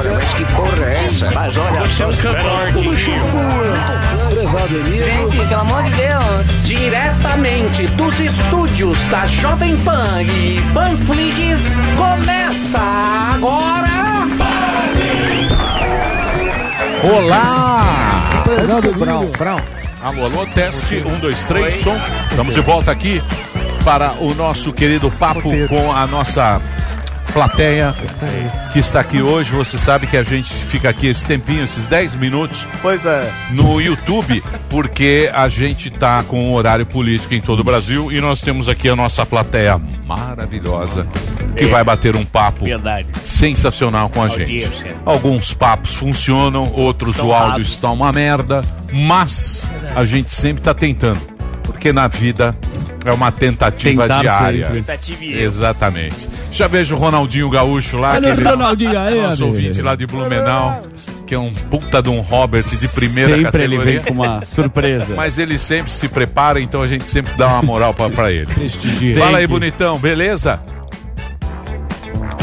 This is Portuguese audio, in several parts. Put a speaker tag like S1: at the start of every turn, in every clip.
S1: Olha, mas que porra é essa?
S2: Mas olha, você é um cantor
S3: Gente, pelo amor de Deus.
S1: Diretamente dos estúdios da Jovem Pan e Panflix, começa agora...
S4: Olá!
S5: Brown, Brown.
S4: Alô, alô, teste, um, dois, três, som. Estamos de volta aqui para o nosso querido papo com a nossa plateia que está aqui hoje. Você sabe que a gente fica aqui esse tempinho, esses 10 minutos
S2: Pois é.
S4: no YouTube, porque a gente tá com o horário político em todo o Brasil e nós temos aqui a nossa plateia maravilhosa que vai bater um papo
S2: Verdade.
S4: sensacional com a gente. Alguns papos funcionam, outros
S2: São
S4: o áudio
S2: rasos.
S4: está uma merda, mas a gente sempre está tentando, porque na vida é uma tentativa
S5: Tentar
S4: diária.
S2: Tentativa.
S4: Exatamente. Já vejo o Ronaldinho Gaúcho lá,
S5: Olha o
S4: aquele
S5: Ronaldinho aí,
S4: nosso ouvinte lá de Blumenau, que é um puta de um Robert de primeira
S5: Sempre ele
S4: categoria.
S5: vem com uma surpresa.
S4: Mas ele sempre se prepara, então a gente sempre dá uma moral pra, pra ele.
S5: Prestigia.
S4: Fala aí, bonitão, beleza?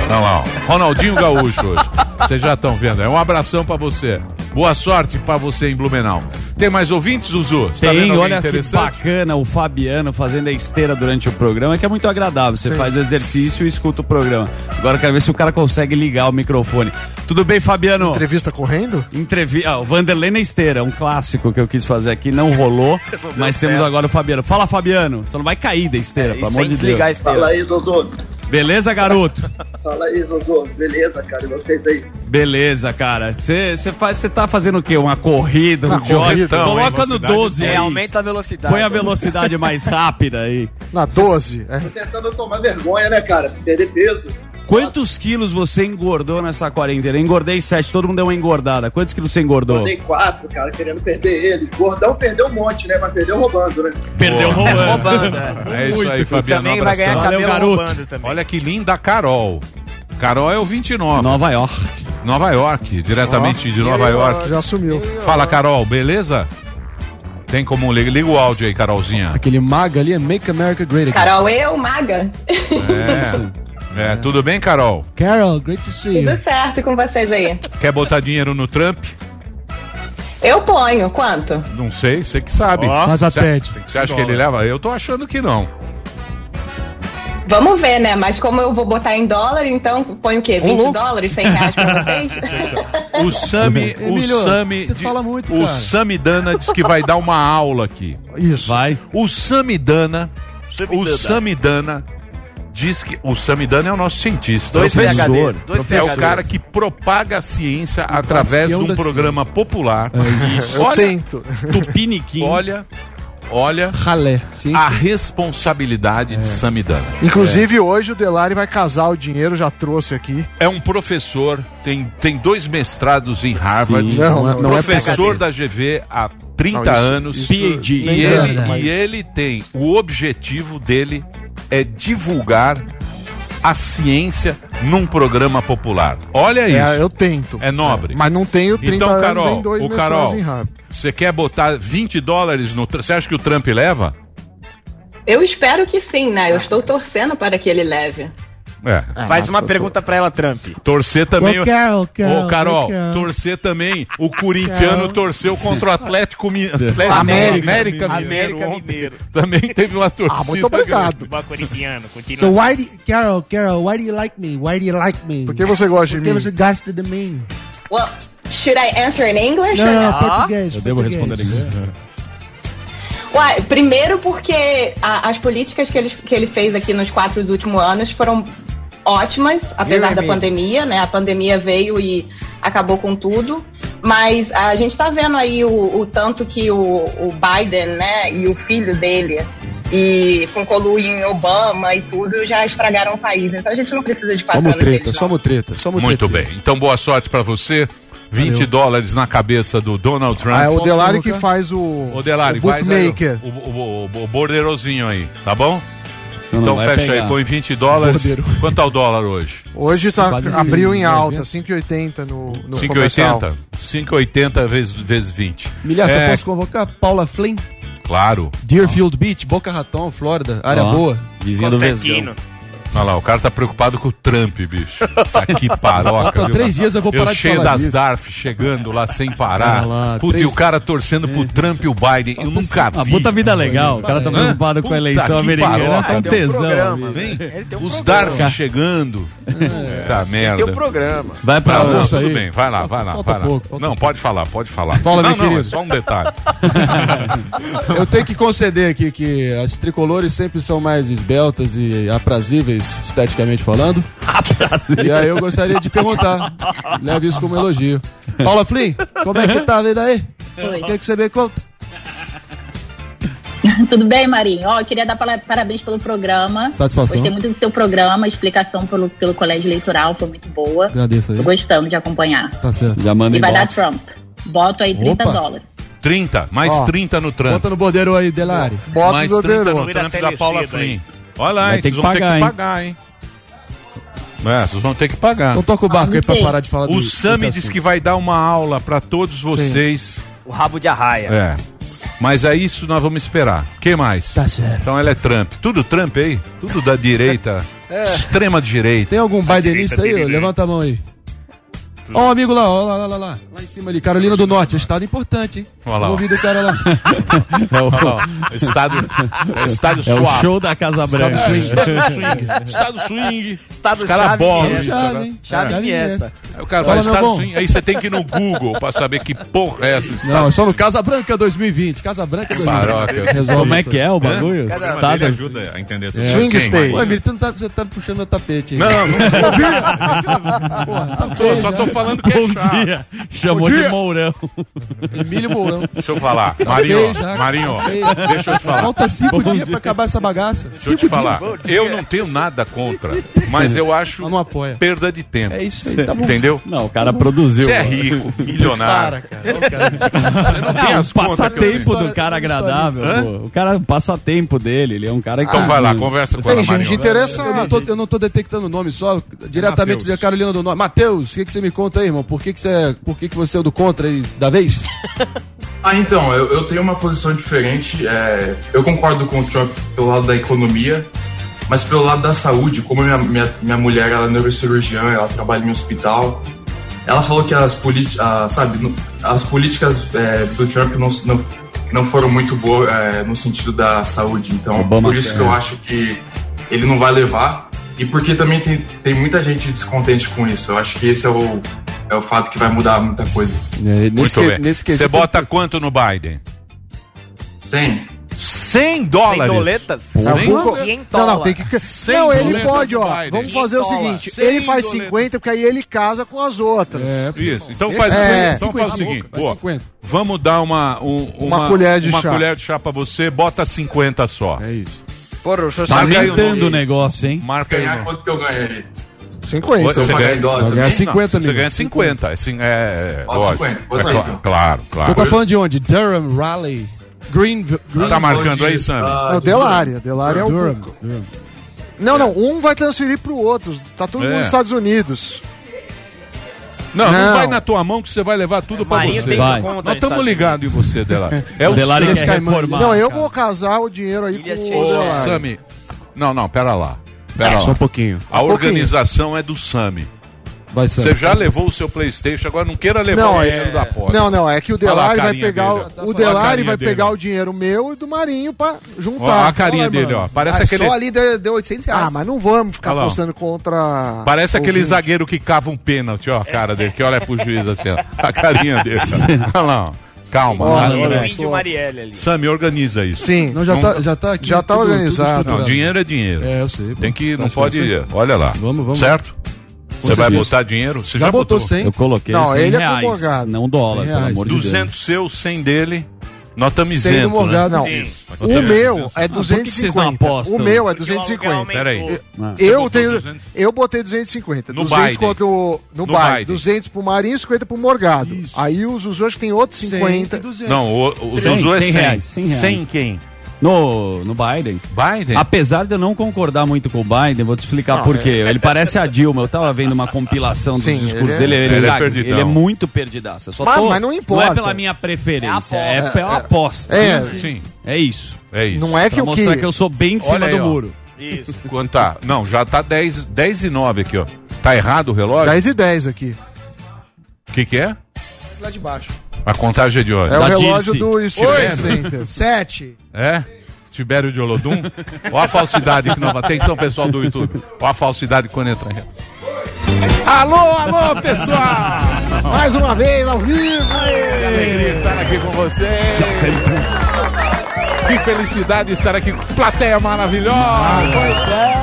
S4: Olha lá, ó. Ronaldinho Gaúcho hoje. Vocês já estão vendo. É um abração pra você. Boa sorte pra você em Blumenau. Tem mais ouvintes, Zuzu? Você tá vendo
S5: Tem,
S4: alguém
S5: olha que bacana o Fabiano fazendo a esteira durante o programa, que é muito agradável. Você faz o exercício e escuta o programa. Agora eu quero ver se o cara consegue ligar o microfone. Tudo bem, Fabiano?
S6: Entrevista correndo?
S5: Entrevi... Ah, o Vanderlei na esteira, um clássico que eu quis fazer aqui, não rolou, mas temos agora o Fabiano. Fala, Fabiano, você não vai cair da esteira, pelo amor de Deus.
S2: desligar a esteira.
S7: Fala aí, Dodô.
S5: Beleza, garoto?
S7: Fala aí, Zozô. Beleza, cara? E vocês aí?
S5: Beleza, cara. Você faz, você tá fazendo o quê? Uma corrida, um
S6: Uma
S5: jog?
S6: corrida,
S5: Coloca no
S4: velocidade
S5: 12
S2: É,
S5: aí.
S2: aumenta a velocidade.
S5: Põe a velocidade mais rápida aí.
S6: Na 12? É.
S7: Tô tentando tomar vergonha, né, cara? Perder peso.
S5: Quantos quilos você engordou nessa quarentena? Engordei 7, todo mundo deu uma engordada. Quantos quilos você engordou?
S7: Dei quatro, cara, querendo perder ele. Gordão perdeu um monte, né? Mas perdeu roubando, né?
S5: Perdeu
S4: Boa.
S5: roubando.
S4: É isso aí, Fabiano.
S2: Também
S4: um
S2: vai ganhar.
S5: Valeu,
S2: cabelo
S5: garoto.
S2: roubando também.
S4: Olha que linda Carol. Carol é o 29.
S5: Nova York.
S4: Nova York, diretamente de Nova York.
S6: Já sumiu.
S4: Fala, Carol, beleza? Tem como liga, liga o áudio aí, Carolzinha.
S8: Aquele maga ali é Make America Great Again.
S3: Carol, eu, maga.
S4: É. É, tudo bem, Carol?
S8: Carol, great to see you.
S3: Tudo certo com vocês aí?
S4: Quer botar dinheiro no Trump?
S3: Eu ponho, quanto?
S4: Não sei, você que sabe.
S2: Ó.
S8: Mas atende.
S4: Você acha que ele leva? Eu tô achando que não.
S3: Vamos ver, né? Mas como eu vou botar em dólar, então põe o quê? 20
S6: louco.
S3: dólares, 100 reais pra vocês?
S4: O Sami, o
S8: Emílio,
S4: Sami,
S8: você fala muito,
S4: o
S8: cara.
S4: Samidana disse que vai dar uma aula aqui.
S6: Isso.
S5: Vai.
S4: O Samidana, o
S2: Samidana.
S4: Diz que o Samidana é o nosso cientista.
S2: Dois
S5: Professor.
S2: PHDs. Dois
S4: É o cara que propaga a ciência através de um programa popular.
S6: Eu
S4: Olha,
S6: tento.
S5: Tupiniquim.
S4: olha, olha
S8: Ralé. Sim,
S4: a responsabilidade de Samidana.
S6: Inclusive, hoje o Delari vai casar o dinheiro, já trouxe aqui.
S4: É um professor, tem, tem dois mestrados em Harvard,
S5: Sim.
S6: Não,
S8: não, é-
S6: não,
S8: não é
S4: professor
S5: PhD.
S4: da GV há 30
S6: Não, isso-
S4: anos.
S6: isso
S5: PhD.
S4: E
S6: nem
S4: ele, e ele tem o objetivo dele é divulgar a ciência num programa popular. Olha isso.
S6: É, eu tento.
S4: É nobre.
S6: Mas não tenho 30
S4: Então,
S6: anos,
S4: Carol,
S6: nem dois
S4: o Carol, você quer botar 20 dólares no. Você acha que o Trump leva?
S3: Eu espero que sim, né? Eu estou torcendo para que ele leve.
S4: É.
S2: Faz uma pergunta pra ela, Trump.
S4: Torcer também.
S8: Ô, Carol, Carol,
S4: Ô, Carol, torcer também. O corintiano
S8: Carol.
S4: torceu contra o Atlético, Mi... Atlético
S6: América.
S4: América,
S2: América
S4: Mineiro.
S2: Mineiro.
S4: Também teve uma torcida.
S6: Ah, muito obrigado.
S2: Uma corintiana, continua.
S8: So
S2: assim.
S8: why do Carol, Carol, why do you like me? Why do you like me?
S6: Por que você gosta de
S8: Porque
S6: mim?
S8: você gosta de mim.
S3: Well, should I answer in English
S8: Não,
S3: not?
S8: português.
S5: Eu devo responder em inglês.
S3: Uai, primeiro porque a- as políticas que ele, que ele fez aqui nos quatro últimos anos foram ótimas, apesar da pandemia, né? A pandemia veio e acabou com tudo. Mas a gente tá vendo aí o, o tanto que o, o Biden, né, e o filho dele, e com colui em Obama e tudo, já estragaram o país. Então a gente não precisa de quatro
S8: Somos
S3: anos
S8: treta,
S3: deles,
S8: somos treta, somos
S4: Muito
S8: treta.
S4: bem. Então, boa sorte pra você. 20
S8: Valeu.
S4: dólares na cabeça do Donald Trump.
S6: Ah, é o Delari que faz o,
S4: Ô, Delari,
S6: o
S4: faz aí
S6: bookmaker.
S4: o, o, o, o borderozinho aí, tá bom?
S5: Senão
S4: Então fecha
S5: pegar.
S4: aí, põe 20 dólares.
S8: Bordeiro.
S4: Quanto é o dólar hoje?
S6: Hoje tá,
S8: Quase
S6: abriu em
S8: sim,
S6: alta,
S8: 90.
S6: 5,80 no, no comercial.
S4: 5,80? 5,80 vezes, vezes 20.
S8: Milhares,
S4: É.
S8: eu posso convocar Paula Flynn,
S4: Claro.
S8: Deerfield Beach, Boca Raton, Flórida, área
S5: Ó.
S8: boa.
S5: Vizinha do Vesgão.
S4: Olha lá, o cara tá preocupado com o Trump, bicho. Tá que paroca.
S8: Faltam
S4: viu?
S8: três dias, eu vou parar de
S4: cheio
S8: falar
S4: das
S8: disso.
S4: DARF chegando lá sem parar.
S8: Olha lá,
S4: Puta,
S8: três-
S4: e o cara torcendo pro Trump e o Biden. Eu nunca
S5: Uma
S4: vi.
S5: puta vida legal. O cara tá preocupado com a eleição americana.
S4: paroca.
S5: Tá um
S2: um
S5: tesão.
S2: um
S4: os
S2: programa.
S4: DARF chegando. Puta merda.
S2: Tem um programa.
S5: Vai pra
S4: Não,
S5: onde?
S4: não, tudo
S8: aí.
S4: bem, vai lá, vai lá,
S8: Falta
S4: vai lá.
S8: pouco, falta
S4: não, pode falar, pode falar.
S8: Fala,
S4: não,
S8: meu
S4: não, é
S8: querido.
S4: só um detalhe.
S8: Eu tenho que conceder aqui que as tricolores sempre são mais esbeltas e aprazíveis, esteticamente falando. E aí eu gostaria de perguntar. Leve isso como elogio. Paula Flynn, como é que tá a vida aí?
S9: Oi.
S8: O que, que você me conta?
S9: Tudo bem, Marinho? Ó, eu queria dar parabéns pelo programa.
S8: Satisfação.
S9: Gostei muito do seu programa, a explicação pelo, pelo colégio eleitoral foi muito boa.
S8: Agradeço aí.
S9: Tô gostando de acompanhar.
S8: Tá certo.
S5: Já manda
S9: E vai dar. Trump. Boto aí 30
S8: Opa.
S9: dólares.
S4: 30, mais
S6: Ó,
S4: 30 no Trump.
S8: Conta no bordeiro aí, Delari.
S6: Bota
S4: mais
S6: o
S4: 30
S6: Deron.
S4: no Trump da Paula. Flynn. Olha lá,
S5: Vai
S4: hein,
S5: ter
S4: vocês
S5: que
S4: vão ter
S5: pagar,
S4: que
S5: hein?
S4: pagar, hein? É, vocês vão ter que pagar.
S8: Então toca o barco aí pra parar de falar
S4: O
S8: do-
S4: Sami
S8: desse
S4: disse
S8: assunto.
S4: que vai dar uma aula pra todos vocês.
S2: O rabo de arraia.
S4: É. Mas é isso nós vamos esperar. que mais?
S8: Tá certo.
S4: Então ela é Trump. Tudo Trump aí? Tudo da direita. Extrema direita.
S8: Tem algum bidenista aí? Levanta a mão aí. Ó, o amigo lá, ó, lá, lá, lá, lá. Lá em cima ali, Carolina do Norte, estado importante, hein?
S4: Olha lá, ó.
S8: Vamos ouvir do cara lá.
S5: É o,
S4: Olha lá, ó. Estádio, é estádio
S5: é o
S4: suave.
S5: show da Casa Branca.
S4: Estado swing. Estado swing. Os caras
S2: chave
S4: isso,
S8: Chave,
S4: né?
S8: hein?
S2: Chave
S8: Chave
S2: Iniesta.
S4: Aí o cara
S8: Fala,
S4: vai
S8: meu
S4: Estado
S8: bom.
S4: swing. Aí você tem que ir no Google pra saber que porra é essa.
S8: Não,
S4: Estado
S8: é só no Casa Branca 2020. Casa Branca 2020.
S4: Paróquia.
S8: Resolve
S5: Como é que é o bagulho?
S2: Cada-
S5: Estado.
S10: ajuda a entender tudo.
S8: É.
S6: Swing State.
S8: Ué, Emílio, tu não tá, você tá puxando meu tapete aí.
S4: Não, não
S8: Porra, tá
S4: só tô falando que é
S5: Bom
S4: chato.
S5: dia. Chamou
S8: Bom
S5: de. Mourão.
S8: Emílio Mourão.
S4: Deixa eu falar. Marinho,
S8: feio já,
S4: Marinho,
S8: tá
S4: deixa eu te falar.
S8: Falta cinco
S5: Bom
S8: dias
S5: dia.
S8: pra acabar essa bagaça.
S4: Deixa eu te falar. Eu não tenho nada contra, mas eu acho
S8: não apoia.
S4: perda de tempo.
S8: É isso aí, tá bom.
S4: Entendeu?
S5: Não, o cara produziu.
S4: Você é rico, milionário. Você não tem as
S5: passatempo do cara agradável. Pô. O cara, o passatempo dele, ele é um cara que.
S4: Então vai lá, conversa com
S6: Tem
S4: ela,
S6: gente
S4: Marinho.
S8: Eu não,
S6: interessada.
S8: tô, eu não tô detectando o nome só, diretamente da Carolina do Norte. Matheus, o que, que você me conta aí, irmão? Por que, que, você, é- por que, que você é o do contra aí da vez?
S11: Ah, então, eu, eu tenho uma posição diferente. é, eu concordo com o Trump pelo lado da economia, mas pelo lado da saúde, como minha, minha, minha mulher ela é neurocirurgiã, ela trabalha em um hospital. Ela falou que as, politi- ah, sabe, as políticas é, do Trump não, não, não foram muito boas é, no sentido da saúde. Então,
S5: Obama
S11: por isso que eu acho que ele não vai levar. E porque também tem, tem muita gente descontente com isso. Eu acho que esse é o, é o fato que vai mudar muita coisa.
S8: É,
S4: Muito bem. Você bota quanto no Biden?
S11: 100.
S4: 100
S2: Tem
S4: dólares.
S2: doletas?
S6: Não,
S4: Sem
S6: Google-
S2: Quinhentola.
S6: Não, não, tem que.
S4: Sem
S6: Não, ele
S4: doletas
S6: pode, ó.
S4: Biden.
S6: Vamos fazer o seguinte: ele faz
S4: doletas.
S6: 50, porque aí ele casa com as outras.
S8: É,
S4: Isso. Então faz,
S6: É.
S4: então faz o seguinte.
S8: Vai
S4: ó,
S8: 50.
S4: vamos dar uma, um-
S6: Uma colher de
S4: uma
S6: chá.
S4: colher de chá pra você. Bota 50 só.
S8: É isso.
S2: Porra, o senhor
S5: Tá
S4: Marca aí o
S5: aumentando
S4: nome.
S5: o negócio, hein?
S4: Marca aí.
S11: Ganhar
S4: irmão.
S11: quanto que eu ganho aí?
S6: 50.
S11: Se eu
S4: Você
S11: pagar
S4: ganha-
S8: ganhar
S11: também?
S8: 50,
S4: Você ganha 50. Assim, é,
S11: Ó,
S4: lógico.
S11: 50, pode
S4: É
S11: então.
S4: Claro, claro.
S8: Você tá falando de onde? Durham, Raleigh, Green... Green
S4: Tá marcando aí,
S11: ah,
S6: Não,
S11: de-
S6: Delari. Delari é o.
S8: Durham, Durham.
S6: Não, não. Um vai transferir pro outro. Tá tudo
S4: É.
S6: nos Estados Unidos.
S4: Não, não,
S6: Não.
S4: vai na tua mão que você vai levar tudo pra
S2: Marinho
S4: você.
S2: tem
S5: Vai.
S2: conta
S4: Nós
S2: nos
S4: estamos
S2: Estados
S4: ligados em você, Delari. É o Sammy.
S5: quer
S8: Caimã.
S5: reformar.
S6: não, eu vou casar o dinheiro aí
S2: Ilhas
S6: com o.
S4: Ô. Sammy. Não, não, pera lá. Pera
S8: Só
S4: lá.
S8: um pouquinho.
S4: A organização é do Sami.
S8: Vai.
S4: Você já levou o seu Playstation, agora não queira levar
S6: Não,
S4: o
S6: é-
S4: dinheiro da aposta.
S6: Não, não, é que o
S4: Olha lá
S6: Delari vai pegar
S4: dele,
S6: o, o Delari vai
S4: dele,
S6: pegar o dinheiro meu e do Marinho pra juntar.
S4: Ó, a carinha
S6: Olha,
S4: dele,
S6: mano.
S4: ó. Parece
S12: Ah,
S4: aquele,
S12: Só ali deu, deu 800 reais.
S6: Ah, mas não vamos ficar
S4: Olha lá, ó.
S6: apostando contra.
S4: parece aquele
S6: ouvinte.
S4: zagueiro que cava um pênalti, ó, a cara dele, que olha pro juiz assim, ó. A carinha dele. Olha lá, ó. Calma. Lá.
S6: Olha
S2: O índio
S6: só.
S2: Marielle ali.
S4: Sami, organiza isso.
S6: Sim.
S8: Não, já,
S4: Não-
S8: tá, já tá aqui.
S6: Já tá
S8: tudo- tudo
S6: organizado.
S8: estruturado.
S4: Não, dinheiro é dinheiro.
S8: É, eu sei.
S4: Tem que,
S8: Tá
S4: não pode, olha lá.
S8: Vamos, vamos.
S4: Certo? Você vai botar dinheiro? Você já,
S8: Já botou 100.
S5: Eu coloquei
S6: Não,
S5: 100
S6: ele é com
S5: reais,
S6: Morgado.
S5: não dólar,
S8: 100
S5: pelo amor de Deus.
S4: 200 seu, 100 dele. Nós estamos
S8: Sem do
S4: isentos, né?
S6: Não. O meu é
S5: por que vocês não
S6: 250.
S5: apostam?
S6: O meu é
S2: Porque o aluguel
S6: 250.
S4: Pera aí.
S2: aumentou.
S5: Ah.
S4: Você
S6: Eu tenho.
S4: 200?
S6: Eu botei 250.
S4: No
S6: 200
S4: Biden.
S6: contra o. No,
S4: No
S6: Biden.
S4: Biden.
S6: 200 pro Marinho e 50 pro Morgado.
S8: Isso.
S6: Aí os usuários que tem outros 50.
S8: 200.
S4: Não, o, o
S5: 100,
S4: Zuzu é
S5: 100
S4: 100.
S5: reais, 100 reais.
S4: 100 quem?
S5: No, no Biden.
S4: Biden?
S5: Apesar de eu não concordar muito com o Biden, vou te explicar por quê. Ele parece a Dilma. Eu tava vendo uma compilação dos
S6: Sim,
S5: discursos
S6: ele é-
S5: dele. Ele,
S4: Ele é
S5: ele
S4: perdidão.
S5: é muito perdidaça. Só
S6: Mas-
S5: tô-
S6: mas não importa.
S5: é pela minha preferência,
S2: É
S5: é,
S2: aposta.
S5: pela aposta.
S6: É.
S5: Sim, É isso.
S4: é isso.
S6: Não é que
S5: Pra
S6: o
S5: mostrar
S6: que.
S5: que eu sou bem em cima
S4: aí,
S5: do
S4: ó.
S5: muro.
S2: Isso.
S4: Quanto tá? Não, já tá 10, 10 e 9 aqui, ó. Tá errado o relógio?
S6: 10 e 10 aqui.
S4: O que que é?
S7: Lá de baixo.
S4: A contagem é de hoje.
S6: É o
S5: Da
S6: relógio
S5: Dirce.
S6: do Steve.
S7: Sete.
S4: É? Tibério de Olodum? Olha a falsidade que nova. Atenção, pessoal do YouTube. Olha a falsidade quando entra. aí. Alô, alô, pessoal!
S6: Mais uma vez, ao vivo!
S4: Que alegria estar aqui com vocês! Que felicidade estar aqui com plateia maravilhosa!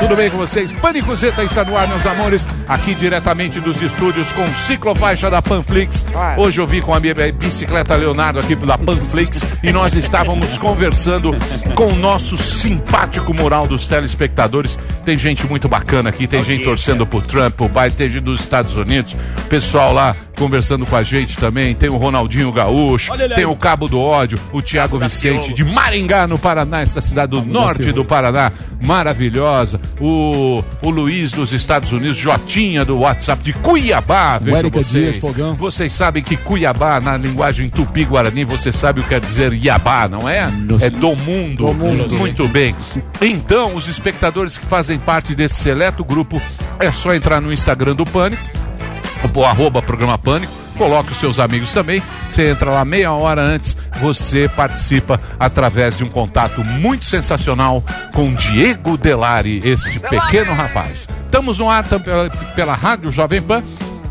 S4: Tudo bem com vocês? Pânico Zeta está no ar, meus amores. Aqui diretamente dos estúdios com ciclofaixa da Panflix. Hoje eu vim com a minha bicicleta Leonardo aqui da Panflix e nós estávamos conversando com o nosso simpático moral dos telespectadores. Tem gente muito bacana aqui, tem gente torcendo pro Trump, o Biden, tem gente dos Estados Unidos, pessoal lá conversando com a gente também. Tem o Ronaldinho Gaúcho, tem o Cabo do Ódio, o Tiago Vicente de Maringá, no Paraná, essa cidade do norte do Paraná, maravilhosa. O, o Luiz dos Estados Unidos, Jotinha do WhatsApp de Cuiabá,
S8: Érica
S4: vocês.
S8: Dias.
S4: Vocês sabem que Cuiabá, na linguagem tupi-guarani, você sabe o que quer dizer Iabá, não é? É do mundo. Muito bem. Então, os espectadores que fazem parte desse seleto grupo, é só entrar no Instagram do Pânico, o arroba programa Pânico, coloque os seus amigos também. Você entra lá meia hora antes, você participa através de um contato muito sensacional com Diego Delari, este pequeno rapaz. Estamos no ar pela, pela Rádio Jovem Pan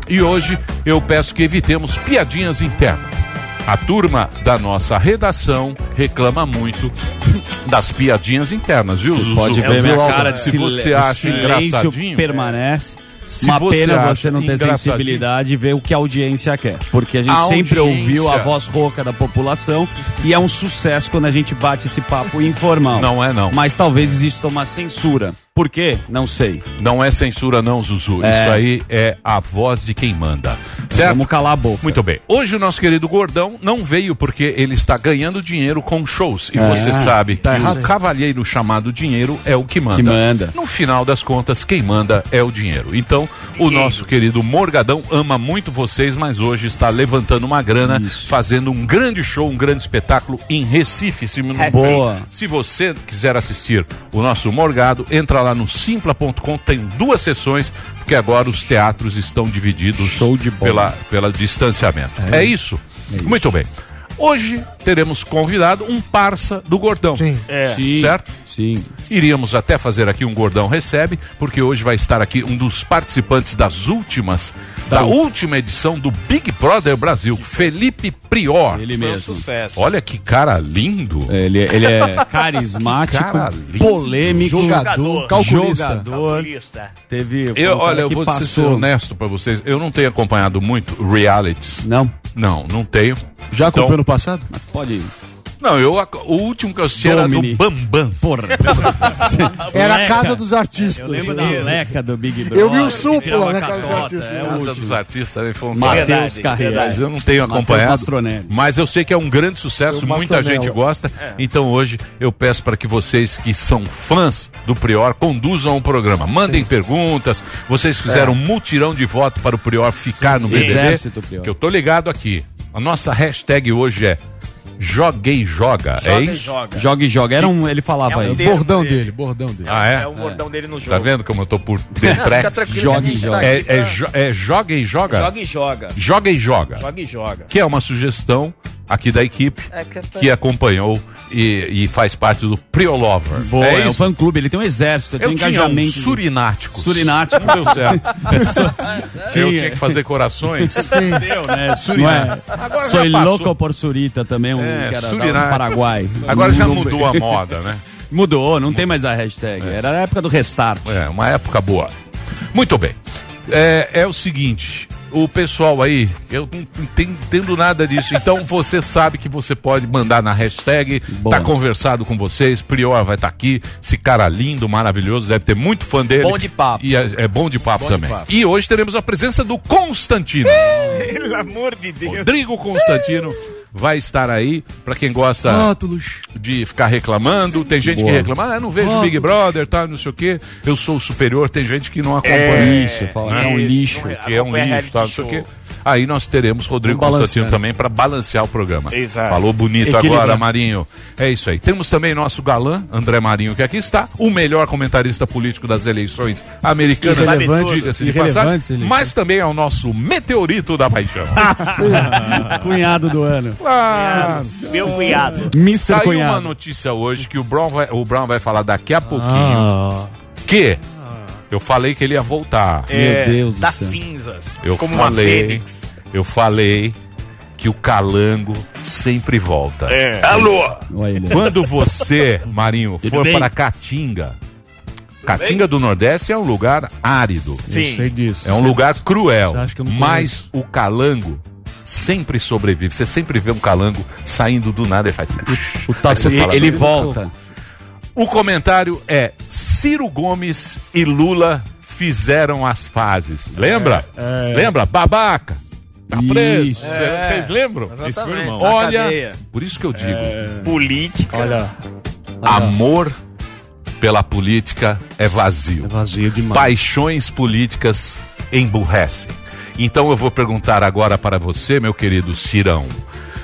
S4: e hoje eu peço que evitemos piadinhas internas. A turma da nossa redação reclama muito das piadinhas internas, viu, Zuzu?
S5: Pode ver minha cara de
S4: Se você acha engraçadinho,
S5: permanece.
S4: Se
S5: Uma
S4: você
S5: pena você não ter sensibilidade e ver o que a audiência quer. Porque a gente
S4: A
S5: sempre
S4: audiência.
S5: ouviu a voz rouca da população e é um sucesso quando a gente bate esse papo informal.
S4: Não é não.
S5: Mas talvez exista uma censura. Por quê? Não sei.
S4: Não é censura, não, Zuzu.
S5: É.
S4: Isso aí é a voz de quem manda. Certo?
S5: Vamos calar a boca.
S4: Muito bem. Hoje o nosso querido Gordão não veio porque ele está ganhando dinheiro com shows. E
S5: É,
S4: você sabe
S5: tá
S4: que
S5: errado.
S4: o cavalheiro chamado dinheiro é o que manda.
S5: Que manda.
S4: No final das contas, quem manda é o dinheiro. Então, o nosso querido Morgadão ama muito vocês, mas hoje está levantando uma grana, fazendo um grande show, um grande espetáculo em Recife. Se,
S5: Boa.
S4: se você quiser assistir o nosso Morgado, entra lá no simpla.com, tem duas sessões, porque agora os teatros estão divididos
S5: Show de bola.
S4: pela, pela distanciamento. É, isso? Muito bem. Hoje teremos convidado um parça do Gordão.
S6: Sim.
S2: É.
S5: Sim.
S4: Certo?
S5: Sim.
S4: Iríamos até fazer aqui um Gordão Recebe, porque hoje vai estar aqui um dos participantes das últimas, da última edição do Big Brother Brasil, Felipe Prior.
S5: Ele
S2: um
S5: mesmo.
S2: sucesso.
S4: Olha que cara lindo.
S5: Ele, ele é carismático,
S4: Cara lindo.
S5: polêmico,
S8: Jogador, calculista.
S5: jogador. Teve. foi
S4: Eu,
S5: um cara
S4: olha, eu
S5: que
S4: vou ser
S5: passou.
S4: honesto pra vocês, eu não tenho acompanhado muito realities.
S5: Não,
S4: Não, não tenho.
S8: Já
S4: Então-
S8: acompanhou no passado?
S5: mas pode.
S4: Não, eu, o último que eu assisti era do Bambam.
S5: Porra.
S6: Era a casa dos artistas.
S5: Eu lembro da Leca do Big Brother.
S6: Eu vi o Supla na
S5: a
S6: Casa dos Artistas.
S5: É o
S4: Casa dos artistas também foi um
S5: Matheus
S4: eu não tenho acompanhado. Mas eu sei que é um grande sucesso, muita gente gosta. Então hoje eu peço para que vocês que são fãs do Prior conduzam o programa. Mandem perguntas. Vocês fizeram um mutirão de voto para o Prior ficar no. BBB.
S5: Exército Prior.
S4: Que eu tô ligado aqui. A nossa hashtag hoje é Joguei Joga. é
S2: Joga e
S4: isso?
S2: joga.
S5: Joga e joga. Era um, ele falava
S2: É um
S5: aí.
S8: Bordão
S2: dele.
S8: dele, bordão dele.
S4: Ah, é?
S2: É o bordão dele no jogo.
S4: Tá vendo como eu tô por detrás?
S5: Joga e
S2: gente
S5: joga.
S2: tá
S4: É, é, jo- é Joga e Joga?
S2: Joga e joga.
S4: Joga e Joga.
S2: Joga e joga.
S4: Que é uma sugestão aqui da equipe
S2: É que essa-
S4: que acompanhou e, e faz parte do Priolover.
S5: Boa,
S4: é
S5: é, o fã clube. Ele tem um exército, ele
S4: Eu
S5: tem um
S4: tinha um
S5: engajamento.
S4: surinático.
S5: Surinático.
S4: Não deu certo. eu
S5: Tinha.
S4: que fazer corações.
S5: Deu, né? Não é? Sou louco por Surita também, um
S4: É,
S5: que era
S4: Surinático.
S5: do Paraguai.
S4: Agora já mudou a moda, né?
S5: Mudou, não tem mais a hashtag. Era a época do restart.
S4: É, uma época boa. Muito bem. É, é o seguinte, o pessoal aí, eu não enten- entendo nada disso. Então você sabe que você pode mandar na hashtag,
S5: Boa.
S4: tá conversado com vocês, Prior vai estar aqui, esse cara lindo, maravilhoso, deve ter muito fã dele.
S2: Bom de papo.
S4: E é, é bom de papo
S2: Bom de
S4: também.
S2: papo.
S4: E hoje teremos a presença do Constantino.
S2: Pelo amor de Deus.
S4: Rodrigo Constantino vai estar aí, pra quem gosta
S8: Rótulos.
S4: de ficar reclamando. Tem gente que
S5: Boa.
S4: reclama, ah, não vejo Big Brother, tá, não sei o quê. Eu sou o superior, tem gente que não acompanha.
S5: Isso, fala que é um
S2: Isso,
S5: lixo.
S2: é-
S4: que é um lixo, tá, não sei o quê. Aí nós teremos Rodrigo Constantino
S8: balancear.
S4: também para balancear o programa.
S2: Exato.
S4: Falou bonito
S8: Equilibrar.
S4: agora, Marinho. É isso aí. Temos também nosso galã, André Marinho, que aqui está, o melhor comentarista político das eleições americanas.
S8: Irrelevante,
S4: diga-se de passagem, mas também é o nosso meteorito da paixão.
S5: Cunhado do ano.
S4: Ah,
S2: Meu cunhado.
S5: Mr.
S4: Saiu
S5: Cunhado.
S4: uma notícia hoje que o Brown vai, o Brown vai falar daqui a pouquinho
S8: Ah,
S4: que eu falei que ele ia voltar.
S2: É,
S5: Deus do
S2: das
S5: céu.
S2: cinzas.
S4: Eu
S2: como uma
S4: falei,
S2: fênix.
S4: eu falei que o calango sempre volta.
S2: É.
S5: Ele.
S4: Quando você, Marinho,
S5: Tudo
S4: for
S5: bem?
S4: para Caatinga, Caatinga do Nordeste é um lugar árido.
S8: eu
S2: Sim.
S8: sei disso.
S4: É um lugar cruel.
S8: Você acha que eu não
S4: Mas o calango sempre sobrevive. Você sempre vê um calango saindo do nada e faz.
S8: O táxi
S4: Aí você fala
S5: Ele
S4: assim,
S5: volta.
S4: O comentário é: Ciro Gomes e Lula fizeram as fases. Lembra? Lembra? Babaca. Tá preso.
S5: Isso.
S4: Cê- Vocês lembram?
S2: Exatamente. Na
S4: Olha, por isso que eu digo:
S2: Política.
S8: Olha,
S4: amor pela política é vazio.
S8: é vazio demais.
S4: Paixões políticas emburrecem. Então eu vou perguntar agora para você, meu querido Cirão.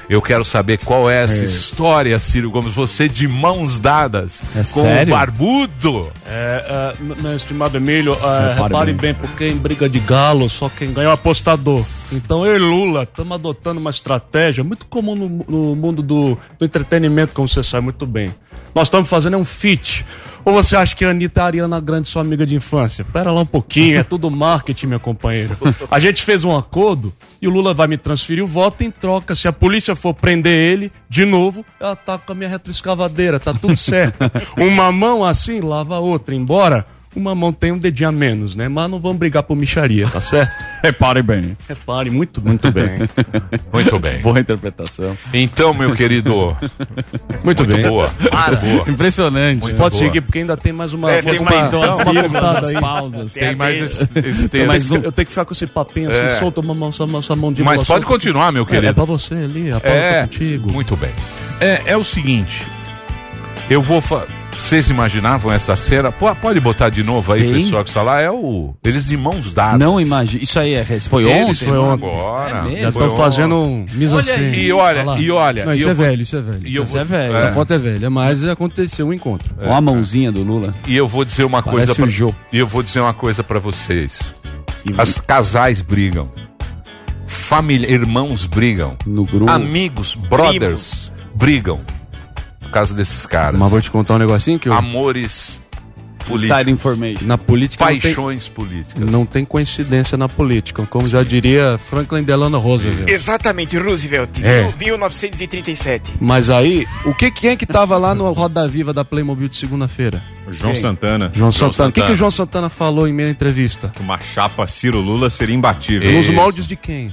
S4: Eu quero saber qual é essa história, Ciro Gomes. Você de mãos dadas
S5: É
S4: com
S5: sério?
S4: o barbudo.
S8: É, é, meu estimado Emílio, é,
S5: Repare
S8: repare
S5: bem.
S8: bem, porque em briga de galo, só quem ganha é o apostador. Então eu e Lula estamos adotando uma estratégia muito comum no, no mundo do, do entretenimento, como você sabe muito bem. Nós estamos fazendo é um fit. Ou você acha que a Anitta Ariana Grande são amiga de infância? Pera lá um pouquinho, é tudo marketing, meu companheiro. A gente fez um acordo e o Lula vai me transferir o voto em troca. Se a polícia for prender ele, de novo, eu ataco a minha retroescavadeira, tá tudo certo. Uma mão assim lava a outra, embora uma mão tenha um dedinho a menos, né? Mas não vamos brigar por micharia, tá certo?
S5: Repare bem.
S8: Repare, muito, muito bem.
S4: Muito bem.
S5: Boa interpretação.
S4: Então, meu querido,
S8: Muito,
S4: muito
S8: bem.
S4: boa. Muito boa.
S5: Impressionante.
S4: Muito
S8: Pode
S4: boa.
S8: seguir, porque ainda tem mais uma,
S2: É, tem
S8: uma,
S2: mais
S8: uma,
S2: duas
S8: uma
S5: vírgulas,
S8: cortada
S5: as
S8: aí.
S5: pausas.
S2: Tem
S4: Tem mais esse, esse
S8: Eu tenho, que, ficar- eu tenho que ficar com esse papinho assim,
S4: É.
S8: solta uma mão, essa, mão- essa mão de
S4: Mas pode continuar, meu
S8: É, é
S4: querido.
S8: pra você ali, a pauta
S4: É,
S8: contigo.
S4: muito bem. É, é o seguinte, eu vou... Fa... Vocês imaginavam essa cena? Pô, Pode botar de novo aí,
S5: Tem?
S4: pessoal que está lá. É o... Eles de mãos dadas.
S5: Não imagina. Isso aí é. Foi
S4: Eles
S5: ontem?
S8: foi ontem.
S4: Agora.
S5: É?
S8: Já estão fazendo um mise-en-scène.
S4: E olha,
S8: Sei lá.
S4: e olha.
S8: Não,
S4: e
S8: isso
S4: eu
S8: é
S4: vou-
S8: velho, isso é velho.
S4: E
S5: Isso
S4: vou,
S5: é velho.
S8: Essa foto é velha, mas aconteceu um encontro.
S5: Olha a mãozinha do Lula.
S4: E eu vou dizer uma
S5: Parece
S4: coisa pra,
S5: o Jô.
S4: E eu vou dizer uma coisa para vocês. As casais brigam. Família, irmãos brigam.
S5: No grupo.
S4: Amigos, brothers brigam. Por causa desses caras.
S8: Mas vou te contar um negocinho que eu,
S4: Amores políticos.
S5: information.
S8: na política não tem,
S4: Paixões políticas.
S8: não tem coincidência na política, como já diria Franklin Delano Roosevelt.
S2: Exatamente, Roosevelt.
S8: É.
S2: 1937.
S8: Mas aí, o que quem é que tava lá no Roda Viva da Playmobil de segunda-feira?
S10: João Santana.
S8: João,
S4: João
S8: Santana. O que, que
S4: Santana.
S8: o João Santana falou em minha entrevista?
S10: Uma chapa Ciro Lula seria imbatível.
S4: Ei.
S8: Nos moldes de quem?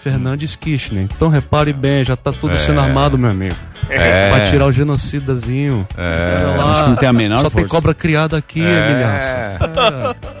S8: Fernandes Kirchner. Então repare bem, já tá tudo sendo armado, meu amigo.
S4: É.
S8: Pra tirar o genocidazinho. É.
S5: Acho que não tem a menor
S8: Só tem
S5: força.
S8: cobra criada aqui,
S4: É.
S8: Emilhaço.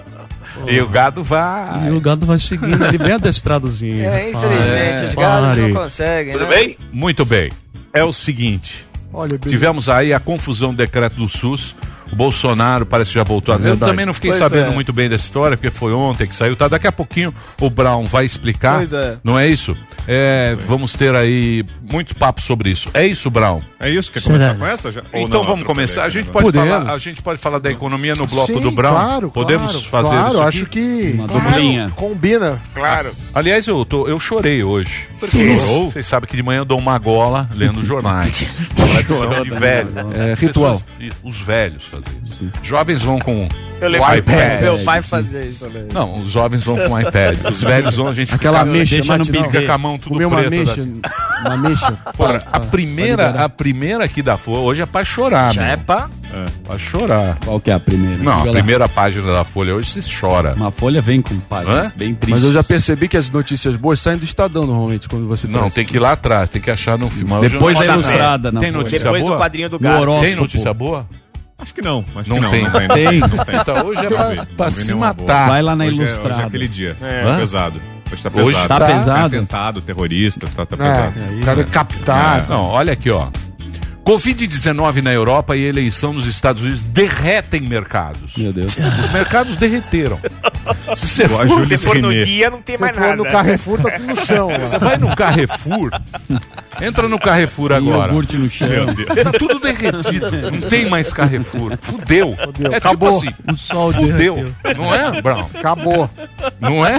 S4: E o gado vai.
S8: E o gado vai seguindo, ele bem adestradozinho.
S12: É, infelizmente, os
S8: Pare.
S12: gados não conseguem,
S2: Tudo
S12: né?
S2: bem?
S4: Muito bem. É o seguinte.
S6: Olha,
S4: Tivemos aí a confusão do decreto do SUS. O Bolsonaro parece que já voltou. a Eu
S8: verdade.
S4: também não fiquei
S12: Pois
S4: sabendo
S12: é.
S4: muito bem dessa história, porque foi ontem que saiu. Tá? Daqui a pouquinho o Brown vai explicar.
S12: Pois é.
S4: Não é isso? É, vamos ter aí muito papo sobre isso. É isso, Brown?
S10: É isso? Quer começar com essa? Já?
S4: Então
S10: não,
S4: vamos
S10: atropelei
S4: começar. A
S10: aqui,
S4: gente,
S10: né?
S4: pode
S8: Podemos.
S4: falar, a gente pode falar da economia no bloco
S6: sim,
S4: do Brown?
S6: Claro,
S4: Podemos
S6: claro,
S4: fazer
S6: claro,
S4: isso aqui?
S6: acho que
S5: Uma duplinha.
S6: combina.
S2: Claro.
S4: Aliás, eu, tô, eu chorei hoje.
S10: Chorou?
S4: Vocês sabem que de manhã eu dou uma gola lendo jornais. Tradição de velho.
S8: É, ritual.
S4: Pessoas- os velhos fazem isso. Jovens vão com
S2: Eu
S4: o
S2: lembro
S4: iPad.
S12: Meu pai fazia isso, né?
S4: Não, os jovens vão com o iPad. Os velhos vão, a gente
S8: Aquela
S4: fica,
S8: mexa
S5: deixa no
S4: fica com a mão tudo
S8: Comer uma
S4: preto.
S8: mexa,
S4: da-
S8: uma mexa.
S4: Porra,
S8: pra-
S4: a primeira,
S8: pra
S4: a primeira aqui da Folha hoje é pra chorar,
S12: Já
S4: meu.
S12: é pá.
S4: Pra chorar.
S5: Qual que é a primeira?
S4: Não, a
S8: Diga lá.
S4: primeira página da Folha hoje se chora.
S5: Uma folha vem com páginas
S4: Hã?
S5: bem tristes.
S8: Mas eu já percebi que as notícias boas saem do Estadão normalmente quando você
S4: Não,
S8: traz.
S4: tem que ir lá atrás, tem que achar no final.
S5: Depois da
S2: Rodapé.
S5: ilustrada na
S4: Tem notícia
S2: Depois
S4: boa?
S2: do quadrinho do gato.
S4: Tem notícia boa?
S10: Acho que não. Acho
S4: Não
S10: que não.
S4: tem.
S10: Não tem. não
S5: Tem.
S10: Não tem.
S4: Então hoje é
S10: Não
S4: pra, pra
S10: não
S4: se matar.
S5: Vai lá na
S10: Hoje é, hoje
S5: ilustrada.
S10: é aquele dia.
S2: É.
S10: Tá pesado. Hoje tá
S4: Hoje
S10: pesado.
S5: Tá
S4: Tá
S5: pesado?
S10: Atentado, terrorista, tá, tá
S6: É,
S10: pesado.
S6: o cara captar.
S4: Não, olha aqui, ó. Covid-19 na Europa e eleição nos Estados Unidos derretem mercados.
S5: Meu Deus.
S4: Os mercados derreteram. Se você for,
S2: Se for no dia, não tem
S6: Se
S2: mais
S6: for
S2: nada.
S6: no Carrefour, tá tudo no chão.
S4: você vai no Carrefour, entra no Carrefour agora.
S5: iogurte no chão.
S4: Tá tudo derretido. Não tem mais Carrefour. Fudeu.
S6: Fudeu.
S4: É
S6: Acabou.
S4: tipo
S5: O sol
S4: assim. Fudeu. Não é, Brown?
S6: Acabou.
S4: Não é?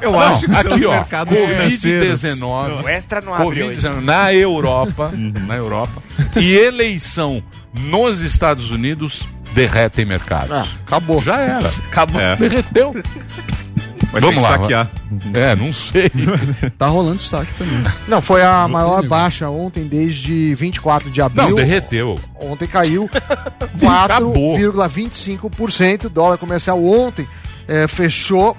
S10: Eu
S4: Não,
S10: acho que são
S4: aqui,
S10: os
S4: ó.
S10: mercados financeiros.
S4: Covid-19.
S2: O extra não abre hoje.
S4: Covid-19 na Europa, na Europa. E eleição nos Estados Unidos derretem mercados.
S6: Ah, acabou.
S4: Já era.
S2: Acabou.
S10: É.
S4: Derreteu.
S10: Vai
S4: Vamos lá.
S10: saquear.
S4: É, não sei.
S8: Tá rolando saque também.
S6: Não, foi a maior baixa ontem desde 24 de abril.
S4: Não, derreteu.
S6: Ontem caiu
S4: Acabou.
S6: 4,25%. O dólar comercial ontem eh, fechou,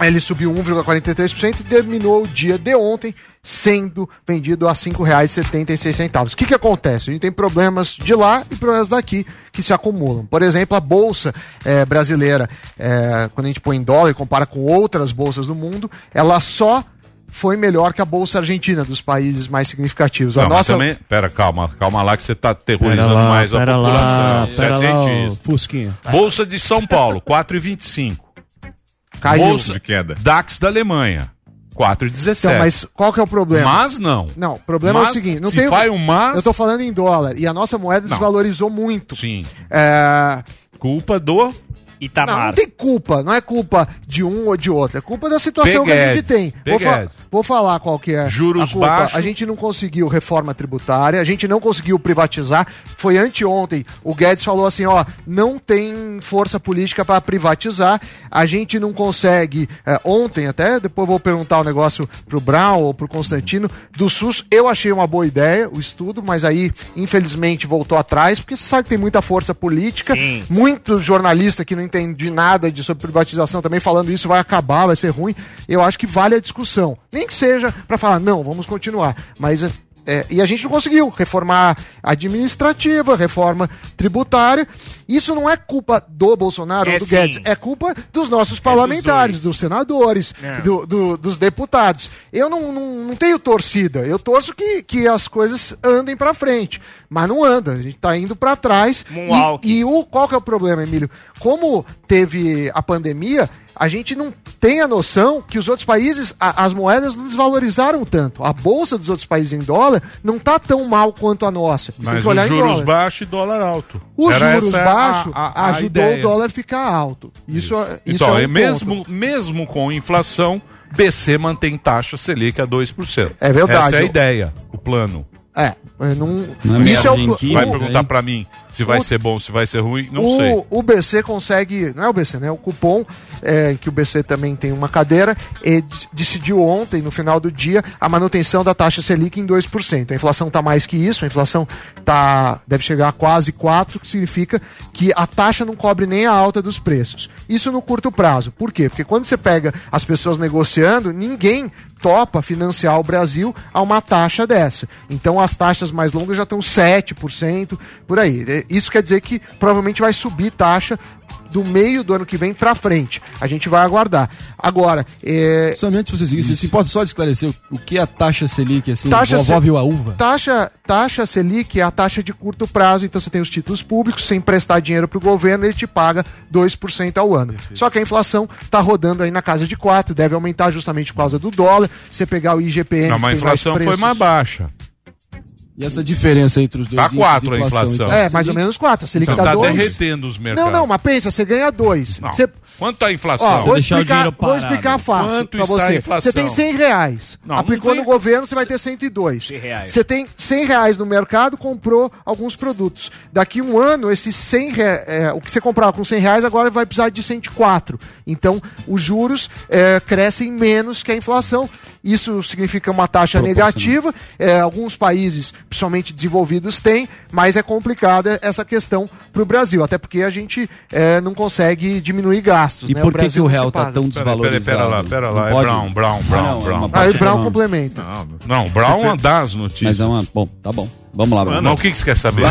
S6: ele subiu 1,43% e terminou o dia de ontem sendo vendido a R$ 5,76. O que, que acontece? A gente tem problemas de lá e problemas daqui que se acumulam. Por exemplo, a bolsa eh, brasileira, eh, quando a gente põe em dólar e compara com outras bolsas do mundo, ela só foi melhor que a bolsa argentina dos países mais significativos. A
S4: Não,
S6: nossa
S4: também, pera, calma, calma lá que você tá aterrorizando
S13: Pera lá,
S4: mais a
S13: pera
S4: população.
S13: lá,
S4: Você é
S13: pera lá, ô,
S4: cientista.
S13: Fusquinha.
S4: Bolsa de São Paulo, 4,25.
S6: caiu.
S4: Bolsa
S10: De queda.
S4: DAX da Alemanha, 4,17.
S6: Então, mas qual que é o problema?
S4: Mas não.
S6: Não, o problema é
S4: Mas,
S6: o seguinte, não
S4: se
S6: tem
S4: vai um mas...
S6: Eu tô falando em dólar e a nossa moeda
S4: Não.
S6: desvalorizou muito.
S4: Sim.
S6: É,
S4: Culpa do...
S6: não, não tem culpa, não é culpa de um ou de outro, é culpa da situação que a gente tem. Vou, fa- vou falar qual que é
S4: Juros
S6: a culpa.
S4: baixos.
S6: A gente não conseguiu reforma tributária, a gente não conseguiu privatizar. Foi anteontem, o Guedes falou assim, ó, não tem força política para privatizar. A gente não consegue, é, ontem até, depois vou perguntar o negócio pro Brown ou pro Constantino, do SUS, eu achei uma boa ideia o estudo, mas aí, infelizmente, voltou atrás, porque você sabe que tem muita força política,
S2: Sim.
S6: muito jornalista que não entende nada de sobre privatização também falando isso vai acabar, vai ser ruim. Eu acho que vale a discussão. Nem que seja para falar, não, vamos continuar. Mas. É, é, e a gente não conseguiu reformar administrativa, reforma tributária. Isso não é culpa do Bolsonaro
S2: É
S6: ou do
S2: sim.
S6: Guedes, é culpa dos nossos parlamentares, dos, senadores,
S2: É.
S6: do- do- dos deputados. Eu não, não, não tenho torcida, eu torço que, que as coisas andem para frente, mas não anda, a gente tá indo para trás. E, e o, qual que é o problema, Emílio? Como teve a pandemia, a gente não tem a noção que os outros países, a- as moedas não desvalorizaram tanto. A bolsa dos outros países em dólar não tá tão mal quanto a nossa. tem
S4: Mas
S6: que olhar
S4: os juros baixos e dólar alto.
S6: Os
S4: Era
S6: juros baixos ajudou
S4: ideia.
S6: o dólar a ficar alto. Isso, é- isso
S4: Então,
S6: é
S4: é
S6: um
S4: mesmo,
S6: ponto.
S4: mesmo com inflação, BC mantém taxa Selic a 2%.
S6: É verdade.
S4: Essa é a ideia, o plano.
S6: É, não,
S5: Não é
S6: isso é o,
S4: Vai perguntar pra mim se vai
S6: o-
S4: ser bom, se vai ser ruim, não
S6: o,
S4: sei.
S6: o BC consegue, não é o BC, né? O cupom, é, que o BC também tem uma cadeira, d- decidiu ontem, no final do dia, a manutenção da taxa Selic em 2%. A inflação está mais que isso, a inflação tá, deve chegar a quase 4%, que significa que a taxa não cobre nem a alta dos preços. Isso no curto prazo. Por quê? Porque quando você pega as pessoas negociando, ninguém topa financiar o Brasil a uma taxa dessa. Então as taxas mais longas já estão 7%, por aí. É, Isso quer dizer que provavelmente vai subir taxa do meio do ano que vem para frente. A gente vai aguardar. Agora, é,
S8: Somente se você seguir, se pode só esclarecer o, que é a taxa Selic, assim,
S6: Taxa
S8: vovó
S6: Se-
S8: viu a uva.
S6: taxa, taxa Selic é a taxa de curto prazo, então você tem os títulos públicos, sem prestar dinheiro para o governo, ele te paga 2% ao ano. Só que a inflação está rodando aí na casa de 4%, deve aumentar justamente por causa do dólar. Você pegar o IGPM,
S4: Não,
S6: que
S4: mas a
S6: tem mais
S4: inflação foi mais baixa.
S8: E essa diferença entre os dois
S4: Tá quatro a
S8: inflação,
S4: inflação.
S8: então,
S6: É, mais ou menos 4. A Selic
S4: Então
S6: tá
S4: tá
S6: 2.
S4: derretendo os mercados.
S6: Não, não, mas pensa, você ganha 2.
S4: Não.
S6: Você...
S4: Quanto tá a inflação?
S6: Ó, vou explicar, vou explicar fácil
S4: Quanto
S6: pra
S4: está a
S6: você.
S4: inflação?
S6: Você tem 100 reais.
S4: Não,
S6: aplicou
S4: não
S6: no
S4: vem-
S6: governo, você vai ter 102.
S2: 100 reais.
S6: Você tem 100 reais no mercado, comprou alguns produtos. Daqui um ano, esses 100 re... é, o que você comprava com 100 reais agora vai precisar de 104. Então, os juros é, crescem menos que a inflação. Isso significa uma taxa negativa. É, alguns países, principalmente desenvolvidos, têm, mas é complicada essa questão para o Brasil. Até porque a gente é, não consegue diminuir gastos.
S5: E
S6: né?
S5: por que, que o
S6: não se
S5: real tá
S6: paga.
S5: tão
S4: Pera, pera,
S5: desvalorizado?
S4: pera lá, pera lá.
S5: Não
S4: É? Brown, Brown, Brown,
S5: Não, é
S4: Brown.
S6: Aí
S5: parte
S6: o Brown
S5: não.
S6: complementa.
S4: Não, Brown, uma das notícias.
S5: Mas é uma... Bom, tá bom. Vamos lá,
S4: Mas o que, que você quer saber?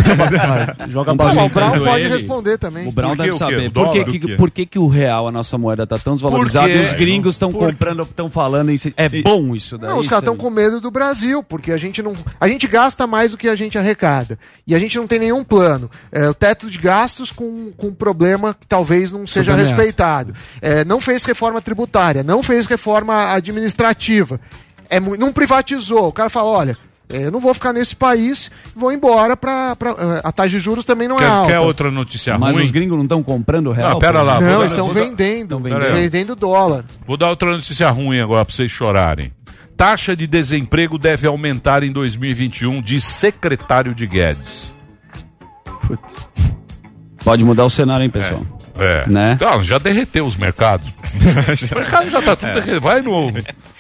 S8: Joga
S5: Não,
S8: bola.
S6: o Brown pode
S5: ele.
S6: responder também.
S5: O Brown deve saber. Por que, que, por que, que o real, a nossa moeda, tá tão desvalorizada e os gringos estão
S4: Por-
S5: comprando, estão falando si. É bom isso daí?
S6: Não, os caras estão com medo do Brasil, porque a gente não. A gente gasta mais do que a gente arrecada. E a gente não tem nenhum plano. É, o teto de gastos com, com um problema que talvez não seja respeitado. É, não fez reforma tributária, não fez reforma administrativa. É, não privatizou. O cara fala: olha. É, Eu não vou ficar nesse país, vou embora para a taxa de juros também não é
S4: Quer,
S6: alta.
S4: quer outra notícia
S5: Mas
S4: ruim?
S5: os gringos não estão comprando o real?
S4: Não, pera lá.
S6: Não, estão
S4: dar-
S6: vendendo,
S5: Estão
S6: vendendo.
S4: vendendo.
S6: dólar.
S4: Vou dar outra notícia ruim agora pra vocês chorarem. Taxa de desemprego deve aumentar em 2021, diz secretário de Guedes.
S5: Pode mudar o cenário, hein, pessoal?
S4: É.
S5: Né?
S4: Então, já derreteu os mercados. o mercado já tá tudo derretendo. Vai no.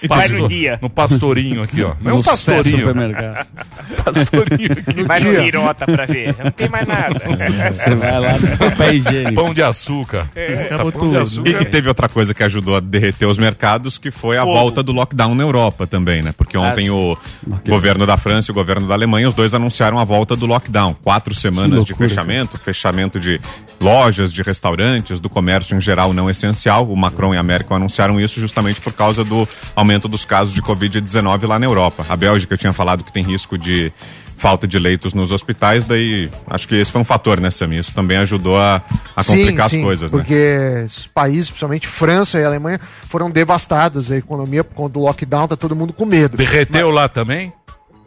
S2: Vai no dia.
S4: No pastorinho aqui, ó. Não é um pastorinho.
S5: supermercado.
S4: pastorinho aqui.
S2: Vai no. Hirota pra ver. Já não tem mais nada.
S5: Você vai lá no papel higiênico.
S4: Pão de açúcar. Tá, pão de açúcar.
S10: E, e teve outra coisa que ajudou a derreter os mercados, que foi a
S2: Fogo.
S10: volta do lockdown na Europa também, né? Porque ontem o governo da França e o governo da Alemanha, os dois anunciaram a volta do lockdown. Quatro semanas de fechamento, fechamento de lojas, de restaurantes, do comércio em geral não essencial. O Macron e a Merkel anunciaram isso justamente por causa do aumento dos casos de Covid-19 lá na Europa. A Bélgica tinha falado que tem risco de falta de leitos nos hospitais, daí acho que esse foi um fator, né, Sami? Isso também ajudou a, a complicar as coisas, né?
S6: Porque os países, principalmente França e Alemanha, foram devastados. A economia, por conta do lockdown, tá todo mundo com medo.
S4: Derreteu lá também?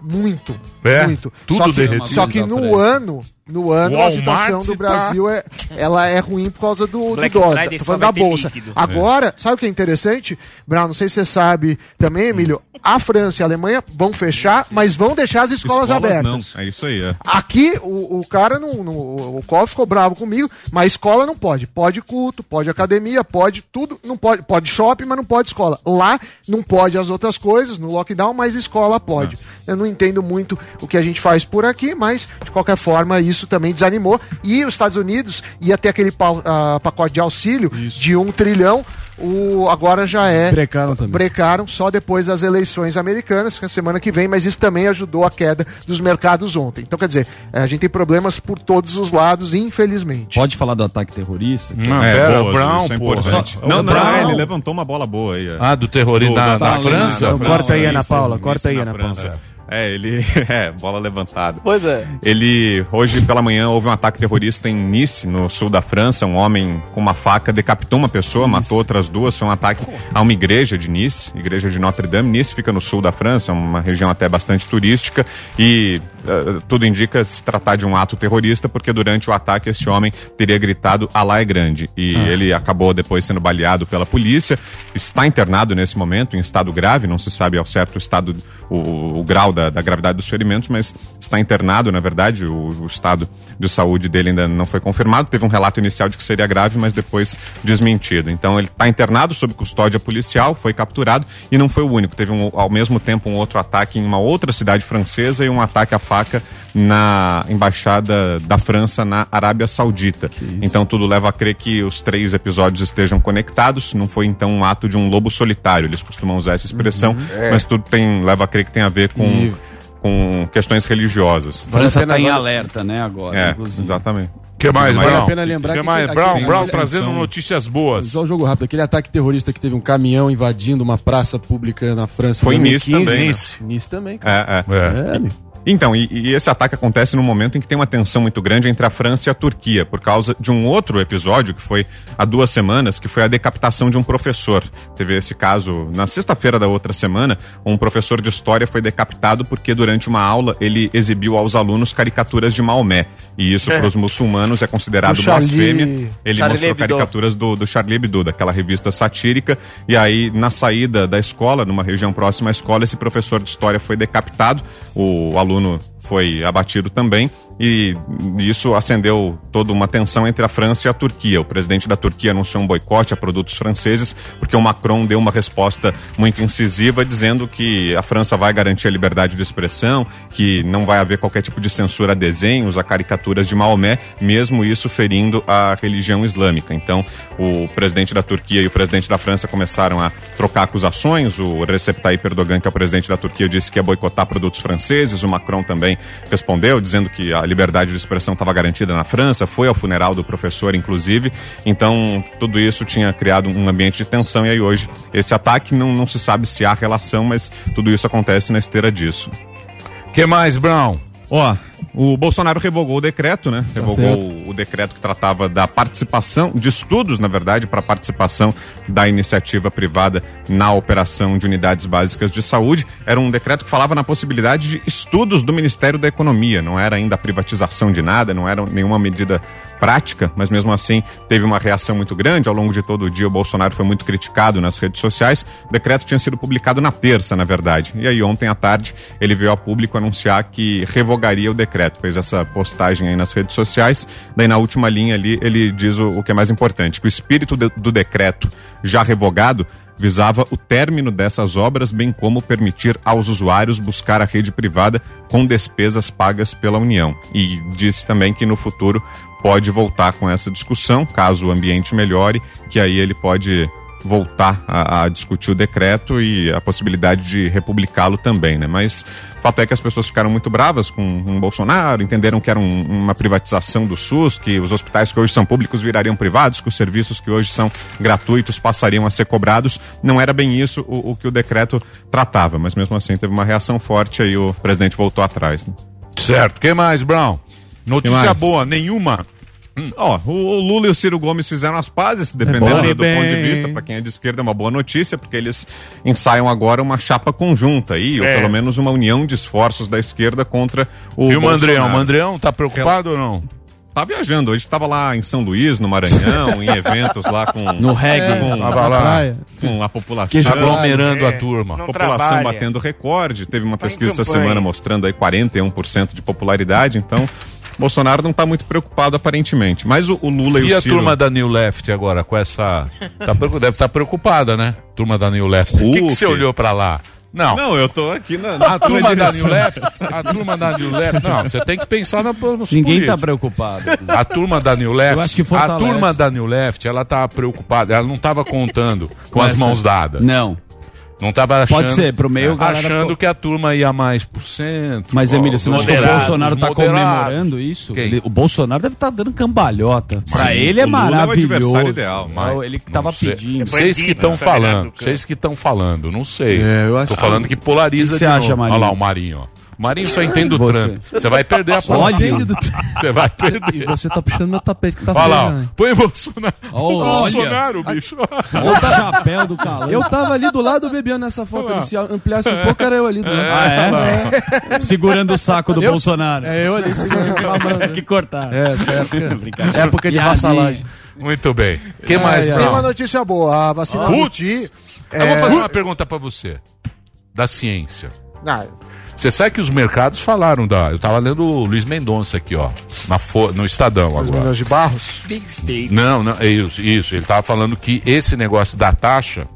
S6: Muito,
S4: É?
S6: muito.
S4: Tudo
S6: só que,
S4: derretido
S6: Só que no
S5: frente.
S6: ano, no ano a
S4: Walmart
S6: situação do
S4: tá-
S6: Brasil é, ela é ruim por causa do, do dólar. Tô falando da bolsa.
S2: líquido.
S6: Agora, sabe o que é interessante? Brown, não sei se você sabe também, Emílio. A França e a Alemanha vão fechar, mas vão deixar as escolas, abertas.
S10: não, é isso aí, é.
S6: Aqui, o, o cara não, não- O Col ficou bravo comigo, mas escola não pode. Pode culto, pode academia, pode tudo. Não pode. Pode shopping, mas não pode escola. Lá não pode as outras coisas, no lockdown, mas escola pode. Eu não entendo muito o que a gente faz por aqui, mas de qualquer forma isso também desanimou. E os Estados Unidos ia ter aquele pau- ah, pacote de auxílio de um trilhão. O, agora já é.
S8: Brecaram também.
S6: Brecaram só depois das eleições americanas, que é a semana que vem, mas isso também ajudou a queda dos mercados ontem. Então, quer dizer, eh, a gente tem problemas por todos os lados, infelizmente.
S5: Pode falar do ataque terrorista?
S4: Não,
S10: É,
S4: pera,
S10: boa,
S4: o Brown,
S10: isso é importante.
S4: Só-
S10: Não,
S4: o
S10: não,
S4: Brown.
S10: ele levantou uma bola boa aí. é.
S4: Ah, do terrorismo
S10: Do- da-
S4: na
S10: da-
S4: França?
S10: na
S8: Corta aí, Ana
S10: isso,
S8: Paula,
S10: isso,
S8: corta aí,
S10: na
S8: Ana
S10: França.
S8: Paula.
S10: É, ele. É, bola levantada.
S12: Pois é.
S10: Ele, hoje pela manhã, houve um ataque terrorista em Nice, no sul da França. Um homem com uma faca decapitou uma pessoa, matou outras duas. Foi um ataque a uma igreja de Nice, igreja de Notre Dame. Nice fica no sul da França, é uma região até bastante turística. E eh, tudo indica se tratar de um ato terrorista, porque durante o ataque esse homem teria gritado Alá é grande. E ele acabou depois sendo baleado pela polícia. Está internado nesse momento, em estado grave, não se sabe ao certo o estado, o, o grau da, da gravidade dos ferimentos, mas está internado, na verdade, o, o estado de saúde dele ainda não foi confirmado. Teve um relato inicial de que seria grave, mas depois desmentido. Então ele está internado sob custódia policial, foi capturado e não foi o único. Teve um, ao mesmo tempo um outro ataque em uma outra cidade francesa e um ataque à faca na embaixada da França na Arábia Saudita. Então tudo leva a crer que os três episódios estejam conectados. Não foi então um ato de um lobo solitário. Eles costumam usar essa expressão, mas tudo tem leva a crer que tem a ver com
S8: E-
S10: com questões religiosas.
S8: A
S5: França
S8: pena
S5: tá em alerta, né, agora,
S10: É,
S5: inclusive.
S10: exatamente.
S4: O que mais,
S10: Vale a
S4: Brown?
S8: pena lembrar
S4: que
S8: que
S4: mais?
S8: aqui
S4: Brown,
S8: tem
S4: Brown trazendo
S10: tensão.
S4: notícias boas.
S8: Só um jogo rápido. Aquele ataque terrorista que teve um caminhão invadindo uma praça pública na França.
S10: Foi Nice
S8: 2015.
S10: também, né?
S8: Nice. Nice também, cara.
S10: É, é.
S4: É.
S8: É.
S10: Então, e, e esse ataque acontece num momento em que tem uma tensão muito grande entre a França e a Turquia, por causa de um outro episódio que foi há duas semanas, que foi a decapitação de um professor. Teve esse caso na sexta-feira da outra semana, um professor de história foi decapitado porque durante uma aula ele exibiu aos alunos caricaturas de Maomé. E isso para os muçulmanos é considerado
S6: Do Charlie-
S10: blasfêmia. Ele
S2: Charlie
S10: mostrou
S2: Hebdo.
S10: caricaturas do, do Charlie Hebdo, daquela revista satírica. E aí, na saída da escola, numa região próxima à escola, esse professor de história foi decapitado. O aluno foi abatido também. E isso acendeu toda uma tensão entre a França e a Turquia. O presidente da Turquia anunciou um boicote a produtos franceses porque o Macron deu uma resposta muito incisiva dizendo que a França vai garantir a liberdade de expressão, que não vai haver qualquer tipo de censura a desenhos, a caricaturas de Maomé, mesmo isso ferindo a religião islâmica. Então, o presidente da Turquia e o presidente da França começaram a trocar acusações. O Recep Tayyip Erdogan, que é o presidente da Turquia, disse que ia boicotar produtos franceses. O Macron também respondeu, dizendo que a liberdade de expressão estava garantida na França, foi ao funeral do professor, inclusive. Então, tudo isso tinha criado um ambiente de tensão. E aí, hoje, esse ataque não, não se sabe se há relação, mas tudo isso acontece na esteira disso.
S4: que mais, Brown?
S10: Ó, o Bolsonaro revogou o decreto, né? Revogou
S4: certo.
S10: o decreto que tratava da participação, de estudos, na verdade, para participação da iniciativa privada na operação de unidades básicas de saúde. Era um decreto que falava na possibilidade de estudos do Ministério da Economia. Não era ainda a privatização de nada, não era nenhuma medida prática, mas mesmo assim teve uma reação muito grande. Ao longo de todo o dia, o Bolsonaro foi muito criticado nas redes sociais. O decreto tinha sido publicado na terça, na verdade. E aí, ontem à tarde, ele veio ao público anunciar que revogaria o decreto. Fez essa postagem aí nas redes sociais. Daí, na última linha ali, ele diz o, o que é mais importante: que o espírito de- do decreto já revogado visava o término dessas obras, bem como permitir aos usuários buscar a rede privada com despesas pagas pela União. E disse também que no futuro pode voltar com essa discussão, caso o ambiente melhore, que aí ele pode voltar a, a discutir o decreto e a possibilidade de republicá-lo também, né? Mas o fato é que as pessoas ficaram muito bravas com o Bolsonaro, entenderam que era um- uma privatização do SUS, que os hospitais que hoje são públicos virariam privados, que os serviços que hoje são gratuitos passariam a ser cobrados. Não era bem isso o, o que o decreto tratava, mas mesmo assim teve uma reação forte aí o presidente voltou atrás. Né?
S4: Certo. que mais, Brown? Notícia boa, nenhuma.
S10: Ó, o, o Lula e o Ciro Gomes fizeram as pazes, dependendo
S4: bom.
S10: do, ponto de vista, para quem é de esquerda é uma boa notícia, porque eles ensaiam agora uma chapa conjunta aí, ou
S4: É.
S10: pelo menos uma união de esforços da esquerda contra o
S4: E o Mandreão? O. Mandreão tá preocupado ou não?
S10: Tá viajando, hoje estava lá em São Luís, no Maranhão, em eventos lá com
S5: No reggae.
S10: com,
S4: Tava lá.
S8: praia.
S10: com a população.
S4: Tá aglomerando
S2: É,
S4: a turma.
S2: não
S10: população
S2: trabalha.
S10: batendo recorde. Teve uma
S2: Tá
S10: pesquisa essa semana mostrando aí 41% de popularidade, então Bolsonaro não está muito preocupado aparentemente. Mas o, o Lula e,
S4: E
S10: o
S4: a
S10: Ciro...
S4: turma da New Left agora, com essa. Tá, deve estar preocupada, né? Turma da New Left. Por que, que você olhou pra lá? Não.
S10: Não, eu tô aqui na, na
S4: A turma da. New Left, a turma da New Left, não, você tem que pensar na,
S5: Ninguém tá
S4: políticos.
S5: preocupado.
S4: A turma da New Left,
S5: Eu acho que
S4: a turma da New Left, ela tá preocupada, ela não tava contando com as
S5: Essa-
S4: mãos dadas.
S5: Não.
S4: Não tava achando,
S5: Pode ser, pro meio, galera,
S4: achando
S5: pô.
S4: que a turma ia mais por cento.
S5: Mas,
S4: ó,
S5: Emílio, você não acha que o Bolsonaro tá
S4: moderados.
S5: comemorando isso? Ele- o Bolsonaro deve estar dando cambalhota. pra
S10: Sim,
S5: ele é
S10: o Lula é o
S5: maravilhoso.
S10: adversário ideal,
S5: Mas
S10: mas
S5: ele tava
S4: sei.
S5: pedindo.
S4: Vocês que estão falando, vocês que estão falando, não sei.
S8: É, eu acho-
S4: Tô falando que polariza
S5: O que você
S4: novo.
S5: acha, Marinho?
S4: Olha lá o Marinho, ó. O Marinho só entende o
S5: Você.
S4: Trump. Você vai perder a
S5: Só entende do
S4: Você vai
S13: E
S4: perder.
S13: você tá puxando meu tapete que tá
S4: Olha lá,
S13: né?
S4: põe Bolsonaro.
S5: Olha.
S4: Bolsonaro, bicho.
S5: Olha o chapéu do calão.
S13: Eu tava ali do lado do Bebiano nessa foto.
S4: Olha
S13: se ampliasse um pouco, era eu ali do lado.
S5: Ah, é? Segurando o saco do
S13: Eu-
S5: Bolsonaro.
S13: É eu ali segurando a mão.
S5: que cortar.
S13: É, essa época. época de
S5: E
S13: vassalagem.
S4: Muito bem. Quem
S13: Ai,
S4: mais,
S13: ai.
S6: Tem uma notícia boa. A vacina
S4: Putz.
S6: Ruti.
S4: Eu vou fazer uma pergunta pra você. Da ciência.
S6: Ah,
S4: Você sabe que os mercados falaram da. Eu tava lendo o Luiz Mendonça aqui, ó. Na fo... No Estadão
S6: os
S4: agora.
S6: meninos de Barros.
S2: Big State.
S4: Não, não, é isso, isso. Ele tava falando que esse negócio da taxa,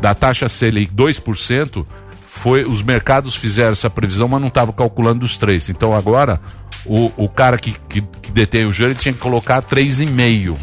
S4: da taxa Selic 2%, foi. Os mercados fizeram essa previsão, mas não estavam calculando os três. Então agora, o, o cara que, que, que detém o juro ele tinha que colocar 3,5%.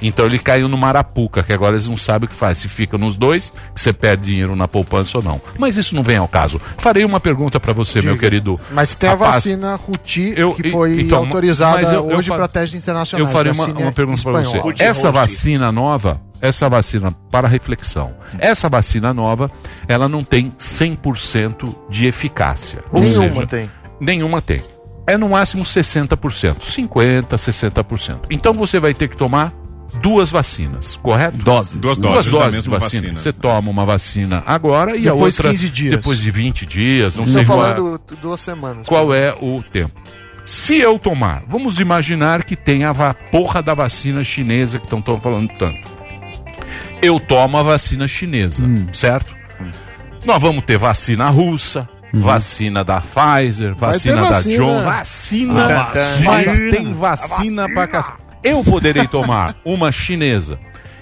S4: Então ele caiu no Marapuca, que agora eles não sabem o que faz. Se fica nos dois, que você perde dinheiro na poupança ou não. Mas isso não vem ao caso. Farei uma pergunta pra você, meu querido.
S6: Mas tem a
S4: rapaz.
S6: vacina Ruti
S4: Eu-
S6: que foi
S4: então,
S6: autorizada
S4: eu-
S6: hoje para testes internacionais.
S4: Eu farei uma,
S6: Vacina
S4: uma pergunta para você.
S6: espanhola.
S4: Essa vacina nova, essa vacina para reflexão, essa vacina nova, ela não tem 100% de eficácia. Ou
S6: Nenhuma
S4: seja,
S6: tem.
S4: Nenhuma tem. É no máximo 60%, 50%, 60%. Então você vai ter que tomar duas vacinas, correto?
S5: Doses.
S10: Duas
S4: Duas
S10: doses da
S4: doses de vacina.
S10: vacina.
S4: Você toma uma vacina agora e
S6: Depois
S4: a outra
S6: 15 dias.
S4: depois de 20 dias, não
S6: Estou
S4: sei qual é-
S6: falando duas semanas.
S4: qual é o tempo. Se eu tomar, vamos imaginar que tem a porra da vacina chinesa que estão falando tanto. Eu tomo a vacina chinesa, certo? Nós vamos ter vacina russa, Vacina da Pfizer, vacina
S6: ter
S4: da
S6: vacina.
S4: John, vacina,
S6: Ah, vacina.
S4: mas tem vacina pra cacete. Eu poderei tomar uma chinesa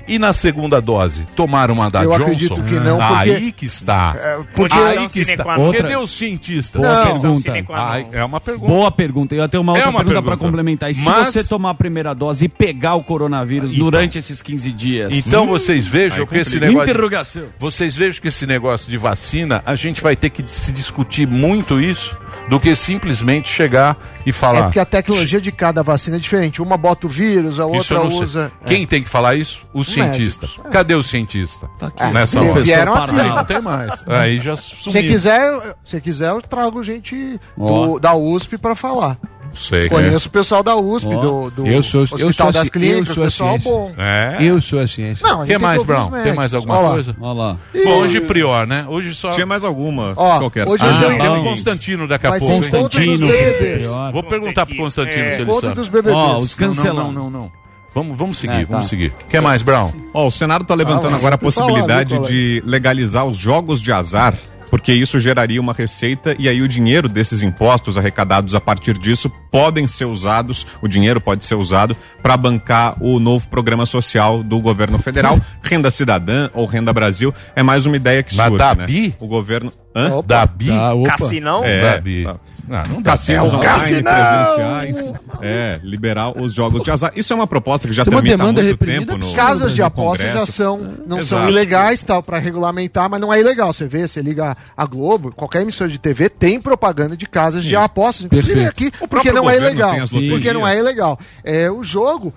S4: e na segunda dose tomar uma da
S6: Eu
S4: Johnson.
S6: acredito que não, porque-
S4: Aí que está.
S6: porque-
S4: aí que
S2: Sine
S4: está.
S2: non.
S4: Cadê
S5: Outra-
S4: os cientistas?
S5: Boa
S4: Não.
S5: pergunta.
S4: Ai, é uma pergunta.
S5: Boa pergunta. Eu tenho uma
S4: É
S5: outra
S4: uma
S5: pergunta
S4: pergunta.
S5: para complementar. E se
S4: Mas-
S5: você tomar a primeira dose e pegar o coronavírus
S4: Então.
S5: durante esses 15 dias?
S4: Então vocês vejam que esse
S5: complica.
S4: negócio.
S5: Interrogação.
S4: Vocês vejam que esse negócio de vacina, a gente vai ter que se discutir muito isso do que simplesmente chegar e
S6: É
S4: falar.
S6: porque a tecnologia de cada vacina é diferente. Uma bota o vírus, a
S4: Isso eu
S6: outra
S4: não sei.
S6: usa.
S4: Quem tem que falar isso? O cientista. Cadê o cientista?
S6: aqui.
S4: Nessa
S6: Eles
S4: hora.
S6: vieram aqui.
S4: Não tem mais. Aí já
S6: Se
S4: sumiu.
S6: quiser, eu- se quiser, eu trago gente do- da USP pra falar.
S4: Sei.
S6: Conheço o pessoal da USP, do, do
S8: Eu sou- eu
S6: Hospital
S8: sou a
S6: das Clínicas,
S8: eu sou a
S6: pessoal
S8: ciência.
S6: bom.
S4: É.
S8: Eu sou a ciência.
S6: Não, a
S4: que
S6: tem
S4: mais,
S6: os
S4: Brown? Tem
S6: médicos.
S4: mais alguma
S6: Olha lá.
S4: coisa?
S5: Olha lá.
S4: Bom, hoje prior, né? Hoje só.
S10: Tinha mais alguma.
S6: Ó,
S10: qualquer.
S6: hoje
S4: Ah,
S6: vai ser
S4: tem
S6: o
S4: Constantino daqui a pouco.
S6: BBBs.
S4: Vou perguntar pro Constantino
S2: É.
S4: se ele sabe.
S5: Ó, os
S4: Não,
S5: cancelados.
S4: Não, não, não, não. Vamos, vamos seguir,
S5: É, tá.
S4: vamos seguir. O que mais, Brown?
S10: Ó, o Senado está levantando
S6: Ah,
S10: agora a
S6: falar,
S10: possibilidade de legalizar os jogos de azar, porque isso geraria uma receita e aí o dinheiro desses impostos arrecadados a partir disso podem ser usados, o dinheiro pode ser usado para bancar o novo programa social do governo federal, Renda Cidadã ou Renda Brasil. É mais uma ideia que
S4: Mas
S10: surge,
S4: da
S10: né?
S4: Bi?
S10: O governo... Hã?
S4: Da Bi?
S8: Ah, opa.
S2: Cassinão?
S10: É,
S4: Da Bi.
S10: tá.
S4: Ah, não dá
S10: Cassinos
S4: certo.
S10: online,
S6: Cassinão!
S10: presenciais. É, liberar os jogos de azar. Isso é uma proposta que já
S8: Isso é uma
S10: tramita há
S8: demanda
S10: muito
S8: reprimida
S10: tempo no
S6: Casas de apostas já são, não são
S10: Exato.
S6: ilegais, tal, para regulamentar, mas não é ilegal. Você vê, você liga a Globo, qualquer emissora de TV tem propaganda de casas de apostas, inclusive
S8: Perfeito.
S6: aqui,
S10: O
S6: porque não é ilegal.
S10: tem
S6: Porque não é ilegal. É, o jogo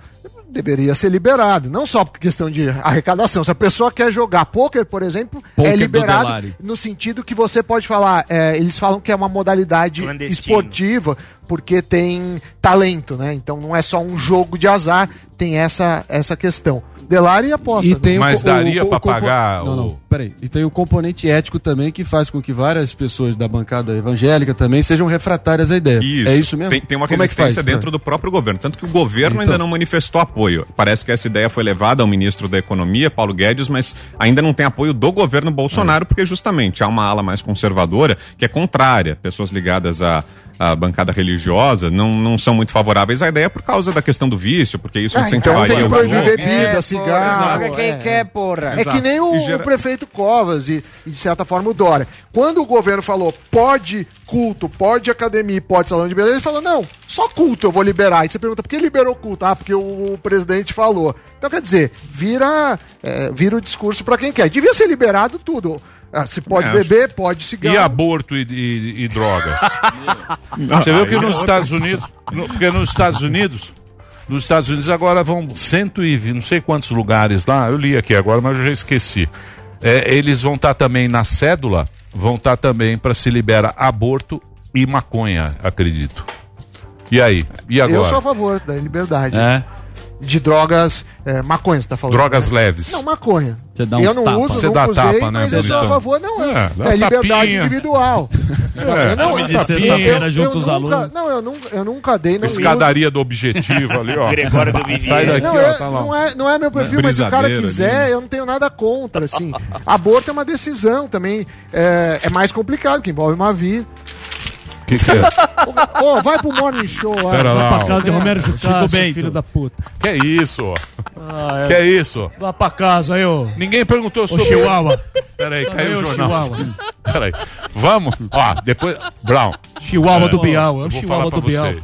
S6: deveria ser liberado, não só por questão de arrecadação. Se a pessoa quer jogar pôquer, por exemplo,
S5: Pôquer
S6: é
S5: do
S6: liberado no sentido que você pode falar, é, eles falam que é uma modalidade esportiva porque tem talento, né? Então não é só um jogo de azar, tem essa essa questão. Delari aposta.
S8: E tem o
S4: Mas
S8: o-
S4: daria
S8: compo-
S4: pagar
S8: Não,
S4: o-
S8: não, peraí. E tem o componente ético também que faz com que várias pessoas da bancada evangélica também sejam refratárias à ideia.
S10: Isso.
S8: É isso mesmo?
S10: Tem, tem uma
S8: Como é que
S10: resistência
S8: faz?
S10: dentro do próprio governo. Tanto que o governo
S8: Então.
S10: ainda não manifestou apoio. Parece que essa ideia foi levada ao ministro da Economia, Paulo Guedes, mas ainda não tem apoio do governo Bolsonaro, porque justamente há uma ala mais conservadora que é contrária. Pessoas ligadas à, à bancada religiosa não, não são muito favoráveis à ideia por causa da questão do vício, porque isso
S6: Ah, então
S10: incentivaria
S6: tem que
S10: o
S6: proibir
S10: jogo.
S6: bebida,
S12: É,
S6: cigarro.
S12: Paga quem
S6: é.
S12: quer, porra.
S6: É que nem o,
S10: E gera-
S6: o prefeito Covas e, e, de certa forma, o Dória. Quando o governo falou pode culto, pode academia, pode salão de beleza, ele falou, não, só culto eu vou liberar. Aí você pergunta, por que liberou culto? Ah, porque o, presidente falou. Então, quer dizer, vira, é, vira o discurso pra quem quer. Devia ser liberado tudo. Ah, se pode
S4: É,
S6: beber, pode cigarro.
S4: E aborto e, e- e drogas? Você viu que nos Estados Unidos, no- porque nos Estados Unidos, nos Estados Unidos agora vão 120, não sei quantos lugares lá, eu li aqui agora, mas eu já esqueci. É, eles vão estar também na cédula, vão estar também para se liberar aborto e maconha, acredito. E aí? E
S6: Eu sou a
S4: agora?
S6: favor da liberdade.
S5: É?
S6: De drogas, é, maconha, você tá falando.
S4: Drogas
S6: né?
S4: leves.
S6: Não, maconha.
S5: Você dá
S6: eu não
S5: tapas.
S6: uso,
S4: Você
S6: nunca
S4: dá
S6: usei,
S4: tapa, né,
S6: mas eu sou a favor. Não, é,
S4: É,
S6: é liberdade
S4: tapinha.
S6: individual.
S4: É,
S6: eu não,
S5: Nome de
S6: eu-
S5: sexta-feira
S6: eu-
S5: junto
S6: eu
S5: os
S6: nunca-
S5: alunos.
S6: Não, eu nunca, eu nunca dei, não
S4: Escadaria do objetivo ali, ó.
S2: Gregório do.
S4: Sai daqui,
S6: Não,
S4: ó,
S6: é,
S4: tá lá.
S6: não, é, não é meu perfil, mas se o cara quiser,
S10: ali.
S6: eu não tenho nada contra, assim. Aborto é uma decisão também, é, é mais complicado, que envolve uma vida.
S4: Que que é?
S6: Ô, vai pro morning show lá.
S4: Pera lá, ó.
S13: casa de Romero
S5: Bento.
S13: filho da puta.
S4: Que é isso?
S13: Ah,
S4: Que é isso?
S13: Lá pra casa aí, ô.
S4: Ninguém perguntou
S13: Ô,
S4: sobre.
S13: Chihuahua.
S4: Peraí, caiu
S13: Aí,
S4: o
S13: ô,
S4: jornal.
S13: Chihuahua.
S4: Peraí. Vamos? Ó, depois. Brown.
S13: Chihuahua do Bial. É o Chihuahua
S4: falar pra
S13: do Bial.
S4: você.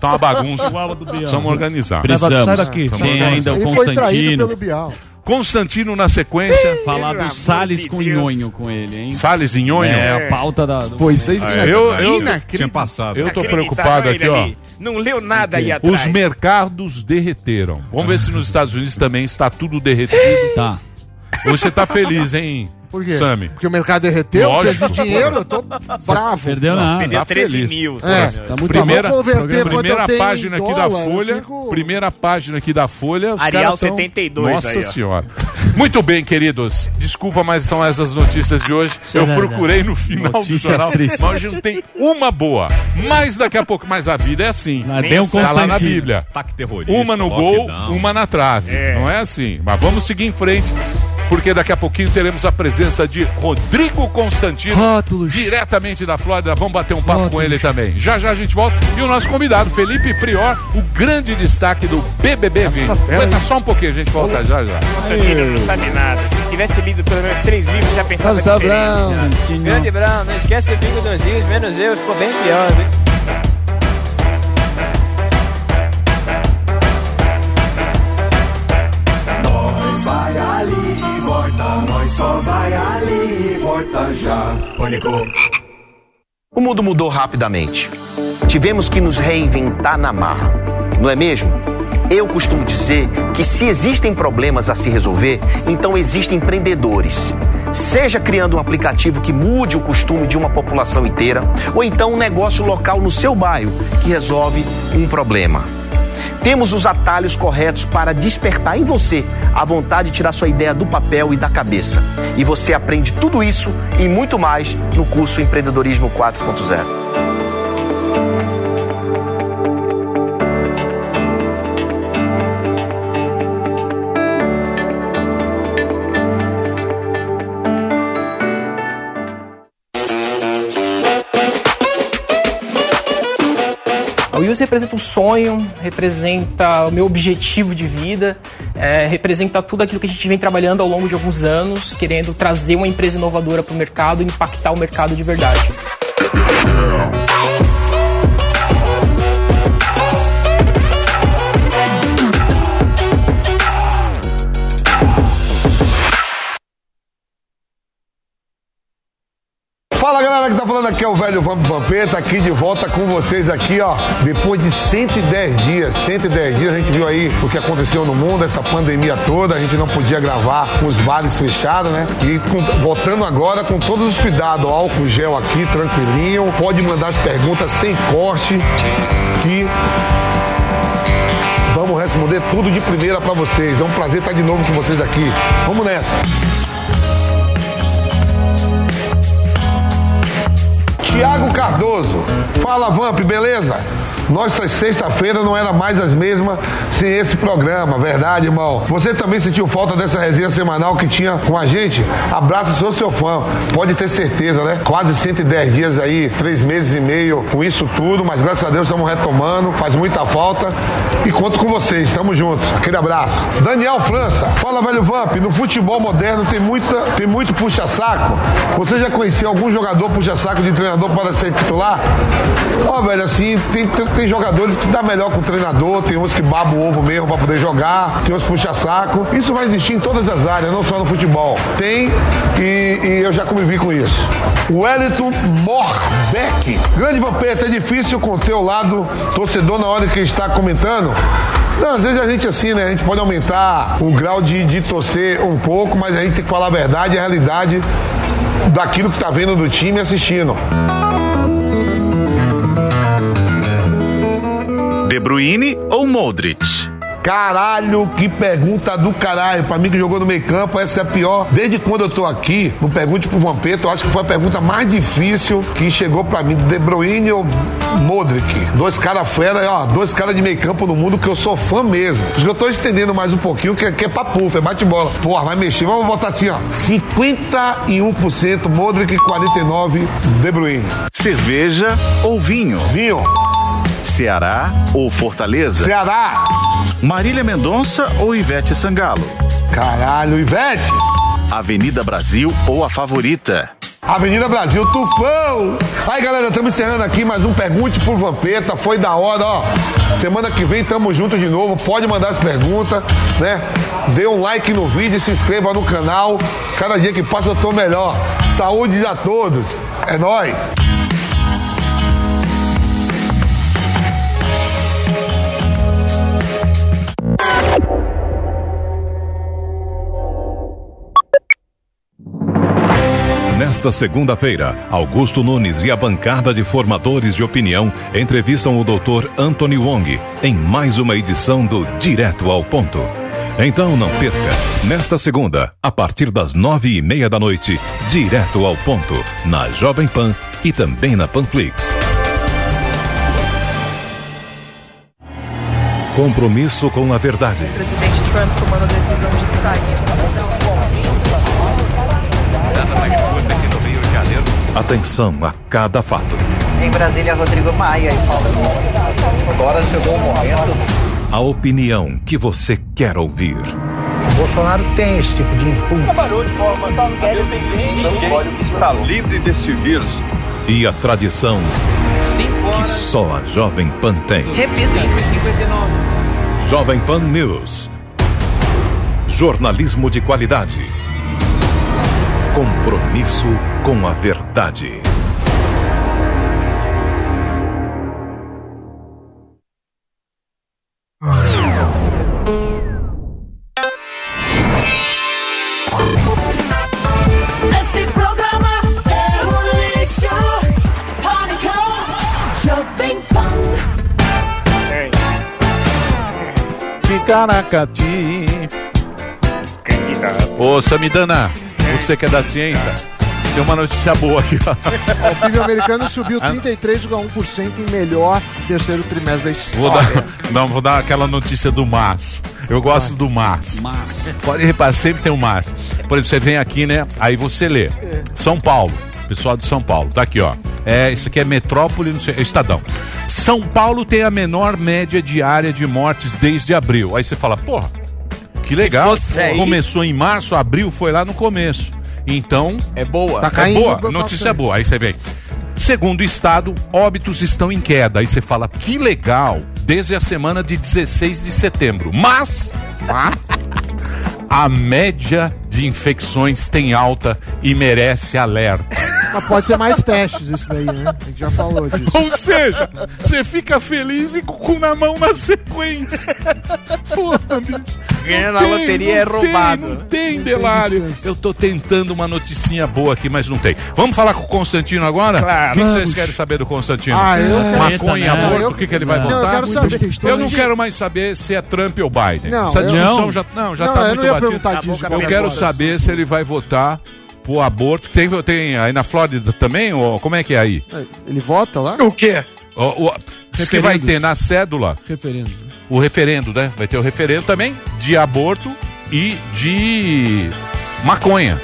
S4: Tá uma bagunça.
S13: Chihuahua do Bial.
S4: Precisamos organizar.
S5: Precisamos.
S13: Sai daqui.
S5: Tem ainda o
S6: Ele foi traído
S5: Constantino.
S6: pelo Bial.
S4: Constantino na sequência.
S5: Falar do Salles com nhonho com ele, hein?
S4: Salles em Nhonho.
S5: É, a pauta da. do-
S8: isso aí.
S4: Ah, eu, eu,
S10: Tinha passado.
S4: eu tô preocupado aqui, ó.
S2: Não leu nada aí atrás.
S4: Os mercados derreteram. Vamos ver se nos Estados Unidos também está tudo derretido.
S5: Tá.
S4: Você tá feliz, hein,
S6: Por quê?
S4: Sami?
S6: Porque o mercado derreteu,
S4: Lógico.
S6: perdi dinheiro, eu tô bravo.
S5: Perdeu nada.
S2: Perdeu
S4: Tá
S2: 13
S4: feliz.
S2: mil.
S6: É.
S8: Tá muito
S4: Primeira, primeira
S6: tenho
S4: página aqui da
S6: dólar, eu
S4: Folha.
S6: fico-
S4: Primeira página aqui da Folha. Os
S2: Arial
S4: tão-
S2: 72
S4: Nossa
S2: aí,
S4: senhora. Muito bem, queridos. Desculpa, mas são essas notícias de hoje. eu procurei no final
S5: Notícias
S4: do jornal,
S5: tristes.
S4: mas hoje não tem uma boa. Mas daqui a pouco, mas a vida é assim.
S5: Mas tem um
S4: Tá lá na
S5: Constantino.
S4: Bíblia. Uma no gol, uma na trave.
S2: É.
S4: Não é assim. Mas vamos seguir em frente. Porque daqui a pouquinho teremos a presença de Rodrigo Constantino, diretamente da Flórida. Vamos bater um papo com ele também. Já já a gente volta. E o nosso convidado, Felipe Prior, o grande destaque do BBB 20.
S2: fera,
S4: Aguenta só um pouquinho, a gente volta já já.
S2: Constantino não sabe nada. Se tivesse lido pelo menos três livros, já pensava
S5: Salve,
S2: diferente.
S12: Grande Brown, não esquece o bingo dos rios, menos eu, ficou bem pior, viu?
S14: Já. Pânico.
S15: O mundo mudou rapidamente. Tivemos que nos reinventar na marra, não é mesmo? Eu costumo dizer que se existem problemas a se resolver, então existem empreendedores. Seja criando um aplicativo que mude o costume de uma população inteira, ou então um negócio local no seu bairro que resolve um problema. Temos os atalhos corretos para despertar em você a vontade de tirar sua ideia do papel e da cabeça. E você aprende tudo isso e muito mais no curso Empreendedorismo 4.0.
S16: A Wills representa um sonho, representa o meu objetivo de vida, é, representa tudo aquilo que a gente vem trabalhando ao longo de alguns anos, querendo trazer uma empresa inovadora para o mercado e impactar o mercado de verdade.
S17: Fala galera que tá falando aqui é o velho Vamp Vampeta, aqui de volta com vocês aqui, ó. Depois de 110 dias, 110 dias a gente viu aí o que aconteceu no mundo, essa pandemia toda, a gente não podia gravar com os bares fechados, né? E com- voltando agora com todos os cuidados, álcool gel aqui, tranquilinho, pode mandar as perguntas sem corte, que vamos responder tudo de primeira pra vocês. É um prazer estar de novo com vocês aqui. Vamos nessa. Tiago Cardoso. Fala, Vamp, beleza? Nossa sexta-feira não era mais as mesmas sem esse programa, verdade, irmão? Você também sentiu falta dessa resenha semanal que tinha com a gente? Abraço, sou seu fã. Pode ter certeza, né? Quase 110 dias aí, três meses e meio com isso tudo, mas graças a Deus estamos retomando, faz muita falta e conto com vocês, estamos juntos. Aquele abraço. Daniel França, fala, velho Vamp, no futebol moderno tem, muita, tem muito puxa-saco. Você já conhecia algum jogador puxa-saco de treinador para ser titular? Ó, velho, assim, tem, tem, tem jogadores que dá melhor com o treinador, tem uns que babam o ovo mesmo para poder jogar, tem uns puxa-saco. Isso vai existir em todas as áreas, não só no futebol. Tem e, e eu já convivi com isso. Wellington Morbeck. Grande Vampeta, é difícil conter o lado torcedor na hora que está comentando. Não, às vezes a gente assim, né? A gente pode aumentar o grau de, de torcer um pouco, mas a gente tem que falar a verdade a realidade daquilo que tá vendo do time assistindo.
S18: De Bruyne ou Modric?
S17: Caralho, que pergunta do caralho. Pra mim que jogou no meio campo, essa é a pior. Desde quando eu tô aqui, no Pergunte pro Vampeta, eu acho que foi a pergunta mais difícil que chegou pra mim. De Bruyne ou Modric? Dois caras fera, ó, dois caras de meio campo no mundo que eu sou fã mesmo. Por isso que eu tô estendendo mais um pouquinho, que, é- que é pra puff, é bate-bola. Porra, vai mexer, vamos botar assim, ó. 51% Modric e 49% De Bruyne.
S18: Cerveja ou vinho?
S17: Vinho.
S18: Ceará ou Fortaleza?
S17: Ceará.
S18: Marília Mendonça ou Ivete Sangalo?
S17: Caralho, Ivete.
S18: Avenida Brasil ou a favorita?
S17: Avenida Brasil, tufão! Aí galera, estamos encerrando aqui mais um Pergunte por Vampeta, foi da hora, ó. Semana que vem tamo junto de novo, pode mandar as perguntas, né? Dê um like no vídeo, se inscreva no canal. Cada dia que passa eu tô melhor. Saúde a todos, é nóis!
S19: Nesta segunda-feira, Augusto Nunes e a bancada de formadores de opinião entrevistam o Dr. Anthony Wong em mais uma edição do Direto ao Ponto. Então não perca, nesta segunda, a partir das nove e meia da noite, Direto ao Ponto, na Jovem Pan e também na Panflix. Compromisso com a verdade.
S20: presidente Trump tomando a decisão de sair.
S19: Atenção a cada fato.
S20: Em Brasília, Rodrigo Maia e Paulo.
S1: Agora chegou o momento.
S19: A opinião que você quer ouvir.
S1: O Bolsonaro tem esse tipo de impulso.
S21: Trabalhou de forma independente. Olha que está livre desse vírus.
S19: E a tradição que só a Jovem Pan tem.
S20: Repita.
S12: 59.
S19: Jovem Pan News. Jornalismo de qualidade. Compromisso com a verdade.
S14: Esse programa é um lixo. Pânico, Jovem Pan.
S4: Ticaracati. Ô, Samidana, você que é da ciência, tem uma notícia boa aqui, ó.
S6: O PIB americano subiu 33,1% em melhor terceiro trimestre da
S4: Vou
S6: história.
S4: dar, não, vou dar aquela notícia do Mas. Eu gosto do Mas.
S5: Mas.
S4: Pode reparar, sempre tem um Mas. Por exemplo, você vem aqui, né? Aí você lê. São Paulo. Pessoal de São Paulo. Tá aqui, ó. É, isso aqui é metrópole, não sei, é Estadão. São Paulo tem a menor média diária de mortes desde abril. Aí você fala, porra, que legal.
S12: aí-
S4: Começou em março, abril foi lá no começo. Então.
S12: É boa.
S6: Tá
S4: é
S6: caindo
S4: boa,
S6: bastante.
S4: notícia boa. Aí você vem. Segundo o estado, óbitos estão em queda. Aí você fala, que legal, desde a semana de 16 de setembro. Mas, mas a média de infecções tem alta e merece alerta.
S6: Mas pode ser mais testes isso daí, né? A gente já falou disso.
S4: Ou seja, você fica feliz e com o cu na mão na sequência. Porra, bicho.
S12: Ganhar
S4: Não
S12: na
S4: tem,
S12: loteria é
S4: não tem,
S12: roubado.
S4: Não tem, Delário. Eu tô tentando uma noticinha boa aqui, mas não tem. Vamos falar com o Constantino agora?
S12: Claro.
S4: O que que vocês querem saber do Constantino?
S6: Ah, eu quero-
S4: Maconha,
S5: né?
S4: aborto,
S6: Eu-
S4: o que, que ele vai
S6: Não, eu
S4: votar?
S6: quero
S4: Muitas
S6: saber.
S4: Eu não quero mais saber se é Trump ou Biden.
S6: Não,
S4: Essa
S6: eu-
S4: discussão
S5: Não.
S4: já, não, já
S6: Não,
S4: tá
S6: eu
S4: muito
S6: não ia
S4: batida.
S6: disso.
S4: Eu quero saber se ele vai votar pro aborto. Tem, tem aí na Flórida também? Ou como é que é aí?
S6: Ele vota lá?
S22: O quê?
S4: O, o, que vai ter na cédula
S8: Referendo.
S4: O referendo, né? Vai ter o referendo também de aborto e de maconha.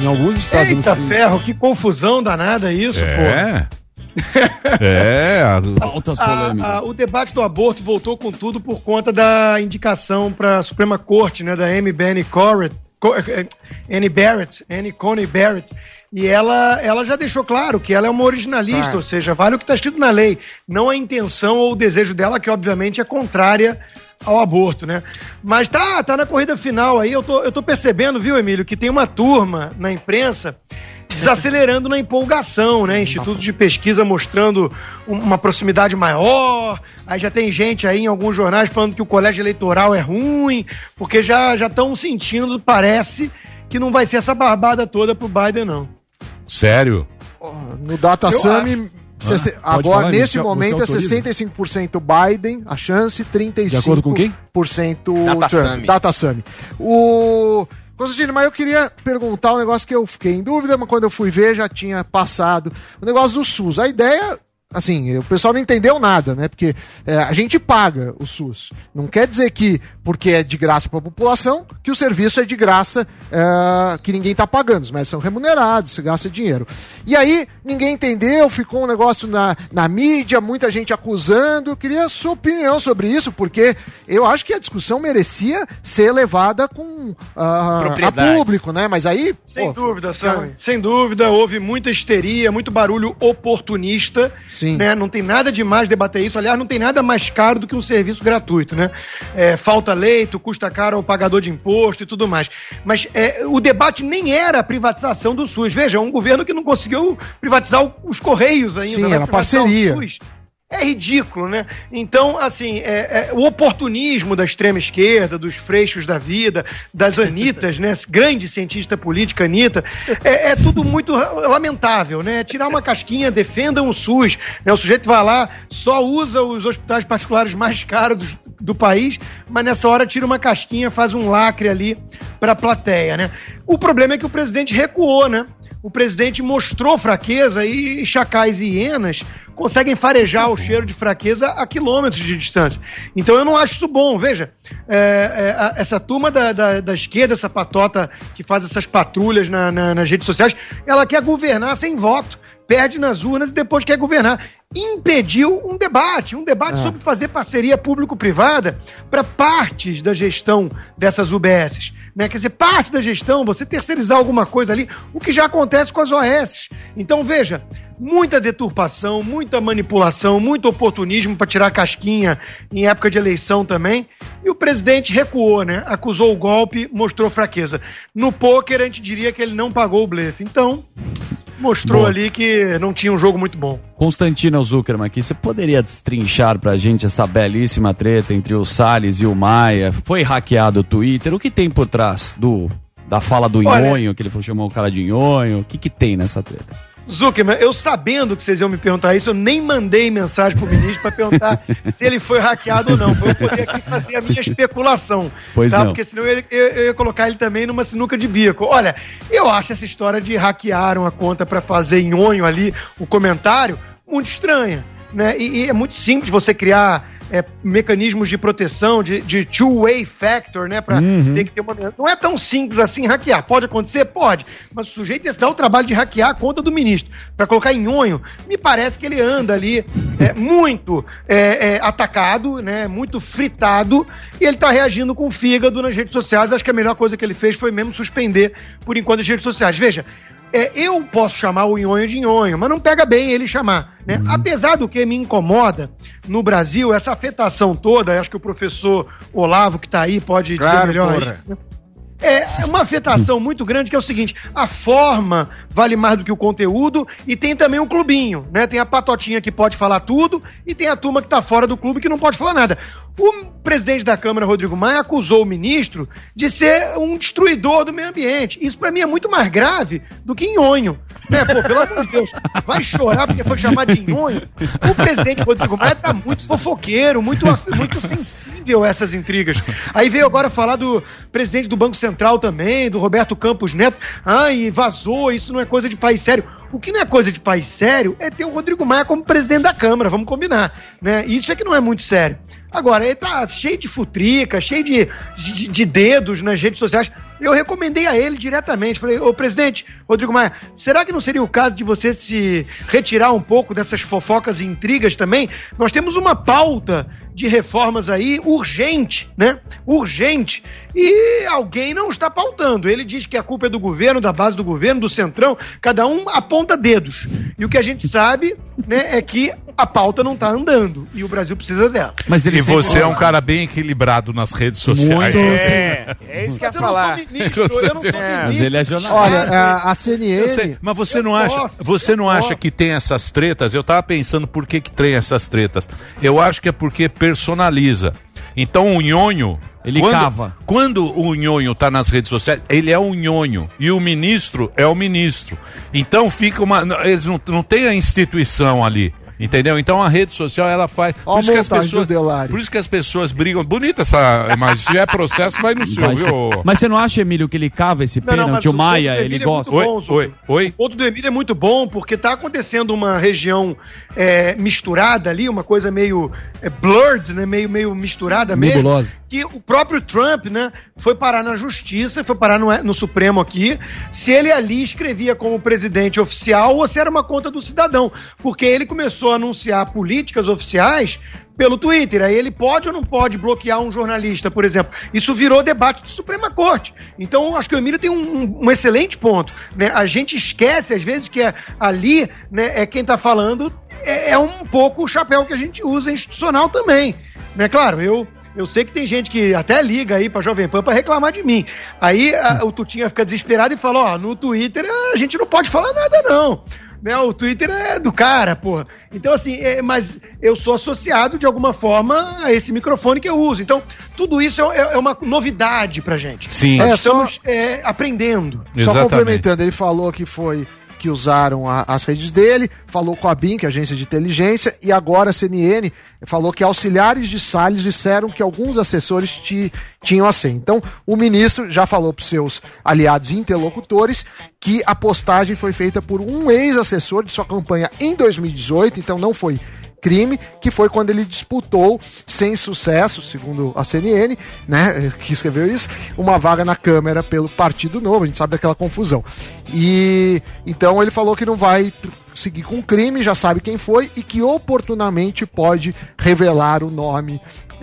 S8: Em alguns estados.
S22: Eita
S8: sei.
S22: ferro, que confusão danada isso, pô.
S4: É. é. a-
S8: Altas
S22: A-
S8: polêmicas.
S22: a- o debate do aborto voltou com tudo por conta da indicação para a Suprema Corte, né, da Amy Benny Corrett, Co- eh, eh, Annie Barrett, Annie Coney Barrett, e ela, ela já deixou claro que ela é uma originalista,
S6: Claro.
S22: ou seja, vale o que está escrito na lei, não a intenção ou o desejo dela, que obviamente é contrária ao aborto, né? Mas tá, tá na corrida final aí, eu tô, eu tô percebendo, viu, Emílio, que tem uma turma na imprensa desacelerando na empolgação, né? Institutos de pesquisa mostrando um- uma proximidade maior. Aí já tem gente aí em alguns jornais falando que o colégio eleitoral é ruim, porque já já estão sentindo, parece que não vai ser essa barbada toda pro Biden não.
S4: Sério?
S6: No Data
S22: Eu
S8: Pode
S6: agora,
S8: você-
S6: momento,
S8: você
S6: é
S8: autoriza?
S6: 65% Biden, a chance, 35%
S8: De acordo com quem?
S12: Data
S6: Trump.
S12: Sumi.
S6: Data. O... Constantino, mas eu queria perguntar um negócio que eu fiquei em dúvida, mas quando eu fui ver já tinha passado. O negócio do SUS. A ideia, assim, o pessoal não entendeu nada, né? Porque é, a gente paga o SUS. Não quer dizer que, porque é de graça para a população, que o serviço é de graça, é, que ninguém tá pagando. Os médicos são remunerados, se gasta dinheiro. E aí, ninguém entendeu, ficou um negócio na, na mídia, muita gente acusando. Eu queria a sua opinião sobre isso, porque eu acho que a discussão merecia ser levada com ah, a público, né? Mas aí.
S22: Sem
S6: pô,
S22: dúvida,
S6: fica-
S22: Sam. Sem dúvida, houve muita histeria, muito barulho oportunista.
S6: Sim.
S22: Né? Não tem nada demais debater isso. Aliás, não tem nada mais caro do que um serviço gratuito, né? É, falta leito, custa caro ao pagador de imposto e tudo mais. Mas é, o debate nem era a privatização do SUS. Veja, um governo que não conseguiu privatizar os Correios ainda.
S6: Sim,
S22: vai
S6: era parceria.
S22: É ridículo, né? Então, assim, é- é, o oportunismo da extrema esquerda, dos freixos da vida, das Anitas, né? Grande cientista política, Anitta, é, é tudo muito lamentável, né? Tirar uma casquinha, defendam o SUS, né? O sujeito vai lá, só usa os hospitais particulares mais caros do, do país, mas nessa hora tira uma casquinha, faz um lacre ali para a plateia, né? O problema é que o presidente recuou, né? O presidente mostrou fraqueza e chacais e hienas conseguem farejar o cheiro de fraqueza a quilômetros de distância. Então eu não acho isso bom. Veja, é, é, essa turma da, da, da esquerda, essa patota que faz essas patrulhas na- na- nas redes sociais, ela quer governar sem voto. Perde nas urnas e depois quer governar. Impediu um debate, um debate
S6: Ah.
S22: sobre fazer parceria público-privada para partes da gestão dessas UBSs. Né? Quer dizer, parte da gestão, você terceirizar alguma coisa ali, o que já acontece com as OS. Então, veja, muita deturpação, muita manipulação, muito oportunismo para tirar casquinha em época de eleição também. E o presidente recuou, né? Acusou o golpe, mostrou fraqueza. No pôquer, a gente diria que ele não pagou o blefe. Então, mostrou
S5: Boa.
S22: ali que não tinha um jogo muito bom.
S5: Constantino Zuckerman aqui, você poderia destrinchar pra gente essa belíssima treta entre o Salles e o Maia? Foi hackeado o Twitter? O que tem por trás do, da fala do
S22: Olha-
S5: que ele foi- chamou o cara de nhonho? O que que tem nessa treta?
S22: Zuckerman, eu sabendo que vocês iam me perguntar isso, eu nem mandei mensagem pro ministro para perguntar se ele foi hackeado ou não. Pra eu poder aqui fazer a minha especulação.
S5: Pois
S22: tá?
S5: não.
S22: Porque senão eu, ia- eu- eu ia colocar ele também numa sinuca de bico. Olha, eu acho essa história de hackearam a conta para fazer nhonho ali, o comentário, muito estranha. Né? E, e é muito simples você criar é, mecanismos de proteção, de, de two-way factor, né? Pra
S5: Uhum.
S22: ter que ter uma. Não é tão simples assim hackear. Pode acontecer? Pode. Mas o sujeito ia se dar o trabalho de hackear a conta do ministro. Pra colocar em onho, me parece que ele anda ali é, muito é, é, atacado, né? Muito fritado, e ele tá reagindo com o fígado nas redes sociais. Acho que a melhor coisa que ele fez foi mesmo suspender, por enquanto, as redes sociais. Veja. É, eu posso chamar o nhonho de nhonho, mas não pega bem ele chamar. Né? Apesar do que me incomoda no Brasil, essa afetação toda, acho que o professor Olavo, que está aí, pode dizer
S1: Claro,
S22: melhor.
S1: porra.
S22: isso, né? É uma afetação muito grande que é o seguinte: a forma vale mais do que o conteúdo e tem também um clubinho, né? Tem a patotinha que pode falar tudo e tem a turma que tá fora do clube que não pode falar nada. O presidente da Câmara, Rodrigo Maia, acusou o ministro de ser um destruidor do meio ambiente. Isso pra mim é muito mais grave do que nhonho. Né? Pô, pelo amor de Deus, vai chorar porque foi chamado de nhonho. O presidente Rodrigo Maia tá muito fofoqueiro, muito, muito sensível a essas intrigas. Aí veio agora falar do presidente do Banco Central também, do Roberto Campos Neto. Ai, vazou, isso não é coisa de país sério. O que não é coisa de país sério é ter o Rodrigo Maia como presidente da Câmara, vamos combinar. Né? Isso é que não é muito sério. Agora, ele tá cheio de futrica, cheio de, de, de dedos nas redes sociais. Eu recomendei a ele diretamente. Falei, ô presidente, Rodrigo Maia, será que não seria o caso de você se retirar um pouco dessas fofocas e intrigas também? Nós temos uma pauta de reformas aí urgente, né? Urgente. E alguém não está pautando. Ele diz que a culpa é do governo, da base do governo, do centrão. Cada um aponta dedos. E o que a gente sabe, né, é que a pauta não está andando. E o Brasil precisa dela.
S5: Mas ele
S4: e você é um cara bem equilibrado nas redes sociais.
S22: Muito,
S2: É, é isso que eu ia
S22: Mas eu não sou
S2: falar.
S22: ministro, eu não sou
S2: É.
S22: ministro.
S5: Mas ele é jornalista.
S6: Olha, a, a
S4: Eu
S6: CNN.
S4: sei, mas você não
S22: Eu
S4: acha,
S22: posso,
S4: você não acha
S22: posso.
S4: que tem essas tretas? Eu tava pensando por que que tem essas tretas. Eu acho que é porque personaliza. Então o nhonho,
S5: Ele
S4: quando,
S5: cava.
S4: Quando o nhonho tá nas redes sociais, ele é um nhonho e o ministro é o ministro. Então fica uma, eles não, não tem a instituição ali. Entendeu? Então a rede social ela faz.
S6: Ó
S4: Por isso, que as pessoas, por isso que as pessoas brigam. Bonita essa imagem. Se é processo, vai no seu,
S5: Mas,
S4: viu?
S5: mas você não acha, Emílio, que ele cava esse pênalti? o Maia, ele
S22: é
S5: gosta.
S22: muito
S4: Oi,
S22: bom,
S4: oi, oi.
S22: O ponto do Emílio é muito bom, porque tá acontecendo uma região é, misturada ali, uma coisa meio é, blurred, né? Meio, meio misturada mesmo. Que o próprio Trump, né, foi parar na justiça, foi parar no, no Supremo aqui, se ele ali escrevia como presidente oficial ou se era uma conta do cidadão. Porque ele começou a anunciar políticas oficiais pelo Twitter. Aí ele pode ou não pode bloquear um jornalista, por exemplo. Isso virou debate de Suprema Corte. Então, acho que o Emílio tem um, um- um excelente ponto. Né? A gente esquece, às vezes, que é ali né, é quem está falando é, é um pouco o chapéu que a gente usa institucional também. Né? Claro, eu. Eu sei que tem gente que até liga aí pra Jovem Pan pra reclamar de mim. Aí a- o Tutinha fica desesperado e fala: Ó, no Twitter a gente não pode falar nada, não. Né? O Twitter é do cara, porra. Então, assim, é, mas eu sou associado de alguma forma a esse microfone que eu uso. Então, tudo isso é, é uma novidade pra gente.
S4: Sim.
S22: Nós
S6: É, só-
S22: estamos é, aprendendo.
S6: Só
S4: Exatamente.
S6: complementando, ele falou que foi que usaram a- as redes dele, falou com a BIM, que é a agência de inteligência, e agora a CNN falou que auxiliares de Salles disseram que alguns assessores ti- tinham a senha. Então, o ministro já falou para seus aliados e interlocutores que a postagem foi feita por um ex-assessor de sua campanha em 2018, então não foi crime, que foi quando ele disputou, sem sucesso, segundo a CNN, né, que escreveu isso, uma vaga na Câmara pelo Partido Novo, a gente sabe daquela confusão. E então ele falou que não vai seguir com crime, já sabe quem foi e que oportunamente pode revelar o nome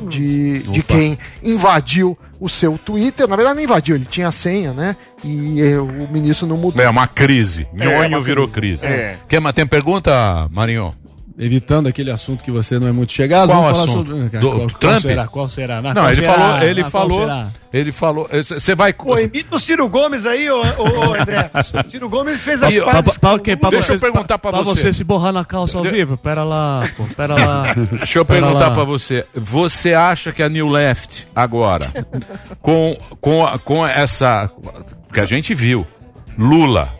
S6: de, de quem invadiu o seu Twitter. Na verdade, não invadiu, ele tinha a senha, né? E eh, o ministro não mudou.
S4: É uma crise.
S6: É,
S4: Nhonho
S6: uma
S4: virou
S6: crise.
S4: crise.
S6: É.
S4: Quer, mas tem pergunta, Marinho?
S8: Evitando aquele assunto que você não é muito chegado,
S4: Qual
S8: vamos falar
S4: assunto?
S8: sobre.
S4: Do
S8: qual, qual
S4: Trump?
S8: será? Qual será?
S4: Não,
S8: qual
S4: ele
S8: será?
S4: falou, ele
S8: Ah, qual
S4: falou, ele falou, você vai...
S22: Pô, imita o Ciro Gomes aí, ô, ô, ô, André. Ciro Gomes fez as pazes.
S13: pra, pra? Pra
S4: Deixa
S13: você,
S4: eu perguntar pra
S13: pra
S4: você.
S13: você se borrar na calça ao vivo? Pera lá, pô, pera lá.
S4: Deixa eu
S13: Pera
S4: perguntar
S13: lá.
S4: pra você. Você acha que a New Left agora, com, com, com essa que a gente viu, Lula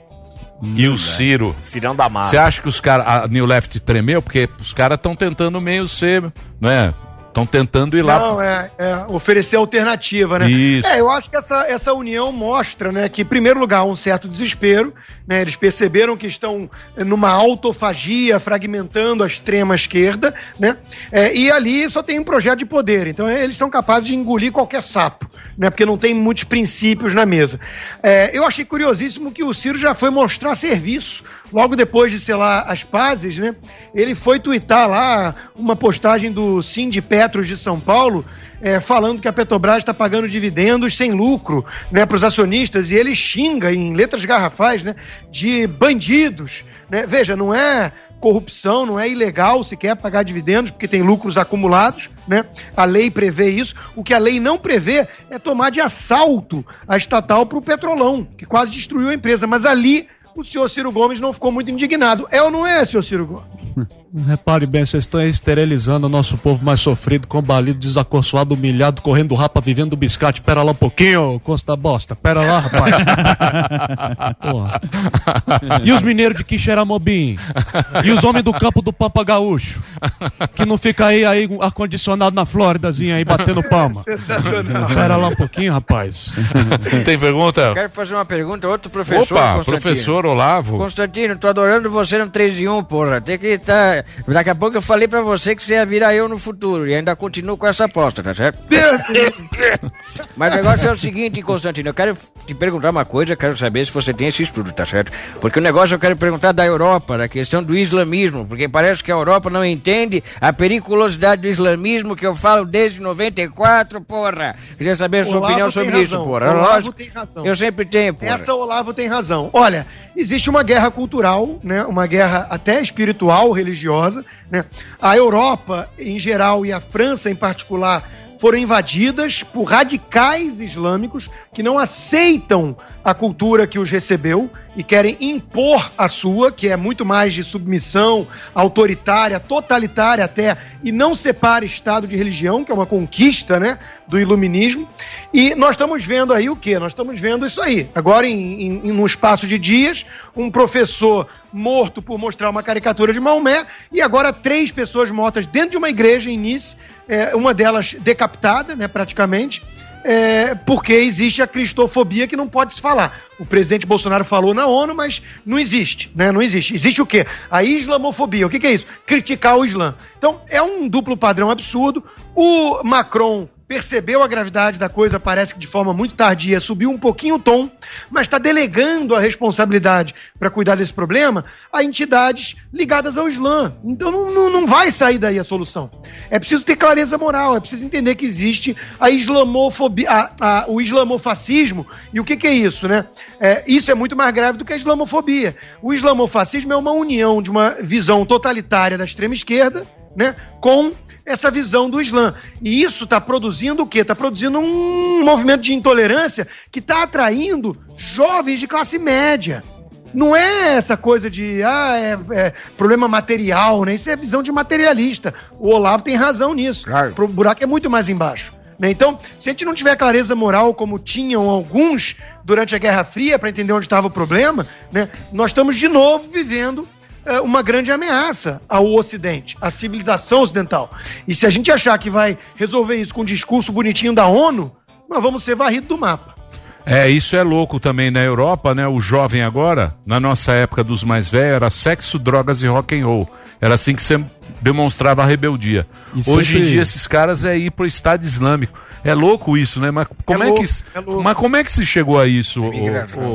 S4: e o Ciro,
S2: Cirão da Mata.
S4: você acha que os caras, a New Left tremeu? Porque os caras estão tentando meio ser, né? Estão tentando ir lá.
S22: Não, é, é, oferecer alternativa, né?
S4: Isso.
S22: É, eu acho que essa, essa união mostra, né, que, em primeiro lugar, um certo desespero, né? Eles perceberam que estão numa autofagia, fragmentando a extrema esquerda, né? É, e ali só tem um projeto de poder, então eles são capazes de engolir qualquer sapo, né? Porque não tem muitos princípios na mesa. É, eu achei curiosíssimo que o Ciro já foi mostrar serviço. Logo depois de selar as pazes, né? Ele foi twittar lá uma postagem do Cindy Petros de São Paulo, é, falando que a Petrobras está pagando dividendos sem lucro né, para os acionistas, e ele xinga em letras garrafais né, de bandidos. Né? Veja, não é corrupção, não é ilegal sequer pagar dividendos, porque tem lucros acumulados, né? A lei prevê isso. O que a lei não prevê é tomar de assalto a estatal para o Petrolão, que quase destruiu a empresa. Mas ali o senhor Ciro Gomes não ficou muito indignado. É ou não é, senhor Ciro Gomes?
S13: Repare bem, vocês estão esterilizando o nosso povo mais sofrido, combalido, desacorçoado, humilhado, correndo rapa, vivendo do biscate. Pera lá um pouquinho, ô, Costa Bosta. Pera lá, rapaz. Porra. E os mineiros de Quixeramobim? E os homens do campo do Pampa Gaúcho? Que não fica aí, aí ar-condicionado na Flóridazinha aí, batendo palma.
S22: Sensacional.
S13: Pera lá um pouquinho, rapaz.
S4: Tem pergunta?
S12: Eu quero fazer uma pergunta, outro professor.
S4: Opa,
S12: Constantino.
S4: Professor Olavo.
S12: Constantino, tô adorando você no 3 em 1, porra. Tem que estar. Daqui a pouco eu falei pra você que você ia virar eu no futuro. E ainda continuo com essa aposta, tá certo? Mas o negócio é o seguinte, Constantino, eu quero te perguntar uma coisa, quero saber se você tem esse estudo, tá certo? Porque o negócio eu quero perguntar da Europa, da questão do islamismo, porque parece que a Europa não entende a periculosidade do islamismo que eu falo desde 94, porra. Queria saber a sua
S22: Olavo
S12: opinião sobre
S22: razão.
S12: isso, porra.
S22: Olavo
S12: Lógico,
S22: tem razão.
S12: Eu sempre tenho, porra.
S22: Essa Olavo tem razão. Olha, existe uma guerra cultural, né? Uma guerra até espiritual, religiosa, né? A Europa em geral e a França em particular foram invadidas por radicais islâmicos que não aceitam a cultura que os recebeu e querem impor a sua, que é muito mais de submissão autoritária, totalitária até, e não separa Estado de religião, que é uma conquista, né, do iluminismo. E nós estamos vendo aí o quê? Nós estamos vendo isso aí. Agora, em, em, espaço de dias, um professor morto por mostrar uma caricatura de Maomé, e agora três pessoas mortas dentro de uma igreja em Nice, é, uma delas decapitada, né, praticamente, é, porque existe a cristofobia que não pode se falar. O presidente Bolsonaro falou na ONU, mas não existe, né? Não existe. Existe o quê? A islamofobia. O que, que é isso? Criticar o Islã. Então, é um duplo padrão absurdo. O Macron percebeu a gravidade da coisa, parece que de forma muito tardia, subiu um pouquinho o tom, mas está delegando a responsabilidade para cuidar desse problema a entidades ligadas ao Islã. Então não, não, não vai sair daí a solução. É preciso ter clareza moral, é preciso entender que existe a islamofobia, a- a- o islamofascismo, e o que, que é isso, né? É, isso é muito mais grave do que a islamofobia. O islamofascismo é uma união de uma visão totalitária da extrema esquerda, né, com essa visão do Islã. E isso está produzindo o quê? Está produzindo um movimento de intolerância que está atraindo jovens de classe média. Não é essa coisa de ah, é, é problema material, né? Isso é visão de materialista. O Olavo tem razão nisso. O buraco é muito mais embaixo. né? Então, se a gente não tiver clareza moral como tinham alguns durante a Guerra Fria para entender onde estava o problema, né? nós estamos de novo vivendo uma grande ameaça ao Ocidente, à civilização ocidental. E se a gente achar que vai resolver isso com um discurso bonitinho da ONU, nós vamos ser varridos do mapa.
S4: É, isso é louco também na Europa, né? O jovem agora, na nossa época dos mais velhos, era sexo, drogas e rock and roll. Era assim que você demonstrava a rebeldia.
S8: E
S4: Hoje em
S8: sempre-
S4: dia esses caras é ir pro Estado Islâmico. É louco isso, né? Mas como é,
S22: louco,
S4: que
S22: é.
S4: Mas como é que se chegou a isso? ô-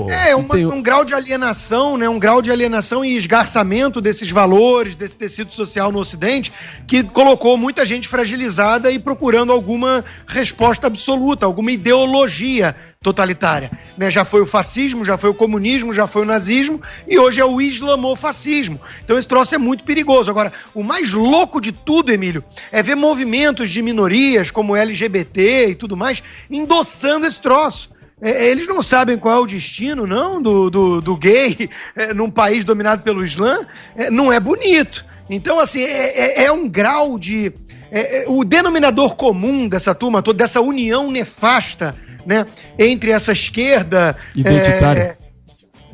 S4: ô-
S22: É, uma- um grau de alienação, né? Um grau de alienação e esgarçamento desses valores, desse tecido social no Ocidente, que colocou muita gente fragilizada e procurando alguma resposta absoluta, alguma ideologia totalitária. Né? Já foi o fascismo, já foi o comunismo, já foi o nazismo e hoje é o islamofascismo. Então esse troço é muito perigoso. Agora, o mais louco de tudo, Emílio, é ver movimentos de minorias como LGBT e tudo mais endossando esse troço. É, eles não sabem qual é o destino, não, do, do, do gay é, num país dominado pelo Islã. É, não é bonito. Então, assim, é, é- é um grau de. é- é- o denominador comum dessa turma toda, dessa união nefasta, né, entre essa esquerda.
S8: Identitária.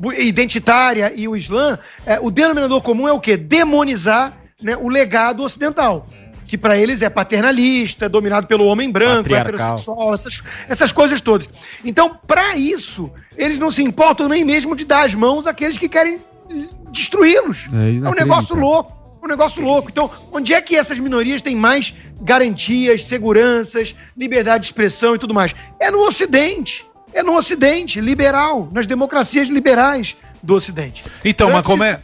S22: é, identitária e o Islã, é, o denominador comum é o quê? Demonizar né, o legado ocidental. Que para eles é paternalista, dominado pelo homem branco, heterossexual, essas, essas coisas todas. Então, para isso, eles não se importam nem mesmo de dar as mãos àqueles que querem destruí-los.
S8: É
S22: É um negócio louco. Um negócio louco. Então, onde é que essas minorias têm mais garantias, seguranças, liberdade de expressão e tudo mais? É no Ocidente. É no Ocidente, liberal, nas democracias liberais do Ocidente.
S4: Então, mas como, é,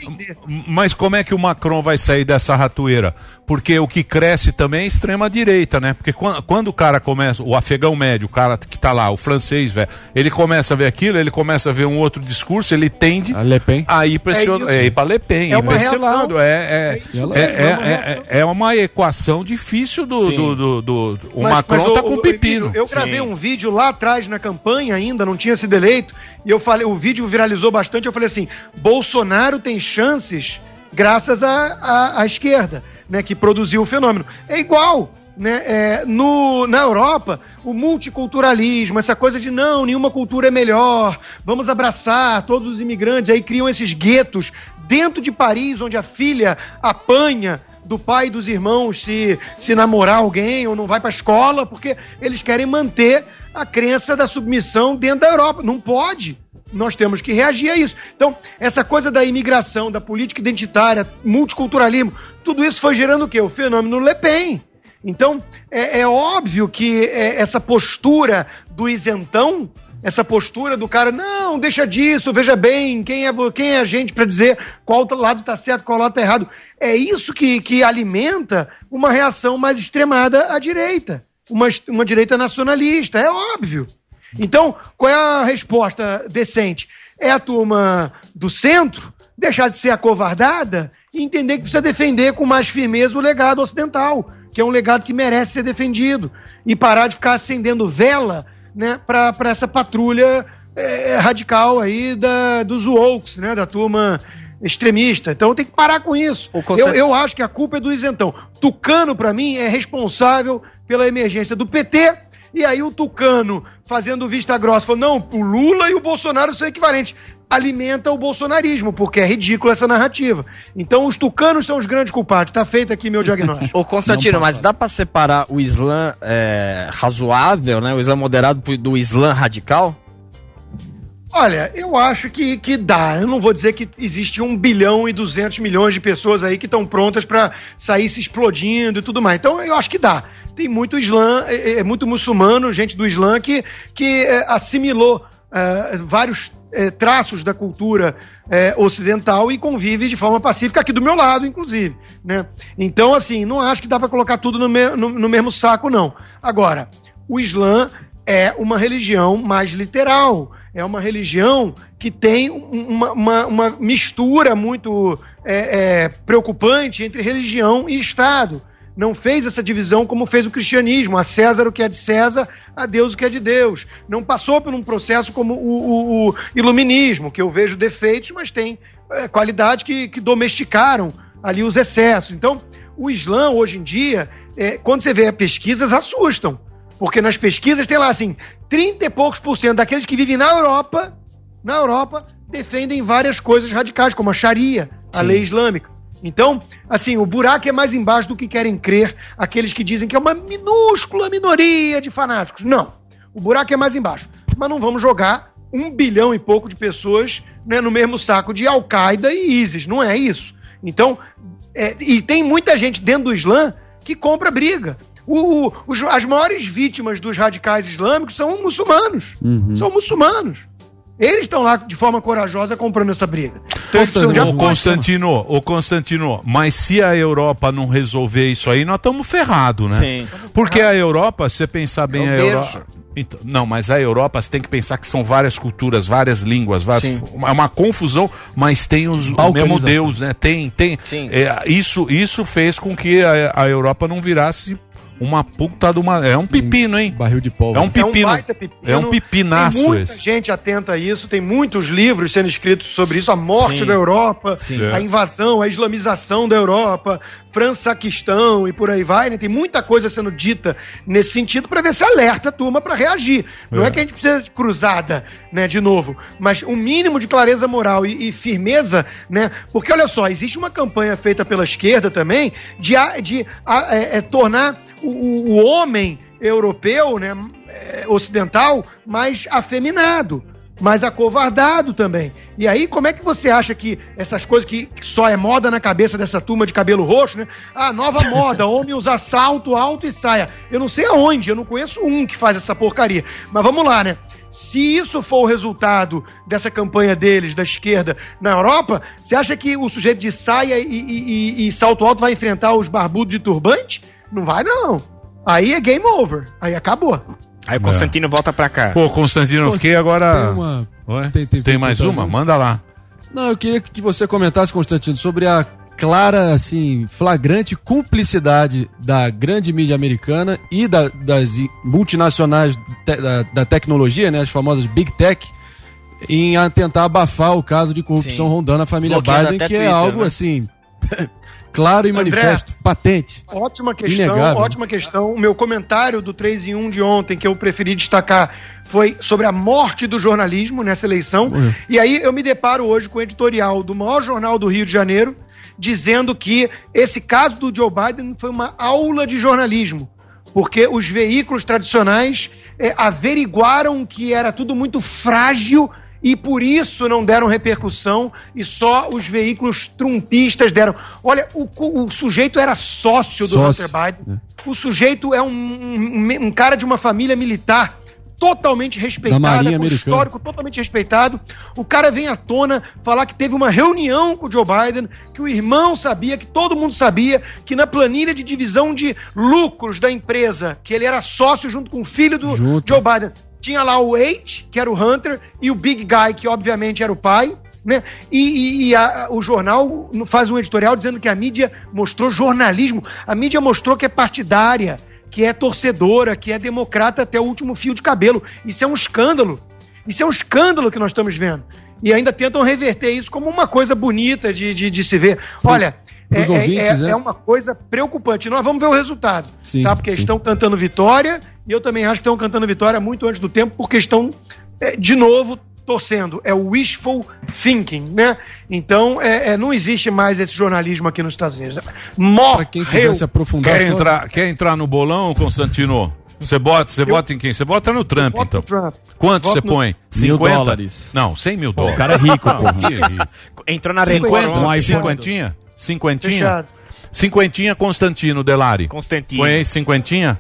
S4: mas como é que o Macron vai sair dessa ratoeira? Porque o que cresce também é extrema direita, né? Porque quando, quando o cara começa, o afegão médio, o cara que tá lá, o francês, velho, ele começa a ver aquilo, ele começa a ver um outro discurso, ele tende
S8: A Le Pen.
S4: a ir pra esse
S22: É
S4: é ir pra Le Pen,
S22: É
S4: ir
S22: uma
S4: pra esse
S22: reação.
S4: lado. É, é, é,
S22: é uma
S4: é- é- é equação difícil do.
S12: Sim.
S4: do, do, do- o
S22: Mas-
S4: Macron
S22: mas
S4: tá
S22: o-
S4: com
S22: o-
S4: pepino.
S22: Eu gravei
S12: Sim.
S22: um vídeo lá atrás na campanha ainda, não tinha sido eleito, e eu falei, o vídeo viralizou bastante, eu falei assim, Bolsonaro tem chances graças à, esquerda, né, que produziu o fenômeno. É igual, né, é, no, na Europa, o multiculturalismo, essa coisa de não, nenhuma cultura é melhor, vamos abraçar todos os imigrantes, aí criam esses guetos dentro de Paris, onde a filha apanha do pai e dos irmãos se, se namorar alguém ou não vai pra escola, porque eles querem manter a crença da submissão dentro da Europa. Não pode. Nós temos que reagir a isso. Então, essa coisa da imigração, da política identitária, multiculturalismo, tudo isso foi gerando o quê? O fenômeno Le Pen. Então, é, é óbvio que é, essa postura do isentão, essa postura do cara, não, deixa disso, veja bem, quem é, quem é a gente para dizer qual lado está certo, qual lado está errado. É isso que, que alimenta uma reação mais extremada à direita, uma, uma direita nacionalista, é óbvio. Então, qual é a resposta decente? É a turma do centro deixar de ser acovardada e entender que precisa defender com mais firmeza o legado ocidental, que é um legado que merece ser defendido, e parar de ficar acendendo vela né, para essa patrulha é, radical aí da, dos woks, né, da turma extremista. Então tem que parar com isso. Eu, eu acho que a culpa é do isentão. Tucano, para mim, é responsável pela emergência do PT. E aí o Tucano, fazendo vista grossa, falou, não, o Lula e o Bolsonaro são equivalentes. Alimenta o bolsonarismo, porque é ridícula essa narrativa. Então os tucanos são os grandes culpados. Tá feito aqui meu diagnóstico.
S12: Ô Constantino, mas dá pra separar o Islã é, razoável, né? O Islã moderado do Islã radical?
S22: Olha, eu acho que, que dá. Eu não vou dizer que existe um bilhão e 200 milhões de pessoas aí que estão prontas para sair se explodindo e tudo mais. Então, eu acho que dá. Tem muito Islã, é, é muito muçulmano, gente do Islã que, que é, assimilou é, vários é, traços da cultura é, ocidental e convive de forma pacífica aqui do meu lado, inclusive. Né? Então, assim, não acho que dá para colocar tudo no, me- no- no mesmo saco, não. Agora, o Islã é uma religião mais literal. É uma religião que tem um- uma, uma- uma mistura muito é, é, preocupante entre religião e Estado. Não fez essa divisão como fez o cristianismo, a César o que é de César, a Deus o que é de Deus. Não passou por um processo como o, o- o iluminismo, que eu vejo defeitos, mas tem é, qualidades que, que domesticaram ali os excessos. Então, o Islã, hoje em dia, é, quando você vê pesquisas, assustam. Porque nas pesquisas tem lá assim, 30 e poucos por cento daqueles que vivem na Europa, na Europa, defendem várias coisas radicais, como a Sharia, a lei islâmica. Então, assim, o buraco é mais embaixo do que querem crer aqueles que dizem que é uma minúscula minoria de fanáticos. Não. O buraco é mais embaixo. mas não vamos jogar um bilhão e pouco de pessoas né, no mesmo saco de Al-Qaeda e ISIS. Não é isso. Então, é, e tem muita gente dentro do Islã que compra briga. O- o- os- as maiores vítimas dos radicais islâmicos são muçulmanos. São muçulmanos. Eles estão lá de forma corajosa comprando essa briga. Então
S4: Ô,
S22: apoio.
S4: Constantino, ô Constantino, mas se a Europa não resolver isso aí, nós estamos ferrados, né?
S2: Sim.
S4: Porque a Europa, se você pensar bem,
S2: É o
S4: a. Europa. Então, não, mas a Europa você tem que pensar que são várias culturas, várias línguas, va- é uma confusão, mas tem os, o mesmo. Deus, né? Tem, tem. é, isso, isso fez com que a, a Europa não virasse uma puta de uma. É um pepino, hein?
S8: Barril de pólvora.
S4: É um pepino.
S22: baita pepino.
S4: É um pepinaço
S22: Tem muita
S4: esse.
S22: gente atenta a isso, tem muitos livros sendo escritos sobre isso, a morte
S4: Sim.
S22: da Europa,
S4: Sim.
S22: a
S4: É.
S22: invasão, a islamização da Europa, França-Quistão e por aí vai, né? Tem muita coisa sendo dita nesse sentido para ver se alerta a turma para reagir. Não é.
S4: É.
S22: que a gente precisa de cruzada, né, de novo, mas um mínimo de clareza moral e, e firmeza, né? Porque olha só, existe uma campanha feita pela esquerda também de, de a- é, é, tornar o, o- homem europeu, né, é, ocidental, mais afeminado, mais acovardado também. E aí, como é que você acha que essas coisas que, que só é moda na cabeça dessa turma de cabelo roxo, né? Ah, nova moda, homem usar salto alto e saia. Eu não sei aonde, eu não conheço um que faz essa porcaria. Mas vamos lá, né? Se isso for o resultado dessa campanha deles, da esquerda, na Europa, você acha que o sujeito de saia e, e- e- e salto alto vai enfrentar os barbudos de turbante? Não vai, não. Aí é game over. Aí acabou.
S2: Aí o Constantino volta pra cá.
S4: Pô, Constantino, eu fiquei agora.
S8: Tem uma- tem- tem- tem
S4: mais uma?
S8: né?
S4: Manda lá.
S8: Não, eu queria que você comentasse, Constantino, sobre a clara, assim, flagrante cumplicidade da grande mídia americana e da- das multinacionais te- da, da tecnologia, né, as famosas Big Tech, em tentar abafar o caso de corrupção
S22: Sim.
S8: rondando a família
S22: Bloqueando
S8: Biden, que é
S22: Twitter,
S8: algo,
S22: né?
S8: assim, claro e
S22: André,
S8: manifesto, patente.
S22: Ótima questão,
S8: Inegável.
S22: ótima questão. O meu comentário do 3 em 1 de ontem, que eu preferi destacar, foi sobre a morte do jornalismo nessa eleição. E aí eu me deparo hoje com o editorial do maior jornal do Rio de Janeiro, dizendo que esse caso do Joe Biden foi uma aula de jornalismo. Porque os veículos tradicionais eh, averiguaram que era tudo muito frágil e por isso não deram repercussão e só os veículos trumpistas deram. Olha, o, o sujeito era sócio do
S8: Sócio,
S22: Hunter Biden. O sujeito é um, um- um cara de uma família militar totalmente respeitada, com histórico totalmente respeitado. O cara vem à tona falar que teve uma reunião com o Joe Biden, que o irmão sabia, que todo mundo sabia, que na planilha de divisão de lucros da empresa, que ele era sócio junto com o filho do Joe Biden, tinha lá o H, que era o Hunter, e o Big Guy, que obviamente era o pai. Né? E, e- e a- o jornal faz um editorial dizendo que a mídia mostrou jornalismo, a mídia mostrou que é partidária, que é torcedora, que é democrata até o último fio de cabelo. Isso é um escândalo. Isso é um escândalo que nós estamos vendo. E ainda tentam reverter isso como uma coisa bonita de, de, de se ver. Olha, é, é-
S8: ouvintes,
S22: é-
S8: né?
S22: é uma coisa preocupante. Nós vamos ver o resultado.
S8: Sim,
S22: tá? Porque
S8: sim.
S22: estão cantando vitória, e eu também acho que estão cantando vitória muito antes do tempo, porque estão, é, de novo, torcendo. É o wishful thinking, né? Então, é, é, não existe mais esse jornalismo aqui nos Estados Unidos. Morreu.
S4: Quer entrar, quer entrar no bolão, Constantino? Você bota, você vota em quem? Você vota no Trump, então. Quanto
S22: Voto
S4: você
S22: no-
S4: põe?
S5: Mil
S4: 50?
S5: dólares.
S4: Não, 100 mil dólares.
S5: cara é rico,
S4: rico.
S2: Entrou na
S4: 50,
S2: Record.
S4: um
S2: Um iPhone.
S4: cinquentinha? Cinquentinha?
S22: Fechado.
S4: Cinquentinha, Constantino Delari.
S2: Constantino.
S4: Põe aí cinquentinha?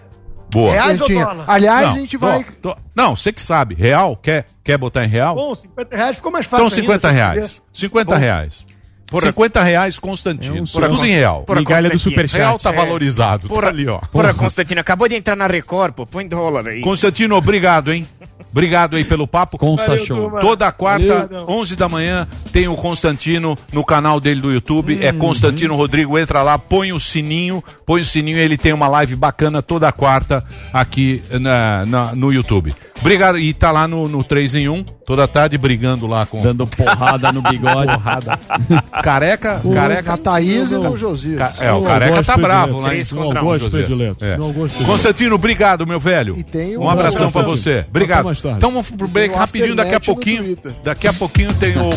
S4: Boa.
S22: Reais ou dólar?
S6: Aliás,
S4: Não,
S6: a gente vai.
S4: tô- tô- não, você que sabe. Real? Quer, quer botar em real?
S22: Bom, 50 reais ficou mais fácil.
S4: Então 50
S22: ainda,
S4: reais.
S22: quiser.
S4: 50
S22: Bom.
S4: reais.
S2: Porra.
S4: 50 reais, Constantino.
S2: É um
S4: Tudo
S2: sonho.
S4: em real.
S2: Porra,
S5: Migalha do. Superchat.
S4: Real tá
S2: É.
S4: valorizado.
S2: Porra,
S4: Tá ali, ó.
S2: Porra, Constantino, acabou de entrar na Record, pô. Põe dólar aí.
S4: Constantino, obrigado, hein? Obrigado aí pelo papo.
S5: Consta
S22: Valeu,
S5: Show.
S22: turma.
S4: Toda quarta,
S22: Valeu.
S4: 11 da manhã, tem o Constantino no canal dele do YouTube. É
S22: Uhum.
S4: Constantino Rodrigo. Entra lá, põe o sininho. Põe o sininho. Ele tem uma live bacana toda quarta aqui na, na- no YouTube. Obrigado. E tá lá no, no 3 em 1, toda tarde, brigando lá com.
S5: Dando porrada no bigode.
S4: Porrada. Careca,
S6: O-
S4: careca.
S6: a Thaís e o Josias.
S4: Ca- É, o
S13: Meu
S4: careca tá bravo lá,
S13: Meu
S2: contra um,
S13: predileto.
S4: É. Constantino, obrigado, meu velho.
S6: E tem
S4: Um
S6: o-
S4: abração pra
S13: Constantino.
S4: você. Obrigado. Então vamos pro break
S6: o
S4: rapidinho, daqui a pouquinho. Daqui a pouquinho tem o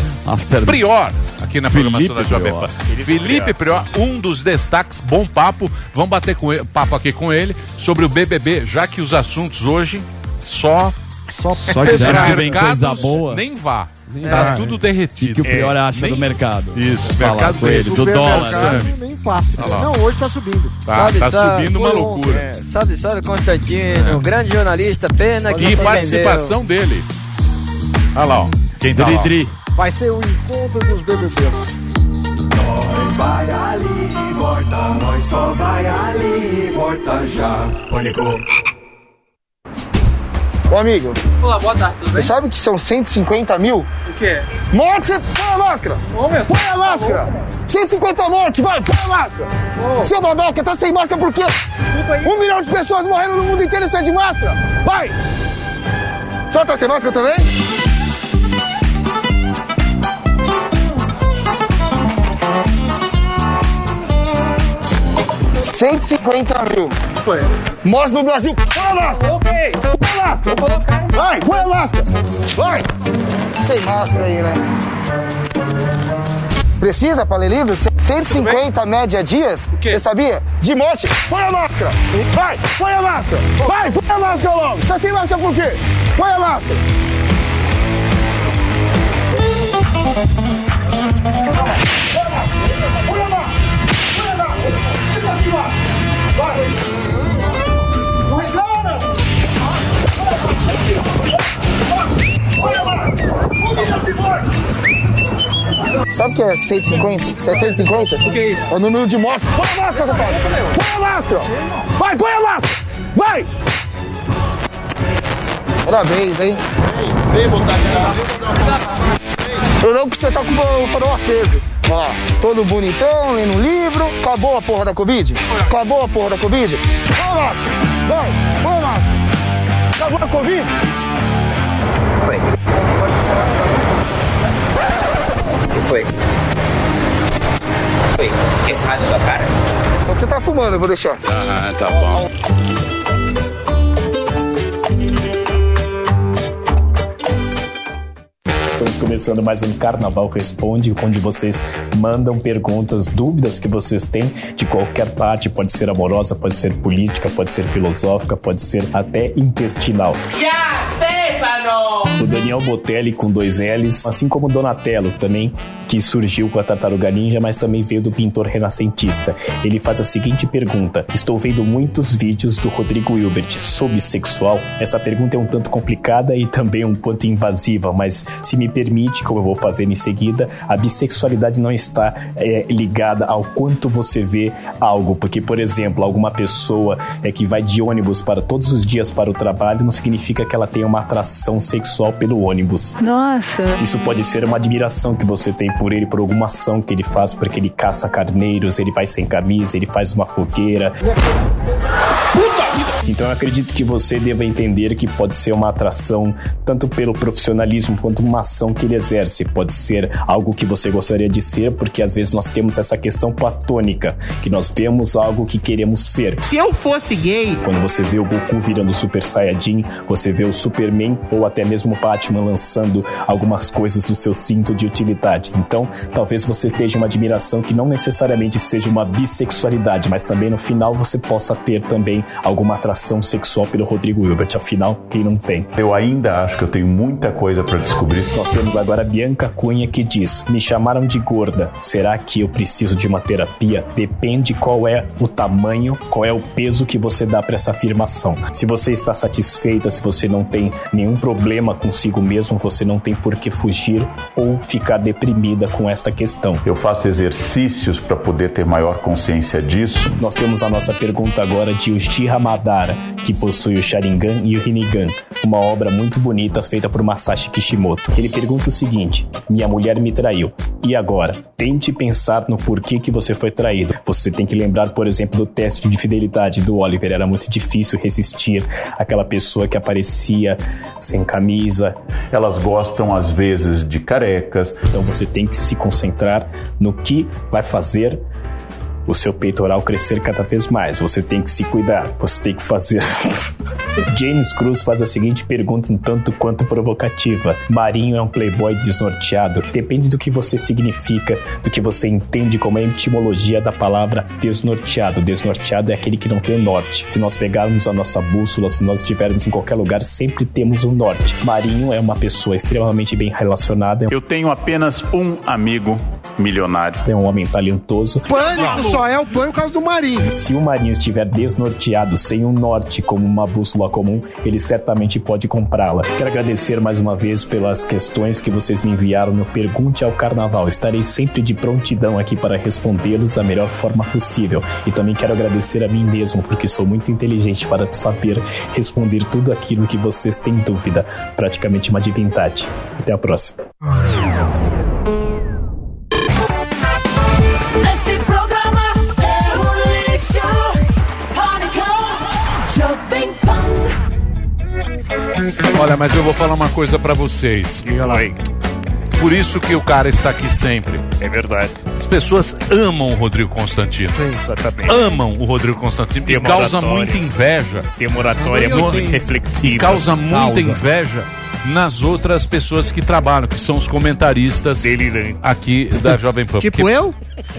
S4: Prior aqui na programação da Jovem. Pan. Felipe Prior, um dos destaques, bom papo. Vamos bater com ele, papo aqui com ele sobre o BBB, já que os assuntos hoje só
S6: Só,
S5: Só que já que vem coisa boa.
S4: Nem vá.
S5: Nem
S4: tá
S5: vá.
S4: tudo derretido.
S5: E que o pior acha
S4: nem-
S5: do mercado.
S4: Isso,
S5: Falar
S4: mercado
S5: com ele, do dólar.
S6: Nem
S4: lá.
S6: Não, hoje tá subindo.
S4: Tá,
S12: Salve,
S4: tá
S12: salve.
S4: subindo uma loucura.
S12: É, salve, salve, Constantino, grande jornalista, pena que
S4: E participação dele. Olha lá, ó. Quem tá lá, ó.
S5: Dri,
S6: Vai ser o encontro dos BBBs.
S14: Nós vai ali, volta, nós só vai ali, volta já. Pânico.
S23: Ô amigo,
S16: Olá, boa tarde, tudo
S23: você sabe que são 150 mil?
S16: O quê?
S23: Mortes, você põe a máscara! Põe a máscara! 150 mortes, vai, põe a máscara! Seu babaca, tá sem máscara por quê? Um milhão de pessoas morrendo no mundo inteiro sem de máscara! Vai! Só tá sem máscara também? Cento e cinquenta mil.
S16: Foi.
S23: Mortes no Brasil. Põe a máscara!
S16: Ok.
S23: Põe a máscara! Vai, põe a máscara! Vai! Sem máscara aí, né? Precisa para ler livro? 150 média dias? Você sabia? De morte. Põe a máscara! Vai, põe a máscara! Vai, põe a máscara logo! Tá sem máscara por quê? Põe a máscara! Põe a máscara! Põe a máscara! Fica aqui lá! Vai! Põe a máscara! Sabe o que é 150? 750? O que é isso? É o número de mortes. Põe a máscara, safado! Põe a máscara! Vai, põe a máscara! Vai! Parabéns, hein? Vem botar aqui. Eu não que você tá com o farol aceso. Ó, todo bonitão, lendo um livro. Acabou a porra da Covid? Acabou a porra da Covid? Põe a máscara! Vai, põe a máscara! Acabou a Covid?
S20: Foi. O que foi? Foi. Quer esse rádio sua cara?
S23: Só que você tá fumando, eu vou deixar.
S4: Ah, tá bom.
S24: Estamos começando mais um Carnaval Responde, onde vocês mandam perguntas, dúvidas que vocês têm de qualquer parte. Pode ser amorosa, pode ser política, pode ser filosófica, pode ser até intestinal. O Daniel Botelli com dois L's, assim como Donatello também, que surgiu com a Tartaruga Ninja, mas também veio do pintor renascentista. Ele faz a seguinte pergunta: Estou vendo muitos vídeos do Rodrigo Hilbert sobre sexual. Essa pergunta é um tanto complicada e também um ponto invasiva, mas se me permite, como eu vou fazer em seguida, a bissexualidade não está é, ligada ao quanto você vê algo, porque, por exemplo, alguma pessoa é que vai de ônibus para todos os dias para o trabalho não significa que ela tenha uma atração sexual pelo ônibus.
S25: Nossa.
S24: Isso pode ser uma admiração que você tem por ele, por alguma ação que ele faz, porque ele caça carneiros, ele vai sem camisa, ele faz uma fogueira. Então eu acredito que você deva entender que pode ser uma atração tanto pelo profissionalismo quanto uma ação que ele exerce. Pode ser algo que você gostaria de ser, porque às vezes nós temos essa questão platônica, que nós vemos algo que queremos ser.
S23: Se eu fosse gay.
S24: Quando você vê o Goku virando Super Saiyajin, você vê o Superman ou até mesmo o Batman lançando algumas coisas do seu cinto de utilidade. Então, talvez você esteja uma admiração que não necessariamente seja uma bissexualidade, mas também no final você possa ter também alguma atração sexual pelo Rodrigo Hilbert. Afinal, quem não tem?
S26: Eu ainda acho que eu tenho muita coisa para descobrir.
S24: Nós temos agora a Bianca Cunha que diz: Me chamaram de gorda. Será que eu preciso de uma terapia? Depende qual é o tamanho, qual é o peso que você dá para essa afirmação. Se você está satisfeita, se você não tem nenhum problema consigo mesmo, você não tem por que fugir ou ficar deprimida com esta questão.
S26: Eu faço exercícios para poder ter maior consciência disso.
S24: Nós temos a nossa pergunta agora de Uchiha Que possui o Sharingan e o Rinnegan, uma obra muito bonita feita por Masashi Kishimoto. Ele pergunta o seguinte: Minha mulher me traiu. E agora? Tente pensar no porquê que você foi traído. Você tem que lembrar, por exemplo, do teste de fidelidade do Oliver. Era muito difícil resistir àquela pessoa que aparecia sem camisa.
S26: Elas gostam, às vezes, de carecas.
S24: Então você tem que se concentrar no que vai fazer o seu peitoral crescer cada vez mais. Você tem que se cuidar, você tem que fazer. James Cruz faz a seguinte pergunta um tanto quanto provocativa: Marinho é um playboy desnorteado? Depende do que você significa, do que você entende como a etimologia da palavra desnorteado. Desnorteado é aquele que não tem norte. Se nós pegarmos a nossa bússola, se nós estivermos em qualquer lugar, sempre temos um norte. Marinho é uma pessoa extremamente bem relacionada.
S26: Eu tenho apenas um amigo milionário.
S24: É um homem talentoso.
S6: Pânico é o pânico por causa do Marinho.
S24: Se o Marinho estiver desnorteado, sem um norte como uma bússola comum, ele certamente pode comprá-la. Quero agradecer mais uma vez pelas questões que vocês me enviaram no Pergunte ao Carnaval. Estarei sempre de prontidão aqui para respondê-los da melhor forma possível. E também quero agradecer a mim mesmo, porque sou muito inteligente para saber responder tudo aquilo que vocês têm dúvida. Praticamente uma divindade. Até a próxima.
S4: Olha, mas eu vou falar uma coisa pra vocês. Por isso que o cara está aqui sempre.
S2: É verdade.
S4: As pessoas amam o Rodrigo Constantino.
S2: Exatamente.
S4: Amam o Rodrigo Constantino
S2: Tem
S4: e causa
S2: moratória.
S4: muita inveja.
S2: Tem uma oratória
S4: No-
S2: muito reflexiva.
S4: E causa muita
S2: Causa.
S4: inveja nas outras pessoas que trabalham, que são os comentaristas aqui da Jovem Pan.
S27: Tipo
S4: Porque-
S27: eu?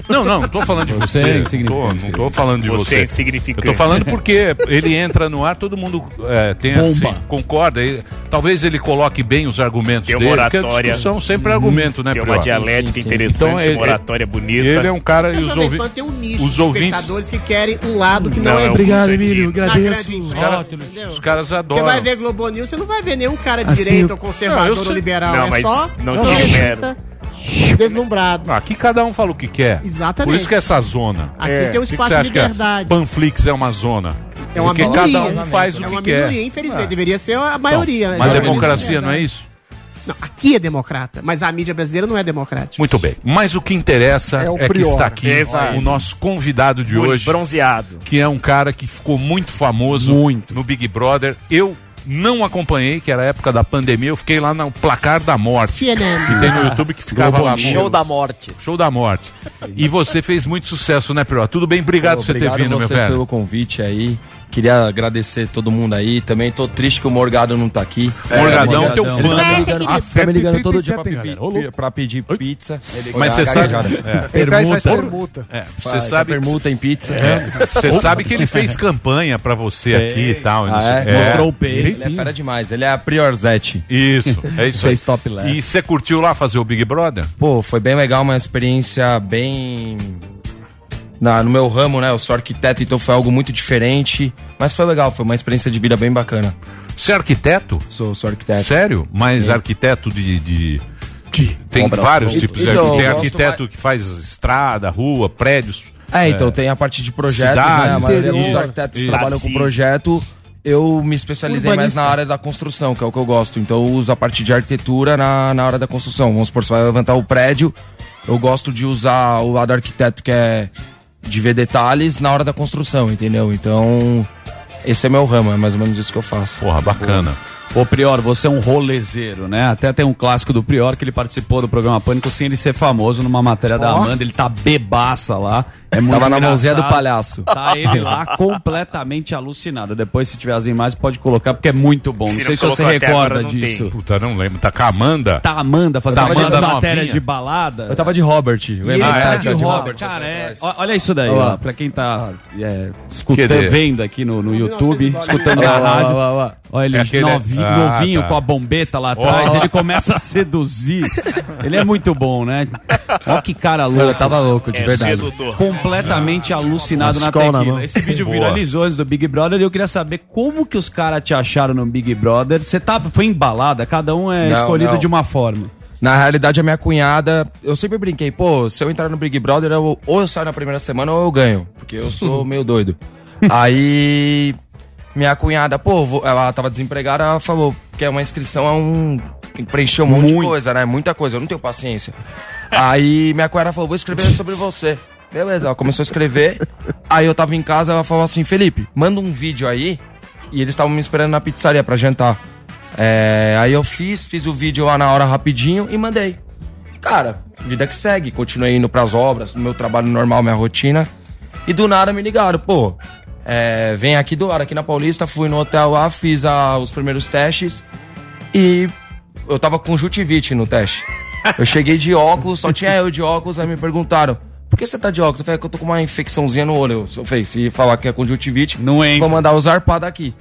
S4: Não, não, não tô falando de
S5: Você
S4: você.
S5: é
S4: não, tô, não tô falando de
S2: Você
S4: você.
S2: é insignificante.
S4: Eu tô falando porque ele entra no ar, todo mundo é, tem
S2: Bomba.
S4: assim, concorda. E talvez ele coloque bem os argumentos
S2: Tem
S4: dele, porque a
S2: oratória.
S4: discussão sempre é argumento, né,
S2: Tem uma dialética interessante, uma oratória bonita.
S4: Ele é um cara e os, ouvi
S27: tem um nicho
S4: os ouvintes.
S27: espectadores que querem um lado que não,
S4: Não,
S27: é
S4: é Obrigado,
S27: Emílio,
S4: agradeço.
S27: Os,
S4: cara- os caras adoram.
S27: Você vai ver Globo News, você não vai ver nenhum cara de
S4: Assim,
S27: direita ou conservador
S4: Não,
S27: ou liberal.
S4: Não,
S27: é
S4: mas
S27: só
S4: não te
S27: revista deslumbrado.
S4: Aqui cada um fala o que quer.
S27: Exatamente.
S4: Por isso que é essa zona.
S27: Aqui
S4: É.
S27: tem um
S4: O que que
S27: espaço
S4: você
S27: de
S4: acha que a
S27: liberdade.
S4: Panflix é uma zona.
S27: É uma
S4: Porque
S27: minoria.
S4: cada um faz o
S27: é
S4: que
S27: uma
S4: quer.
S27: minoria, infelizmente.
S4: Ah.
S27: Deveria ser a maioria.
S4: Mas
S27: Exatamente.
S4: democracia não é isso?
S27: Não, aqui é democrata, mas a mídia brasileira não é democrática.
S4: Muito bem. Mas o que interessa
S27: É
S4: é,
S27: o
S4: que está aqui
S2: Exato.
S4: o nosso convidado de
S2: Muito
S4: hoje.
S2: Bronzeado.
S4: Que é um cara que ficou muito famoso no Big Brother. Eu não acompanhei, que era a época da pandemia. Eu fiquei lá no placar da morte.
S27: CNN.
S4: Que tem no YouTube que ficava
S28: Globo
S4: lá.
S28: Show da morte.
S4: Show da morte. E você fez muito sucesso, né, Prior? Tudo bem? Obrigado por você ter vindo, meu
S28: vocês
S4: velho.
S28: pelo convite aí. Queria agradecer todo mundo aí. Também tô triste que o Morgado não tá aqui.
S4: É, Morgadão,
S28: Morgadão.
S4: teu fã.
S28: Ele tá me ligando. Nossa, tá me ligando todo dia pra
S4: 7h37,
S28: pedir,
S4: galera.
S28: pra pedir pizza. Ele
S4: Mas você
S28: uma
S4: sabe. É.
S28: Permuta.
S6: permuta.
S4: É, você sabe.
S28: permuta em pizza.
S4: É. Você sabe que ele fez campanha pra você aqui e tal.
S28: Ah, é?
S4: É.
S28: Mostrou o peito. Ele é fera demais. Ele é a Priorzete.
S4: Isso, é isso aí.
S28: Fez top left.
S4: E você curtiu lá fazer o Big Brother?
S28: Pô, foi bem legal, uma experiência bem. Na, no meu ramo, né? Eu sou arquiteto, então foi algo muito diferente. Mas foi legal, foi uma experiência de vida bem bacana.
S4: Você é arquiteto?
S28: Sou, sou arquiteto.
S4: Sério? Mas
S28: Sim.
S4: arquiteto de. de- Tem
S28: Obras
S4: vários tipos de
S28: Então,
S4: arquiteto. Tem arquiteto que faz estrada, rua, prédios.
S28: É, então tem a parte de projetos, né? A maioria dos arquitetos
S4: Isso.
S28: trabalham com projeto. Eu me especializei mais na área da construção, que é o que eu gosto. Então eu uso a parte de arquitetura na, na hora da construção. Vamos supor, você vai levantar o prédio. Eu gosto de usar o lado arquiteto, que é de ver detalhes na hora da construção, entendeu? Então, esse é meu ramo, é mais ou menos isso que eu faço.
S4: Porra, bacana.
S5: Ô Prior, você é um rolezeiro, né? Até tem um clássico do Prior que ele participou do programa Pânico sem ele ser famoso numa matéria da
S28: Ó.
S5: Amanda. Ele tá bebaça lá. É muito
S28: Tava na mãozinha do
S5: engraçado.
S28: palhaço.
S5: Tá ele lá completamente alucinado. Depois, se tiver as imagens, pode colocar, porque é muito bom. Não
S4: Se
S5: sei se você recorda disso.
S4: tem. Puta, não lembro. Tá com a Amanda?
S5: Tá a Amanda fazendo
S4: Tá Amanda
S5: matérias de balada.
S28: Eu tava de Robert.
S5: E
S28: lembra?
S5: ele
S28: Ah,
S5: tá
S28: é,
S5: de
S28: tá de
S5: Robert,
S28: Robert,
S5: cara, é, olha isso daí, ó, pra quem tá é, escutando, vendo aqui no, no YouTube, escutando na
S28: Olha lá,
S5: rádio.
S28: Olha
S5: ele
S4: É aquele-
S5: novinho,
S4: Ah,
S5: novinho
S4: tá.
S5: com a bombeta lá atrás,
S4: Ó.
S5: ele começa a seduzir. Ele é muito bom, né? Olha que cara louco.
S28: Eu tava louco, de
S5: É
S28: verdade.
S2: sedutor.
S5: Completamente alucinado na tequila. Esse vídeo
S4: Boa.
S5: viralizou antes do Big Brother e eu queria saber como que os caras te acharam no Big Brother. Você tá, foi embalada, cada um é
S28: Não,
S5: escolhido
S28: não.
S5: de uma forma.
S28: Na realidade, a minha cunhada, eu sempre brinquei, pô, se eu entrar no Big Brother, eu- ou eu saio na primeira semana ou eu ganho, porque eu sou meio doido. Aí, minha cunhada, pô, ela tava desempregada, ela falou que é uma inscrição a um. Tem que preencher um monte de coisa, né? Muita coisa, eu não tenho paciência. Aí, minha cunhada falou, vou escrever sobre você. Beleza, ela começou a escrever. Aí eu tava em casa, ela falou assim, Felipe, manda um vídeo aí. E eles estavam me esperando na pizzaria pra jantar. É, aí eu fiz, fiz o vídeo lá na hora rapidinho e mandei. Cara, vida que segue. Continuei indo pras obras, no meu trabalho normal, minha rotina. E do nada me ligaram, pô, é, vem aqui do lado, aqui na Paulista, fui no hotel lá, fiz a- os primeiros testes e eu tava com conjuntivite no teste. Eu cheguei de óculos, só tinha eu de óculos, aí me perguntaram, por que você tá de óculos? Eu falei, "É que eu tô com uma infecçãozinha no olho. Eu falei, se falar que é conjuntivite, não vou mandar os arpados aqui.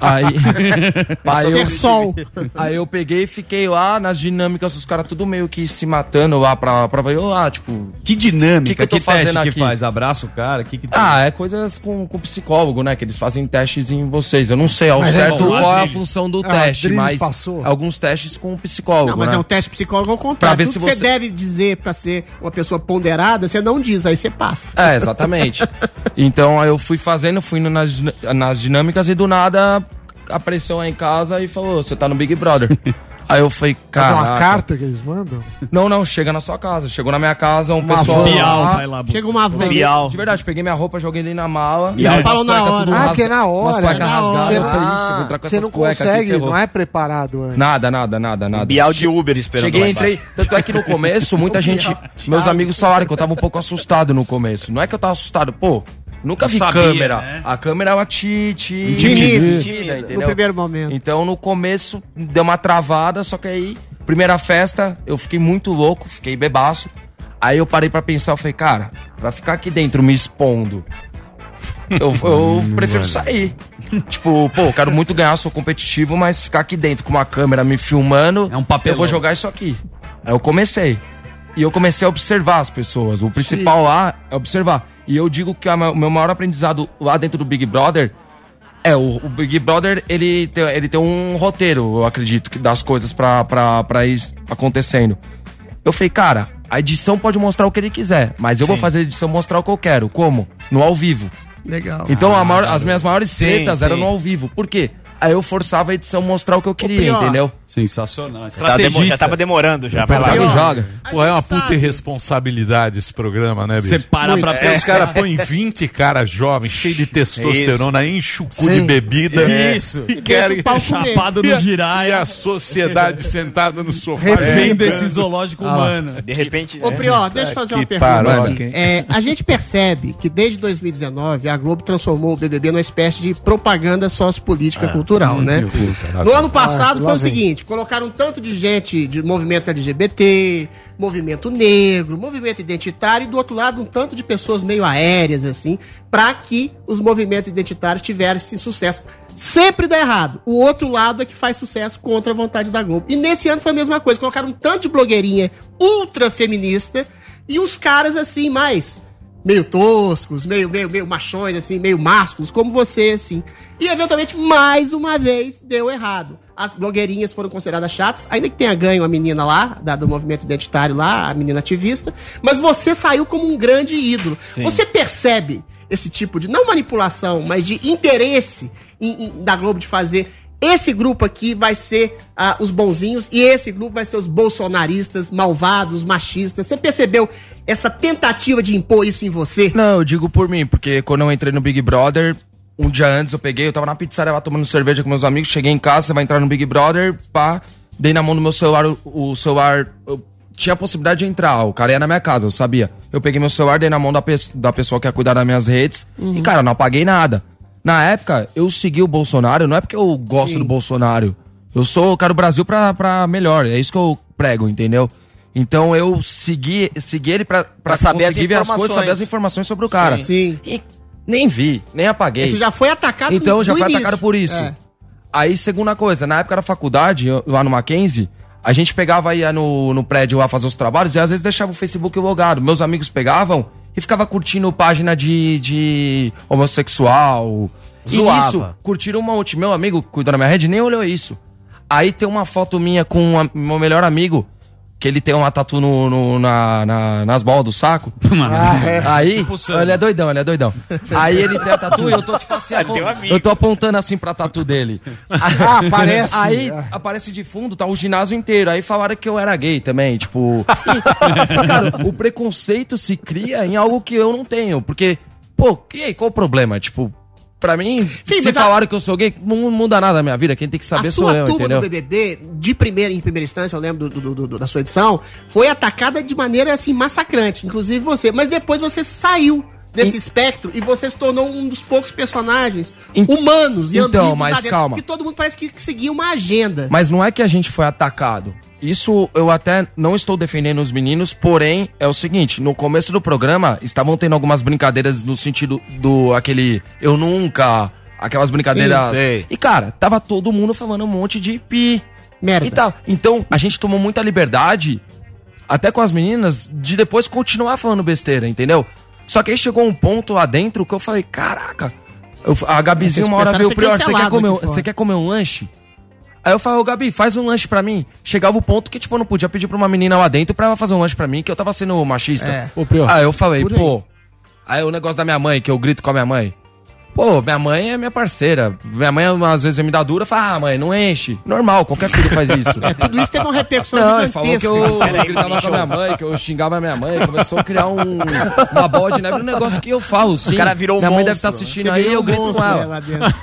S28: Aí, aí, eu,
S27: Sol.
S28: aí eu peguei e fiquei lá nas dinâmicas, os caras tudo meio que se matando lá pra, pra ver, ah, tipo...
S5: Que dinâmica,
S28: que, que eu tô
S5: que teste
S28: fazendo
S5: que
S28: aqui?
S5: faz? Abraça o cara, que que tem?
S28: Ah, é coisas com, com psicólogo, né? Que eles fazem testes em vocês. Eu não sei ao
S27: Mas é
S28: certo
S27: bom,
S28: qual é a função do
S27: Ah,
S28: teste, mas
S27: passou.
S28: alguns testes com psicólogo.
S27: Não, mas
S28: né?
S27: é um teste psicólogo ao
S28: Pra
S27: contrário.
S28: ver
S27: Tudo
S28: se
S27: que você
S28: você-
S27: deve dizer pra ser uma pessoa ponderada, você não diz, aí você passa.
S28: É, exatamente. então aí eu fui fazendo, fui indo nas, nas dinâmicas e do nada apareceu lá em casa e falou: Você tá no Big Brother. Aí eu falei,
S6: É
S28: cara.
S6: uma carta que eles mandam?
S28: Não, não, chega na sua casa. Chegou na minha casa, um
S6: Uma
S28: pessoal.
S6: van.
S28: lá.
S6: Bial, vai lá.
S27: Chega uma van. Bial.
S28: De verdade, peguei minha roupa, joguei dentro na mala.
S6: Bial.
S28: umas
S6: Falam na
S28: cuecas
S6: hora. Ah,
S28: rasga-
S6: que é na hora.
S28: Umas cuecas
S6: É hora.
S28: rasgadas. Eu falei,
S6: Ah,
S28: "Ixi, eu vou entrar com
S6: você
S28: essas
S6: não
S28: cuecas aqui,
S6: consegue,
S28: ferrou."
S6: não é preparado antes.
S28: Nada, nada, nada, nada.
S29: Bial de Uber esperando
S28: Cheguei, entrei. Tanto é que no começo, muita gente.
S29: Bial.
S28: Meus amigos falaram que eu tava um pouco assustado no começo. Não é que eu tava assustado, pô. Nunca
S27: Eu
S28: vi
S27: sabia,
S28: câmera.
S27: né?
S28: A câmera ela te. te
S27: Te
S28: intimida,
S27: No
S28: entendeu?
S27: primeiro momento.
S28: Então no começo deu uma travada, só que aí, primeira festa, eu fiquei muito louco, fiquei bebaço. Aí eu parei pra pensar, eu falei, cara, pra ficar aqui dentro me expondo, eu, eu prefiro
S5: Mano.
S28: sair. tipo, pô, quero muito ganhar, sou competitivo, mas ficar aqui dentro com uma câmera me filmando, é um
S5: papelão.
S28: eu vou jogar isso aqui. Aí eu comecei. E eu comecei a observar as pessoas. O principal lá é observar. E eu digo que o meu maior aprendizado lá dentro do Big Brother é, o, o Big Brother, ele tem, ele tem um roteiro, eu acredito, que das coisas pra, pra, pra ir acontecendo. Eu falei, cara, a edição pode mostrar o que ele quiser, mas eu vou
S27: Sim.
S28: fazer a edição mostrar o que eu quero. Como? No ao vivo.
S27: Legal.
S28: Então
S27: Ah,
S28: maior- as minhas maiores
S5: Sim,
S28: tretas eram
S5: sim.
S28: no ao vivo. Por quê? Aí eu forçava a edição mostrar o que eu queria, entendeu?
S5: Sensacional.
S29: Tá demo- já tava demorando já. Vai lá.
S4: Joga, Pô, é uma puta
S29: sabe.
S4: irresponsabilidade esse programa, né, bicho?
S5: Você para pra
S4: É,
S5: pensar.
S4: Os caras põem 20 caras jovens, cheios de testosterona, enchem o cu de bebida.
S5: Isso.
S4: E querem...
S5: Chapado no
S4: E a-
S5: giraia.
S4: E a sociedade sentada no sofá.
S5: Revendo
S4: É.
S5: esse zoológico
S4: Ah
S5: humano.
S29: De repente.
S27: Ô, Prió, deixa eu fazer uma pergunta. É, a gente percebe que desde 2019 a Globo transformou o BBB numa espécie de propaganda sociopolítica cultural, né? No ano passado
S6: Ah,
S27: foi o seguinte: colocaram um tanto de gente de movimento LGBT, movimento negro, movimento identitário, e do outro lado um tanto de pessoas meio aéreas, assim, para que os movimentos identitários tivessem sucesso. Sempre dá errado. O outro lado é que faz sucesso contra a vontade da Globo. E nesse ano foi a mesma coisa. Colocaram um tanto de blogueirinha ultra feminista e os caras assim, mais meio toscos, meio, meio, meio machões, assim, meio másculos, como você, assim. E eventualmente, mais uma vez, deu errado. As blogueirinhas foram consideradas chatas, ainda que tenha ganho a menina lá, da, do movimento identitário lá, a menina ativista, mas você saiu como um grande ídolo.
S29: Sim.
S27: Você percebe esse tipo de, não manipulação, mas de interesse em- em- da Globo de fazer. Esse grupo aqui vai ser ah, os bonzinhos e esse grupo vai ser os bolsonaristas, malvados, machistas. Você percebeu essa tentativa de impor isso em você?
S28: Não, eu digo por mim, porque quando eu entrei no Big Brother, um dia antes eu peguei, eu tava na pizzaria lá tomando cerveja com meus amigos, cheguei em casa, você vai entrar no Big Brother, pá, dei na mão do meu celular, o, o celular. Eu tinha a possibilidade de entrar, o cara ia na minha casa, eu sabia. Eu peguei meu celular, dei na mão da, pe da pessoa que ia cuidar das minhas redes,
S27: Uhum.
S28: e cara, não apaguei nada. Na época, eu segui o Bolsonaro, não é porque eu gosto do Bolsonaro. Eu sou, eu quero o Brasil pra, pra melhor, é isso que eu prego, entendeu? Então eu segui, segui ele pra, pra,
S29: Pra saber as
S28: ver as coisas,
S29: informações.
S28: saber as informações sobre o cara.
S27: Sim.
S28: E nem vi, nem apaguei.
S27: Você já foi atacado
S28: Então já foi
S27: início.
S28: atacado por isso.
S27: É.
S28: Aí, segunda coisa, na época da faculdade, lá no Mackenzie, a gente pegava ia no, no prédio lá fazer os trabalhos e às vezes deixava o Facebook logado. Meus amigos pegavam e ficava curtindo página de, de homossexual.
S29: Zoava.
S28: E nisso, curtiram um monte. Meu amigo cuidou da minha rede nem olhou isso. Aí tem uma foto minha com meu melhor amigo, que ele tem uma tatu no, no- na, na- nas bolas do saco.
S6: Ah, é.
S28: Aí,
S6: Tipo
S28: ele é doidão, ele é doidão. Aí ele tem a tatu e eu tô tipo assim,
S29: um
S28: eu tô apontando assim pra tatu dele.
S6: Ah, aparece.
S28: Aí
S6: Ah.
S28: aparece de fundo, tá o ginásio inteiro. Aí falaram que eu era gay também, tipo. E, cara, o preconceito se cria em algo que eu não tenho. Porque, pô, e aí, qual o problema? Tipo, pra mim,
S27: Sim,
S28: se
S27: mas a-
S28: falaram que eu sou gay, não muda nada na minha vida. Quem tem que saber
S27: a
S28: sou
S27: sua
S28: eu, entendeu?
S27: do BBB, de primeira, em primeira instância, eu lembro do, do- do- do- da sua edição, foi atacada de maneira assim massacrante, inclusive você. Mas depois você saiu desse espectro e você se tornou um dos poucos personagens
S28: En-
S27: humanos e
S28: Então,
S27: ambíguos
S28: mas
S27: dentro,
S28: calma.
S27: Porque todo mundo parece que seguia uma agenda.
S28: Mas não é que a gente foi atacado. Isso eu até não estou defendendo os meninos, porém é o seguinte, no começo do programa estavam tendo algumas brincadeiras no sentido do aquele eu nunca, aquelas brincadeiras.
S29: Sim, sei.
S28: E cara, tava todo mundo falando um monte de pi
S27: Merda.
S28: e tal. Então, a gente tomou muita liberdade até com as meninas de depois continuar falando besteira, entendeu? Só que aí chegou um ponto lá dentro que eu falei, caraca, eu- a Gabizinha uma hora veio, Prior, você quer, comer, um-
S27: fora."
S28: você quer comer um lanche? Aí eu falei, ô Gabi, faz um lanche pra mim. Chegava o ponto que, tipo, eu não podia pedir pra uma menina lá dentro pra ela fazer um lanche pra mim, que eu tava sendo machista.
S27: É.
S8: Ô, Prior.
S28: Aí eu falei,
S27: aí.
S28: pô. Aí o negócio da minha mãe, que eu grito com a minha mãe. Pô, minha mãe é minha parceira. Minha mãe, às vezes, me dá dura, fala, ah, mãe, não enche. Normal, qualquer filho faz isso.
S27: É, tudo isso teve uma repercussão
S28: Não, ele falou que eu, eu gritava com a minha mãe, que eu xingava a minha mãe, começou a criar um, uma bola de neve no negócio que eu falo, sim.
S29: O cara virou um
S28: Minha mãe deve
S29: monstro,
S28: estar assistindo
S27: Você
S28: aí e
S27: virou
S28: eu
S27: um
S28: grito
S27: monstro,
S28: com
S27: né,
S28: ela.
S27: lá dentro.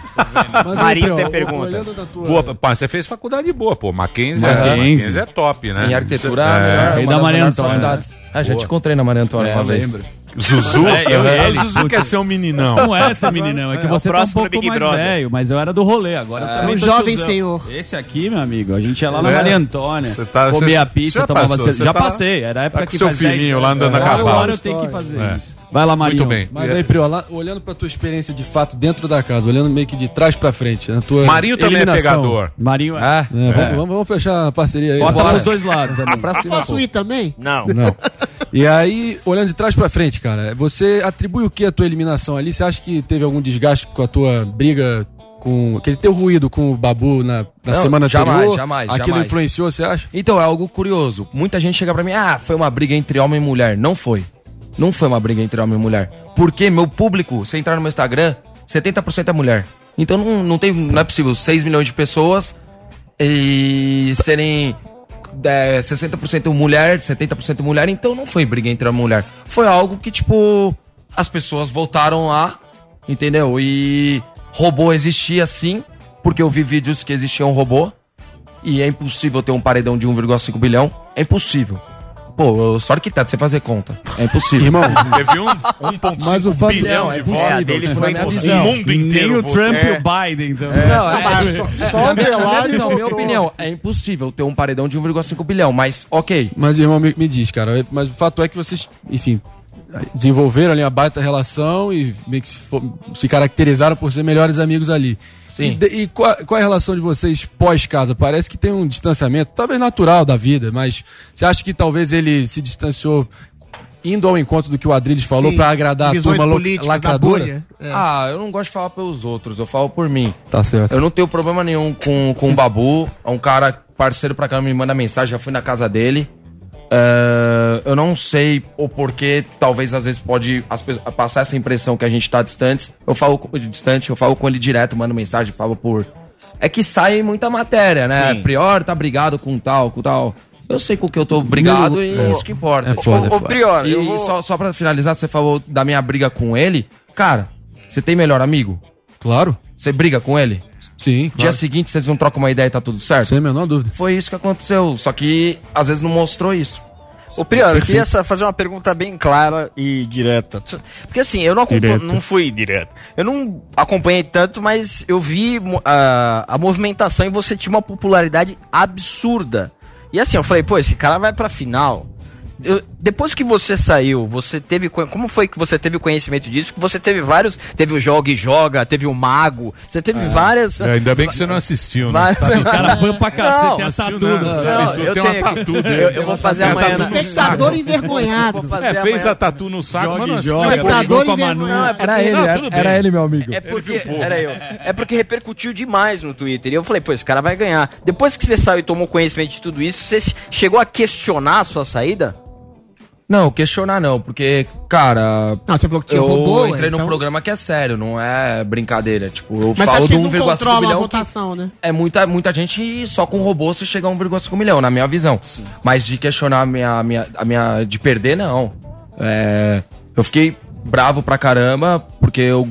S8: Mas,
S29: Marinho tem pergunta.
S8: olhando da tua-
S4: Boa, pá, você fez faculdade boa, pô. Mackenzie,
S5: Mackenzie.
S4: É, Mackenzie é top, né?
S28: Em arquitetura,
S4: É.
S28: a melhor,
S5: E
S28: uma
S5: da
S28: das
S5: Maria
S28: melhores
S5: Antônia.
S28: faculdades. Ah, já te encontrei na Maria Antônia
S5: É,
S28: uma
S5: eu
S28: vez.
S4: Zuzu?
S5: É, eu e
S4: É,
S5: ele.
S4: O Zuzu quer ser um meninão.
S5: Não é ser meninão, é que
S29: É,
S5: você tá um pouco
S29: Big
S5: mais
S29: Brother.
S5: velho, mas eu era do rolê, agora eu
S27: É
S5: também
S27: um
S5: tô
S27: jovem
S5: tiozão.
S27: senhor.
S5: Esse aqui, meu amigo, a gente ia lá na
S4: É.
S5: Maria Antônia,
S4: Você tá-
S5: comia
S4: você-
S5: pizza,
S4: já
S5: tomava
S4: passou,
S5: cerveja.
S4: você
S5: Já
S4: tá-
S5: passei, era a época
S4: tá com
S5: que
S4: seu
S5: faz 10
S4: filhinho lá andando a
S5: Agora
S4: cavalo.
S5: eu tenho que fazer
S4: É.
S5: isso. Vai lá, Marinho.
S4: Muito bem.
S8: Mas aí, Prior, lá- olhando pra tua experiência de fato dentro da casa, olhando meio que de trás pra frente, na tua
S4: Marinho também é pegador.
S5: Marinho é.
S28: Ah,
S8: É, Vamos, vamos- vamos fechar a parceria aí.
S5: Bota pros dois lados também.
S28: pra cima,
S27: Posso
S28: pô.
S27: ir também?
S29: Não.
S8: Não. E aí, olhando de trás pra frente, cara, você atribui o que à tua eliminação ali? Você acha que teve algum desgaste com a tua briga com aquele teu ruído com o Babu na, na
S28: Não,
S8: semana
S28: jamais,
S8: anterior?
S28: jamais,
S8: Aquilo
S28: jamais.
S8: influenciou, você acha?
S28: Então, é algo curioso. Muita gente chega pra mim, ah, foi uma briga entre homem e mulher. Não foi. Não foi uma briga entre homem e mulher. Porque meu público, se entrar no meu Instagram, 70% é mulher. Então não, não, tem, não é possível 6 milhões de pessoas e serem é, 60% mulher, 70% mulher. Então não foi briga entre a mulher. Foi algo que, tipo, as pessoas voltaram lá, entendeu? E robô existia sim, porque eu vi vídeos que existia um robô. E é impossível ter um paredão de 1,5 bilhão. É impossível. Pô, só arquiteto você fazer conta. É impossível.
S8: Irmão,
S4: Teve um 1,5
S8: Mas o fato-
S4: bilhão
S28: é
S4: de votos.
S29: É, a dele
S28: Foi
S29: impossível.
S4: O mundo
S5: Nem
S4: inteiro
S5: o
S4: votou.
S5: Trump
S28: É.
S5: e o Biden também.
S28: Não, é,
S6: Só, só o
S28: minha, na minha visão, minha opinião, é impossível ter um paredão de 1,5 bilhão, mas ok.
S8: Mas, irmão, me, me diz, cara, mas o fato é que vocês, enfim, desenvolveram ali uma baita relação e meio que se, se caracterizaram por ser melhores amigos ali.
S28: Sim.
S8: E, de- e qual, qual é a relação de vocês pós-casa? Parece que tem um distanciamento, talvez natural da vida, mas você acha que talvez ele se distanciou indo ao encontro do que o Adriles falou pra agradar a
S27: visões
S8: turma
S27: políticas da
S8: lacradora?
S27: bolha. É.
S28: Ah, eu não gosto de falar pelos outros, eu falo por mim.
S8: Tá certo.
S28: Eu não tenho problema nenhum com, com o Babu. É um cara parceiro pra cá, me manda mensagem, já fui na casa dele. É, eu não sei o porquê, talvez às vezes pode as passar essa impressão que a gente tá distante. Eu falo com- distante, eu falo com ele direto, mando mensagem, falo por. É que sai muita matéria, né?
S29: Sim.
S28: Prior tá brigado com tal, com tal. Eu sei com o que eu tô brigado
S8: Não,
S28: e
S8: é.
S28: isso que importa.
S8: É foda, é
S29: ô,
S8: foda.
S29: Prior,
S28: E
S29: eu vou...
S28: só, só pra finalizar, você falou da minha briga com ele. Cara, você tem melhor amigo?
S8: Claro.
S28: Você briga com ele?
S8: Sim,
S28: Dia
S8: claro.
S28: seguinte vocês não trocam uma ideia e tá tudo certo?
S8: Sem a menor dúvida.
S28: Foi isso que aconteceu, só que às vezes não mostrou isso.
S29: Ô, Prior, eu queria fazer uma pergunta bem clara e direta. Porque assim, eu não, não fui direto. Eu não acompanhei tanto, mas eu vi a, a movimentação e você tinha uma popularidade absurda. E assim, eu falei, pô, esse cara vai pra final. Eu- depois que você saiu, você teve. co- Como foi que você teve conhecimento disso? Você teve vários. Teve o Joga e Joga, teve o Mago, você teve várias.
S4: É, ainda bem que você não assistiu, né?
S5: O cara foi pra cacete,
S29: Não,
S5: tem a tatu.
S29: Não,
S4: Tem
S29: eu
S4: uma
S29: tenho.
S4: tatu
S29: eu,
S4: dele.
S29: eu vou fazer amanhã.
S4: tatu
S29: na-
S4: no
S27: Espectador envergonhado.
S29: Vou fazer
S4: É, fez a tatu no saco,
S5: e
S4: não
S5: joga.
S27: Espectador envergonhado.
S29: Não, é porque-
S28: Era ele, era ele, meu amigo.
S29: É porque, era eu. É porque repercutiu demais no Twitter. E eu falei, pô, esse cara vai ganhar. Depois que você saiu e tomou conhecimento de tudo isso, você chegou a questionar a sua saída?
S28: Não, questionar não, porque, cara.
S27: Não, você falou que tinha
S28: eu
S27: robô,
S28: entrei num
S27: então-
S28: programa que é sério, não é brincadeira. Tipo, eu
S27: Mas você
S28: falo
S27: acha
S28: do
S27: que eles não
S28: 1,5
S27: controlam a votação, né?
S28: É muita, muita gente só com robô você chega a 1,5 milhão, na minha visão. Mas de questionar a minha, a minha, a minha. de perder, não. É, eu fiquei bravo pra caramba, porque eu,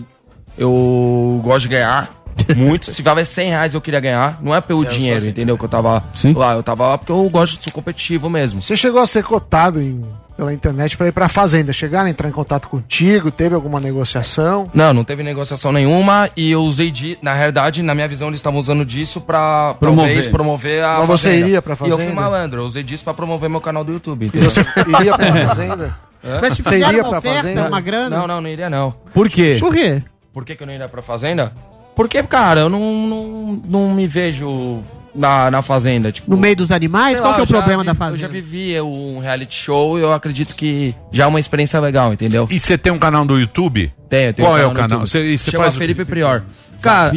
S28: eu gosto de ganhar. Muito. Se valer 100 reais eu queria ganhar. Não é pelo
S6: É,
S28: dinheiro,
S6: assim.
S28: entendeu? Que eu tava lá. Eu tava lá porque eu gosto de ser competitivo mesmo.
S6: Você chegou a ser cotado em- pela internet pra ir pra fazenda. Chegaram a entrar em contato contigo? Teve alguma negociação?
S28: Não, não teve negociação nenhuma e eu usei de. Na realidade, na minha visão, eles estavam usando disso pra
S6: Promover.
S28: talvez promover a.
S6: Mas você
S28: Fazenda.
S6: iria pra
S28: E eu fui
S6: Fazenda?
S28: malandro, eu usei disso pra promover meu canal do YouTube.
S6: E
S28: entendeu?
S6: você iria pra fazenda?
S28: Hã?
S27: Mas te
S6: Você
S27: fizeram
S6: iria
S27: oferta,
S6: fazenda?
S27: uma grana?
S28: Não, não, não iria não.
S5: Por quê?
S27: Por quê?
S28: Por que, que eu não iria pra fazenda? Porque, cara, eu não, não, não me vejo na, na fazenda. Tipo,
S27: No meio dos animais?
S28: sei
S27: Qual
S28: lá,
S27: que é o
S28: eu
S27: problema
S28: vi-
S27: da
S28: Eu
S27: fazenda?
S28: já vivi um reality show e eu acredito que já é uma experiência legal, entendeu?
S4: E você tem um canal do YouTube?
S28: Tenho, tenho
S4: Qual
S28: um
S4: é o canal? Você, você
S28: Chama
S4: faz
S28: Felipe? Prior. Cara,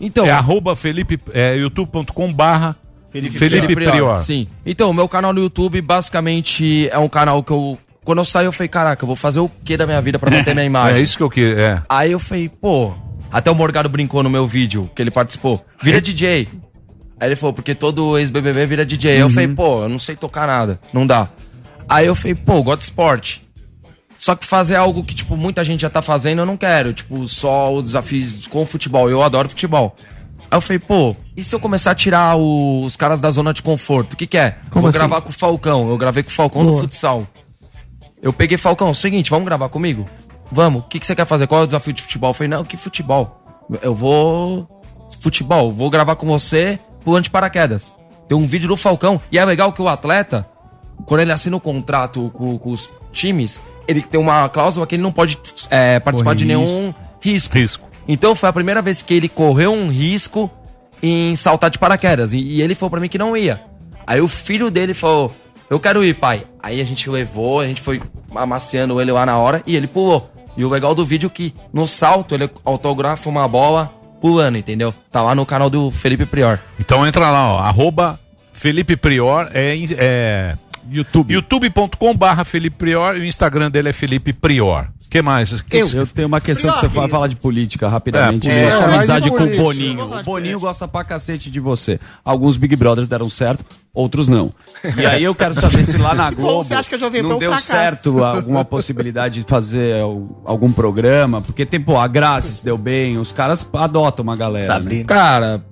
S28: então...
S4: É arroba Felipe, é, youtube.com barra Felipe, Prior.
S28: Sim. Então, o meu canal no YouTube, basicamente, é um canal que eu... Quando eu saí, eu falei, caraca, eu vou fazer o que da minha vida pra manter minha imagem?
S4: É isso que eu queria, é.
S28: Aí eu falei, pô... Até o Morgado brincou no meu vídeo, que ele participou. Vira DJ. Aí ele falou, porque todo ex-BBB vira DJ. Eu
S4: Uhum.
S28: falei, pô, eu não sei tocar nada. Não dá. Aí eu falei, pô, eu gosto de esporte. Só que fazer algo que, tipo, muita gente já tá fazendo, eu não quero. Tipo, só os desafios com futebol. Eu adoro futebol. Aí eu falei, pô, e se eu começar a tirar o- os caras da zona de conforto? O que que é?
S27: Como
S28: Vou
S27: assim?
S28: gravar com o Falcão. Eu gravei com o Falcão do
S27: Boa.
S28: futsal. Eu peguei Falcão, seguinte, vamos gravar comigo? Vamos. O que, que você quer fazer? Qual é o desafio de futebol? Eu falei, não, que futebol? Eu vou. Futebol, vou gravar com você pulando de paraquedas. Tem um vídeo do Falcão. E é legal que o atleta, quando ele assina o contrato com, com os times, ele tem uma cláusula que ele não pode é, participar
S4: Corre
S28: de nenhum risco. Então foi a primeira vez que ele correu um risco em saltar de paraquedas. E, e ele falou pra mim que não ia. Aí o filho dele falou: Eu quero ir, pai. Aí a gente levou, a gente foi amaciando ele lá na hora e ele pulou. E o legal do vídeo é que no salto ele autografa uma bola pulando, entendeu? Tá lá no canal do Felipe Prior.
S4: Então entra lá, ó, arroba Felipe Prior, é, é
S5: YouTube.
S4: youtube.com barra Felipe Prior e o Instagram dele é Felipe Prior. O que mais? Que-
S5: Eu tenho uma questão que você vai falar de política rapidamente.
S4: É,
S5: É,
S4: é,
S5: sua amizade com o. Boninho. O
S27: de
S5: Boninho gosta pra cacete de você. Alguns Big Brothers deram certo, outros não. E aí eu quero saber se lá na
S27: Que bom,
S5: Globo
S27: você acha que é
S5: não deu
S27: fracasso?
S5: certo alguma possibilidade de fazer al- algum programa, porque tem, pô, a Graça se deu bem, os caras adotam uma galera. né?
S28: Cara,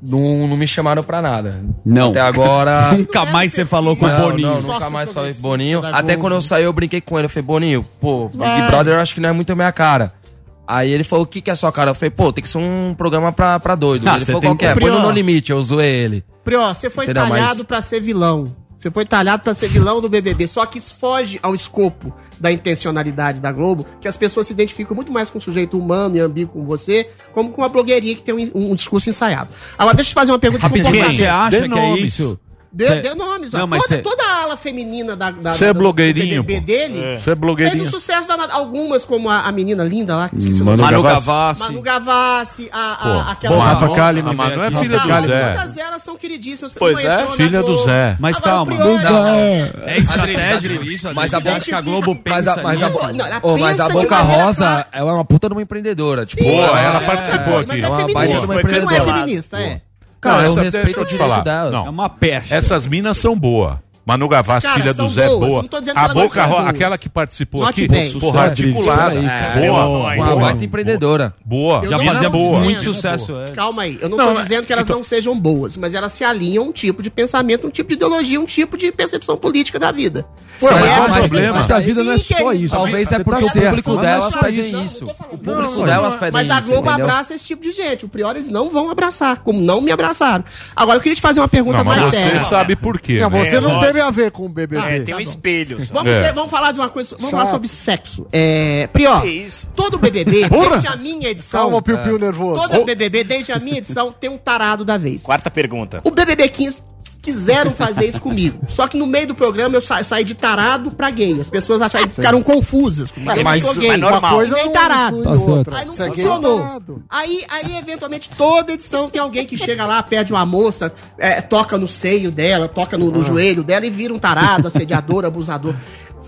S28: não, não me chamaram pra nada.
S5: Não.
S28: Até agora.
S5: Nunca mais você falou com o Boninho.
S28: Não, nunca mais falei com o Boninho. Até quando eu saí, eu brinquei com ele. Eu falei, Boninho, pô, Big
S27: Vai.
S28: Brother eu acho que não é muito a minha cara. Aí ele falou, o que, que é sua cara? Eu falei, pô, tem que ser um programa pra, pra doido.
S5: Ah,
S28: ele
S5: você
S28: falou,
S5: tem
S28: qual que é? Põe no. No Limite, eu zoei ele.
S27: Prió, você foi
S28: Entendeu?
S27: talhado
S28: Mas-
S27: pra ser vilão. Você foi talhado pra ser vilão do BBB. Só que isso foge ao escopo da intencionalidade da Globo, que as pessoas se identificam muito mais com um sujeito humano e ambíguo como você, como com uma blogueirinha que tem um, um discurso ensaiado. Agora, deixa eu te fazer uma pergunta
S5: Rapidinho, você acha
S4: Dê
S5: que é isso?
S27: Deu,
S5: Cê-
S27: deu nomes, ó.
S5: Não, mas
S27: toda,
S5: cê-
S27: toda a ala feminina da, da,
S4: é
S27: da- do
S4: blogueirinho,
S27: BBB
S4: pô.
S27: dele
S4: é
S27: fez
S4: blogueirinho.
S27: um sucesso danado. Algumas, como a, a menina linda lá, que esqueci
S8: Manu
S27: o nome.
S5: Manu
S8: Gavassi.
S27: Manu Gavassi, a, a,
S4: Pô,
S27: aquela...
S4: bom,
S8: Rafa Kalimann.
S4: A Manu é
S8: Rafa
S4: filha do Zé.
S27: Todas elas são queridíssimas.
S2: Pois é,
S4: filha do. Zé.
S5: Mas calma.
S27: o
S5: É estratégico
S28: mas a Boca-
S5: Globo
S28: Mas
S5: pensa
S28: a, mas a, mas Boca Rosa,
S27: clara.
S28: ela é uma puta de uma empreendedora. Tipo,
S27: mas
S4: ela
S27: é-
S4: participou
S27: Mas
S4: aqui.
S27: é
S28: É uma
S27: feminista.
S28: baita de uma
S27: Você não é feminista, é.
S28: Cara, eu
S4: essa-
S28: respeito
S4: deixa eu
S28: o
S4: te
S28: direito
S4: falar.
S28: dela.
S4: Não.
S5: É uma peste.
S4: Essas minas são boas. Manu Gavassi,
S27: Cara,
S4: filha do Zé,
S27: boas.
S4: boa.
S27: Não tô dizendo que
S4: A Boca Rosa,
S27: boas.
S4: aquela que participou
S27: Note
S4: aqui,
S27: bem.
S4: porra, articulada.
S28: É,
S4: Boa,
S28: uma
S4: boa,
S28: baita empreendedora.
S4: boa.
S27: Eu
S5: Já fazia boa.
S27: dizendo-
S5: muito sucesso. é.
S27: Calma aí, eu não,
S4: Não,
S27: tô
S4: mas-
S27: dizendo que elas
S4: então-
S27: não sejam boas, mas elas se alinham a um tipo de pensamento, um tipo de ideologia, um tipo de percepção política da vida.
S4: Ué, mas
S27: é
S4: problema?
S27: questão.
S8: Mas a vida não é só isso.
S28: Talvez
S8: Você
S28: é porque
S8: tá
S28: o público delas
S27: mas-
S28: pedem isso. O público delas pedem
S27: Mas a
S28: isso,
S27: Globo abraça esse tipo de gente. O pior eles não vão abraçar, como não me abraçaram. Agora eu queria te fazer uma pergunta
S4: mas
S27: mais
S4: você
S27: séria.
S4: sabe por quê.
S6: Não, você
S2: É,
S6: não
S2: lógico.
S6: Teve a ver com o BBB.
S2: É, tem
S27: tá
S2: um
S27: bom.
S2: espelho. só.
S27: Vamos,
S4: É.
S27: vamos falar de uma coisa. Vamos
S6: Chato.
S27: falar sobre sexo. É, Prió,
S2: Que isso?
S27: todo BBB,
S6: Porra!
S27: desde a minha edição.
S6: Calma, Piu Piu nervoso.
S27: Todo BBB, desde a minha edição, tem um tarado da vez.
S2: Quarta pergunta.
S27: O BBB 15 quiseram fazer isso comigo. Só que no meio do programa eu sa- saí de tarado pra gay. As pessoas acharam, ficaram confusas comigo.
S28: Mas
S27: sou
S28: isso
S27: gay.
S2: é normal.
S27: Uma coisa nem
S6: não
S27: tarado.
S8: Tá.
S27: Aí não
S6: é gay
S27: funcionou.
S6: tarado.
S27: Aí, aí, eventualmente, toda edição tem alguém que chega lá, pede uma moça, é, toca no seio dela, toca no,
S6: Ah.
S27: no joelho dela e vira um tarado, assediador, abusador.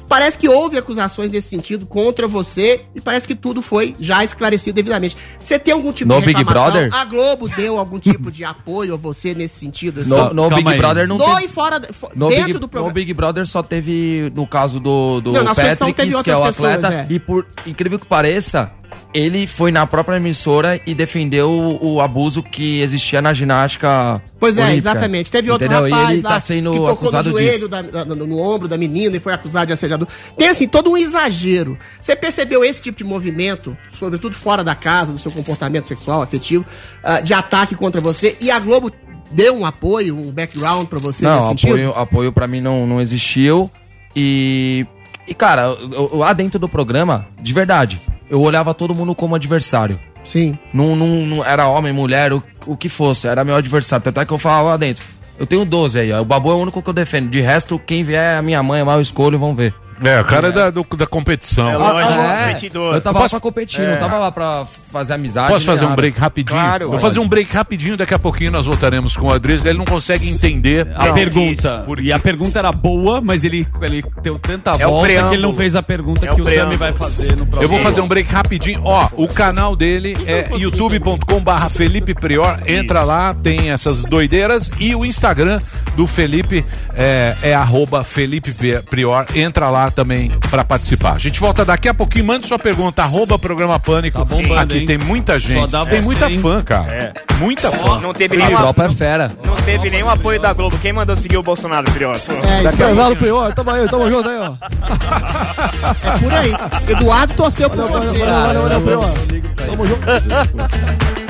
S27: Parece que houve acusações nesse sentido contra você e parece que tudo foi já esclarecido devidamente. Você tem algum tipo
S28: No
S27: de
S28: Big
S27: reclamação?
S28: Brother?
S27: A Globo deu algum tipo de apoio a você nesse sentido? assim?
S28: No, no Big
S5: aí.
S28: Brother não
S27: No
S28: teve.
S27: e fora,
S28: No
S27: dentro
S28: Big,
S27: do programa.
S28: no Big Brother só teve, no caso do, do
S27: Não,
S28: Patrick, que é o
S27: pessoas,
S28: atleta,
S27: é.
S28: e por incrível que pareça, ele foi na própria emissora e defendeu o, o abuso que existia na ginástica.
S27: Pois é,
S28: olímpica.
S27: exatamente. Teve outro
S28: Entendeu?
S27: rapaz
S28: e ele
S27: lá
S28: tá sendo
S27: que tocou no joelho, da- da- no, no ombro da menina e foi acusado de assediador. Tem, assim, todo um exagero. Você percebeu esse tipo de movimento, sobretudo fora da casa, do seu comportamento sexual, afetivo, ah, de ataque contra você, e a Globo deu um apoio, um background pra você nesse
S28: Não,
S27: sentido?
S28: apoio, apoio pra mim não, não existiu. E. E, cara, lá dentro do programa, de verdade, eu olhava todo mundo como adversário.
S27: Sim.
S28: Não, não, não era homem, mulher, o, o que fosse, era meu adversário. Tanto é que eu falava lá dentro. Eu tenho 12 aí, ó. O Babu é o único que eu defendo. De resto, quem vier é a minha mãe, é mal escolho, vão ver.
S4: É, o cara é da, do- da competição.
S28: É lógico, competidor. Eu tava lá
S4: Posso-
S28: pra competir,
S4: É.
S28: não tava lá pra fazer amizade.
S4: Posso fazer um
S28: nada.
S4: break rapidinho?
S28: Claro.
S4: Vou fazer um break rapidinho, daqui a pouquinho nós voltaremos com o Adriles. Ele não consegue entender
S5: A pergunta. E a pergunta era boa, mas ele, ele deu tanta
S4: É o
S5: volta que ele não fez a pergunta
S4: É o
S5: que o Sami
S4: preâmbulo.
S5: vai fazer no próximo.
S4: Eu vou fazer um break rapidinho. Ó, o canal dele é youtube.com barra Felipe Prior. Entra lá, tem essas doideiras. E o Instagram do Felipe é, é arroba Felipe Prior. Entra lá também pra participar. A gente volta daqui a pouquinho. Manda sua pergunta, arroba Programa Pânico.
S2: bombando,
S4: Aqui
S2: hein?
S4: tem muita
S2: Só
S4: gente.
S2: dá
S4: Tem
S2: você,
S4: muita
S2: hein?
S4: fã, cara.
S2: É.
S4: Muita fã.
S2: Não teve
S28: A
S2: nenhum
S28: Europa é fera.
S2: Não teve nenhum apoio da Globo. Quem mandou seguir o Bolsonaro, Prior?
S27: É, isso
S13: Prior, tamo aí, tamo junto aí, ó.
S27: É por aí. Eduardo torceu
S13: Prior. Tamo junto.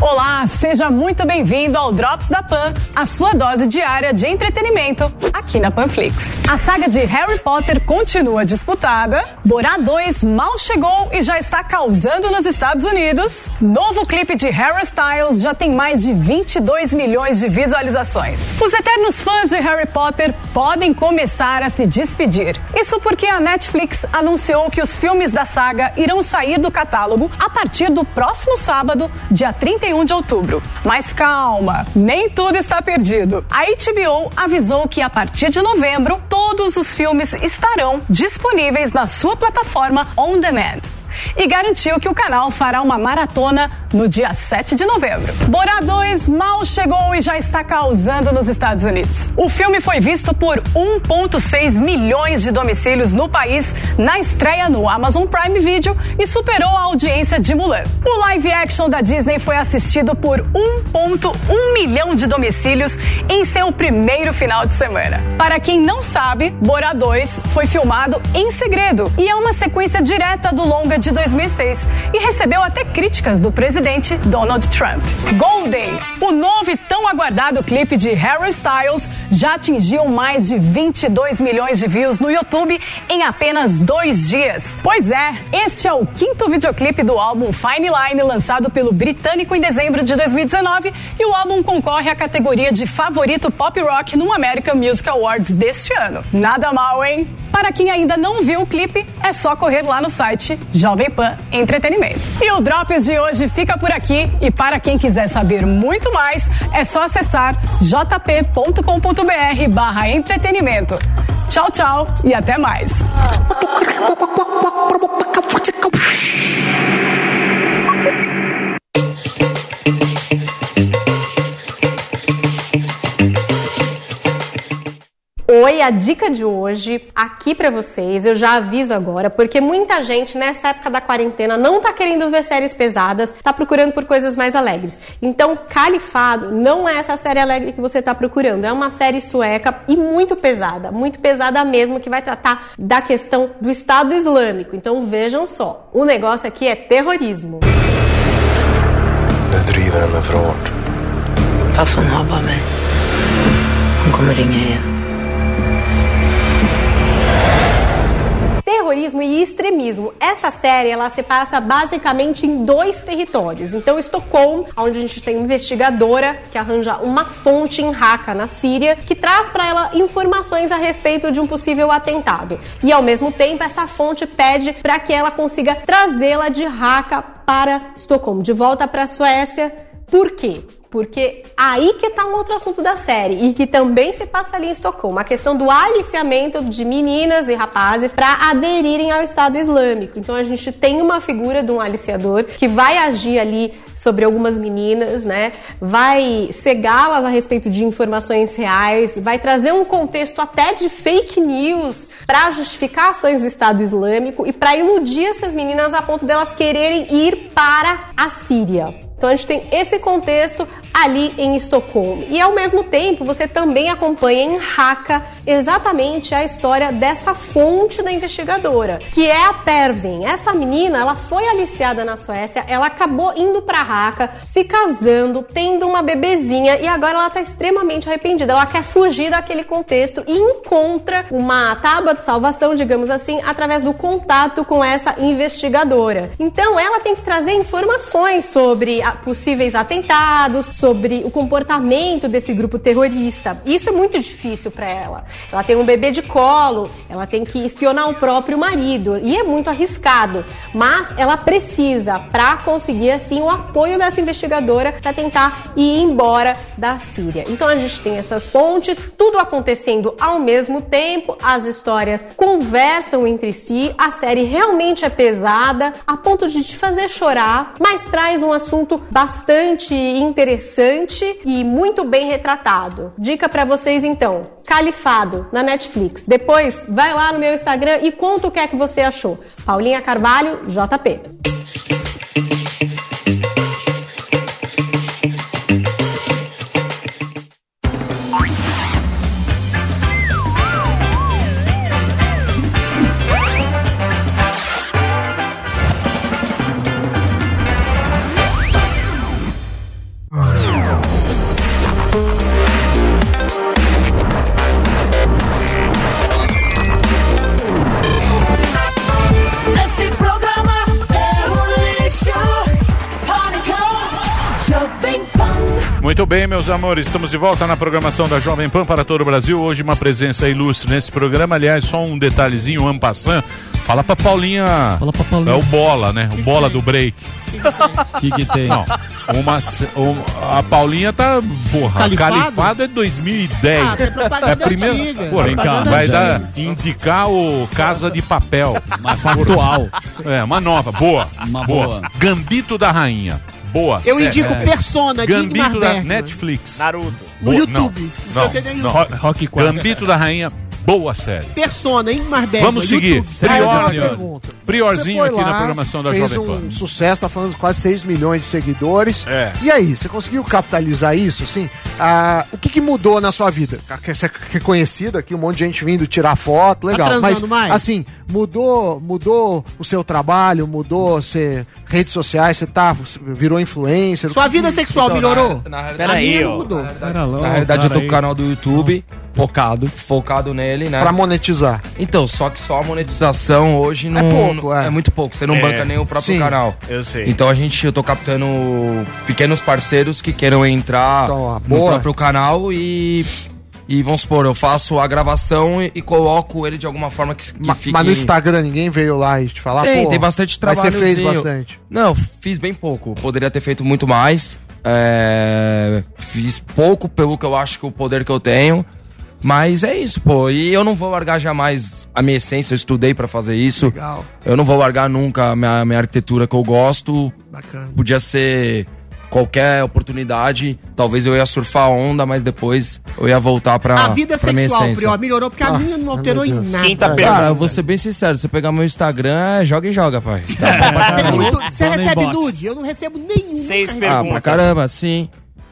S30: Olá, seja muito bem-vindo ao Drops da Pan, a sua dose diária de entretenimento aqui na Panflix. A saga de Harry Potter continua disputada, Borá 2 mal chegou e já está causando nos Estados Unidos. Novo clipe de Harry Styles já tem mais de 22 milhões de visualizações. Os eternos fãs de Harry Potter podem começar a se despedir. Isso porque a Netflix anunciou que os filmes da saga irão sair do catálogo a partir do próximo sábado, dia 31 de outubro. Mas calma, nem tudo está perdido. A HBO avisou que a partir de novembro, todos os filmes estarão disponíveis na sua plataforma on demand. E garantiu que o canal fará uma maratona no dia 7 de novembro. Borá 2 mal chegou e já está causando nos Estados Unidos. O filme foi visto por 1,6 milhões de domicílios no país na estreia no Amazon Prime Video e superou a audiência de Mulan. O live action da Disney foi assistido por 1,1 milhão de domicílios em seu primeiro final de semana. Para quem não sabe, Borá 2 foi filmado em segredo e é uma sequência direta do longa de 2006 e recebeu até críticas do presidente Donald Trump. Golden, o novo e tão aguardado clipe de Harry Styles, já atingiu mais de 22 milhões de views no YouTube em apenas dois dias. Pois é, este é o quinto videoclipe do álbum Fine Line, lançado pelo britânico em dezembro de 2019, e o álbum concorre à categoria de favorito pop rock no American Music Awards deste ano. Nada mal, hein? Para quem ainda não viu o clipe, é só correr lá no site Jovem Pan Entretenimento. E o Drops de hoje fica por aqui e para quem quiser saber muito mais, é só acessar jp.com.br barra entretenimento. Tchau, tchau e até mais.
S31: Oi, a dica de hoje aqui pra vocês, eu já aviso agora, porque muita gente nessa época da quarentena não tá querendo ver séries pesadas, tá procurando por coisas mais alegres. Então, Califado não é essa série alegre que você tá procurando, é uma série sueca e muito pesada, muito pesada mesmo, que vai tratar da questão do Estado Islâmico. Então, vejam só, o negócio aqui é terrorismo.
S32: Nu driver med för hårt.
S25: Pass hon mobbar mig. Hon kommer ringa igen.
S31: Terrorismo e extremismo. Essa série ela se passa basicamente em dois territórios. Então, Estocolmo, onde a gente tem uma investigadora que arranja uma fonte em Raqqa, na Síria, que traz para ela informações a respeito de um possível atentado. E ao mesmo tempo, essa fonte pede para que ela consiga trazê-la de Raqqa para Estocolmo, de volta para a Suécia. Por quê? Porque aí que tá um outro assunto da série e que também se passa ali em Estocolmo, a questão do aliciamento de meninas e rapazes para aderirem ao Estado Islâmico. Então a gente tem uma figura de um aliciador que vai agir ali sobre algumas meninas, né? Vai cegá-las a respeito de informações reais, vai trazer um contexto até de fake news para justificar ações do Estado Islâmico e para iludir essas meninas a ponto delas quererem ir para a Síria. Então a gente tem esse contexto ali em Estocolmo. E ao mesmo tempo, você também acompanha em Haka exatamente a história dessa fonte da investigadora, que é a Pervin. Essa menina, ela foi aliciada na Suécia, ela acabou indo para Haka, se casando, tendo uma bebezinha e agora ela tá extremamente arrependida. Ela quer fugir daquele contexto e encontra uma tábua de salvação, digamos assim, através do contato com essa investigadora. Então ela tem que trazer informações sobre possíveis atentados, sobre o comportamento desse grupo terrorista. Isso é muito difícil para ela. Ela tem um bebê de colo, ela tem que espionar o próprio marido e é muito arriscado, mas ela precisa para conseguir assim o apoio dessa investigadora para tentar ir embora da Síria. Então a gente tem essas pontes, tudo acontecendo ao mesmo tempo, as histórias conversam entre si, a série realmente é pesada a ponto de te fazer chorar, mas traz um assunto bastante interessante e muito bem retratado. Dica para vocês então: Califado na Netflix. Depois vai lá no meu Instagram e conta o que é que você achou. Paulinha Carvalho, JP.
S4: Muito bem, meus amores, estamos de volta na programação da Jovem Pan para todo o Brasil. Hoje uma presença ilustre nesse programa. Aliás, só um detalhezinho, um passant. Fala pra Paulinha. Fala pra Paulinha. É o bola, né? O bola do break.
S5: O que, que tem?
S4: Não, uma, um- a Paulinha tá. Porra,
S5: Califado?
S4: califado, é 2010.
S5: Ah,
S4: é primeiro,
S5: antiga.
S4: Pô, vem cá, vai dar indicar o Casa de Papel.
S5: Uma factual.
S4: É, uma nova, boa.
S5: Uma
S4: boa.
S5: boa.
S4: Gambito da Rainha. Boa.
S27: Eu indico Persona de
S4: Gambito
S27: Ingmar
S4: da. Netflix.
S2: Naruto.
S27: No
S4: Boa-
S27: YouTube.
S4: Não, não, não. Rock Gambito da Rainha, boa série.
S27: Persona, Ingmar Bergman.
S4: Vamos seguir. Prior,
S6: Aí,
S4: priorzinho aqui
S6: foi
S4: na
S6: lá,
S4: programação da
S6: fez
S4: Jovem Pan.
S6: um sucesso, tá falando de quase 6 milhões de seguidores.
S4: É.
S6: E aí, você conseguiu capitalizar isso, assim? Ah, o que, que mudou na sua vida? Você é reconhecido aqui, um monte de gente vindo tirar foto, legal.
S27: Tá
S6: Mas,
S27: mais?
S6: assim, mudou, mudou o seu trabalho, mudou você, redes sociais, você tá, virou influencer.
S27: Sua vida sexual
S6: Então,
S27: melhorou?
S28: Na, na
S27: A minha
S28: realidade,
S27: não mudou.
S28: na realidade eu tô com o canal do YouTube focado, focado nele, né?
S6: Pra monetizar.
S28: Então, só que só a monetização hoje não
S6: pouco,
S28: é. muito pouco. Você não
S2: É,
S28: banca nem o próprio
S2: sim,
S28: canal.
S2: eu sei.
S28: Então a gente, eu tô captando pequenos parceiros que queiram entrar
S6: Então,
S28: no próprio canal e e vamos supor, eu faço a gravação e, e coloco ele de alguma forma que, que
S6: Ma-
S28: fique...
S6: Mas no Instagram ninguém veio lá e te falar?
S28: Tem,
S6: pô,
S28: tem bastante
S6: Mas
S28: trabalho.
S6: você fez bastante.
S28: Não, fiz bem pouco. Poderia ter feito muito mais. É, Fiz pouco pelo que eu acho que o poder que eu tenho. Mas é isso, pô. E eu não vou largar jamais a minha essência. Eu estudei pra fazer isso.
S27: Legal.
S28: Eu não vou largar nunca a minha, minha arquitetura que eu gosto.
S27: Bacana.
S28: Podia ser qualquer oportunidade. Talvez eu ia surfar a onda, mas depois eu ia voltar pra,
S27: A vida
S28: pra minha
S27: sexual,
S28: essência.
S27: Prior, melhorou porque a
S28: Ah,
S27: minha não alterou em nada.
S2: Quinta
S28: Cara, eu vou ser bem sincero. Você pegar meu Instagram, é joga e joga, pai.
S27: Tem muito- Você recebe nude? Eu não recebo nenhum.
S2: Seis
S28: Ah, pra caramba, sim.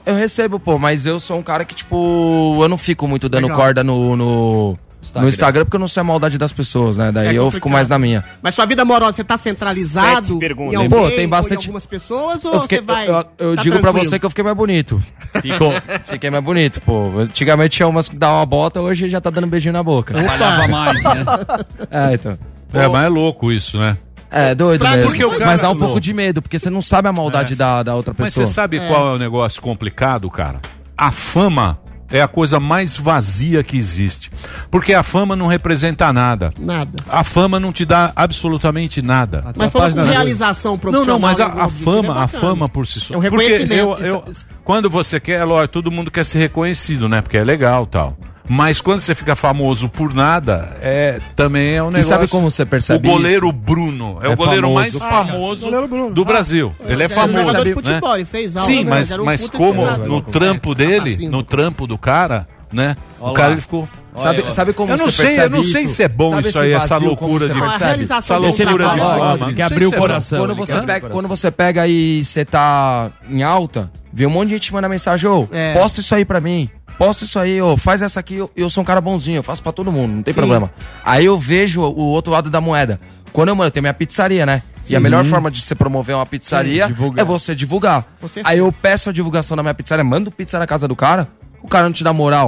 S28: Eu recebo, pô, mas eu sou um cara que, tipo, eu não fico muito dando
S27: Legal.
S28: corda no, no,
S27: Instagram.
S28: no Instagram porque eu não sei a maldade das pessoas, né? Daí
S27: É
S28: eu fico mais na minha.
S27: Mas sua vida amorosa, você tá centralizado
S28: Sete perguntas.
S27: em alguém,
S28: Pô, tem
S27: ou em
S28: bastante-
S27: algumas pessoas ou
S28: Eu, fiquei-
S27: você vai...
S28: eu, eu
S27: tá
S28: digo pra
S27: tranquilo?
S28: você que eu fiquei mais bonito. Ficou, fiquei mais bonito, pô. Antigamente tinha umas que davam uma bota, hoje já tá dando beijinho na boca.
S5: Trabalhava mais, né?
S28: É, então.
S4: É, mas é louco isso, né?
S28: É, doido
S4: Pra
S28: mesmo.
S4: cara-
S28: Mas dá um pouco
S4: louco.
S28: de medo, porque você não sabe a maldade
S4: É.
S28: da, da outra
S4: Mas
S28: pessoa.
S4: você sabe qual é o negócio complicado, cara? A fama é a coisa mais vazia que existe. Porque a fama não representa nada.
S27: Nada.
S4: A fama não te dá absolutamente nada.
S27: Mas falando com realização
S4: Não,
S27: profissional.
S4: não, mas a, a
S27: objetivo
S4: fama,
S27: é
S4: a fama por si só.
S27: É um
S4: Porque
S27: reconhecimento.
S4: eu- eu- quando você quer, é lógico, todo mundo quer ser reconhecido, né? Porque é legal tal. Mas quando você fica famoso por nada, é também é um negócio.
S28: sabe como você percebe
S4: O goleiro
S28: isso?
S4: Bruno é,
S28: É
S4: o goleiro
S28: famoso.
S4: mais
S28: Ah,
S4: famoso
S27: goleiro
S4: do Brasil.
S27: Ah,
S4: ele é
S27: ele era
S4: famoso.
S27: jogador de
S4: né?
S27: futebol, ele fez aula,
S4: Sim,
S27: né?
S4: mas,
S27: Era um
S4: mas como
S27: estrelado.
S4: no trampo dele,
S27: Assassino.
S4: no trampo do cara, né?
S28: Olha
S4: o cara ele ficou.
S28: Sabe- Olha, sabe como
S4: eu não
S28: você
S4: sei, eu não sei
S28: isso?
S4: se é bom
S28: Sabe
S4: isso aí, essa loucura de essa loucura de
S27: trabalho,
S4: fama.
S28: Que abriu
S4: é
S28: o coração. Quando você, pega, quando você pega e você tá em alta, vê um monte de gente mandar mensagem, ô,
S27: É.
S28: posta isso aí pra mim. Posta isso aí, ô, faz essa aqui, eu, eu sou um cara bonzinho, eu faço pra todo mundo, não tem
S27: Sim.
S28: problema. Aí eu vejo o outro lado da moeda. Quando eu, mano, eu tenho minha pizzaria, né? E a
S27: Sim.
S28: melhor forma de você promover uma pizzaria
S27: Sim,
S28: é você divulgar.
S27: Você
S28: Aí eu peço a divulgação da minha pizzaria, mando pizza na casa do cara, o cara não te dá moral.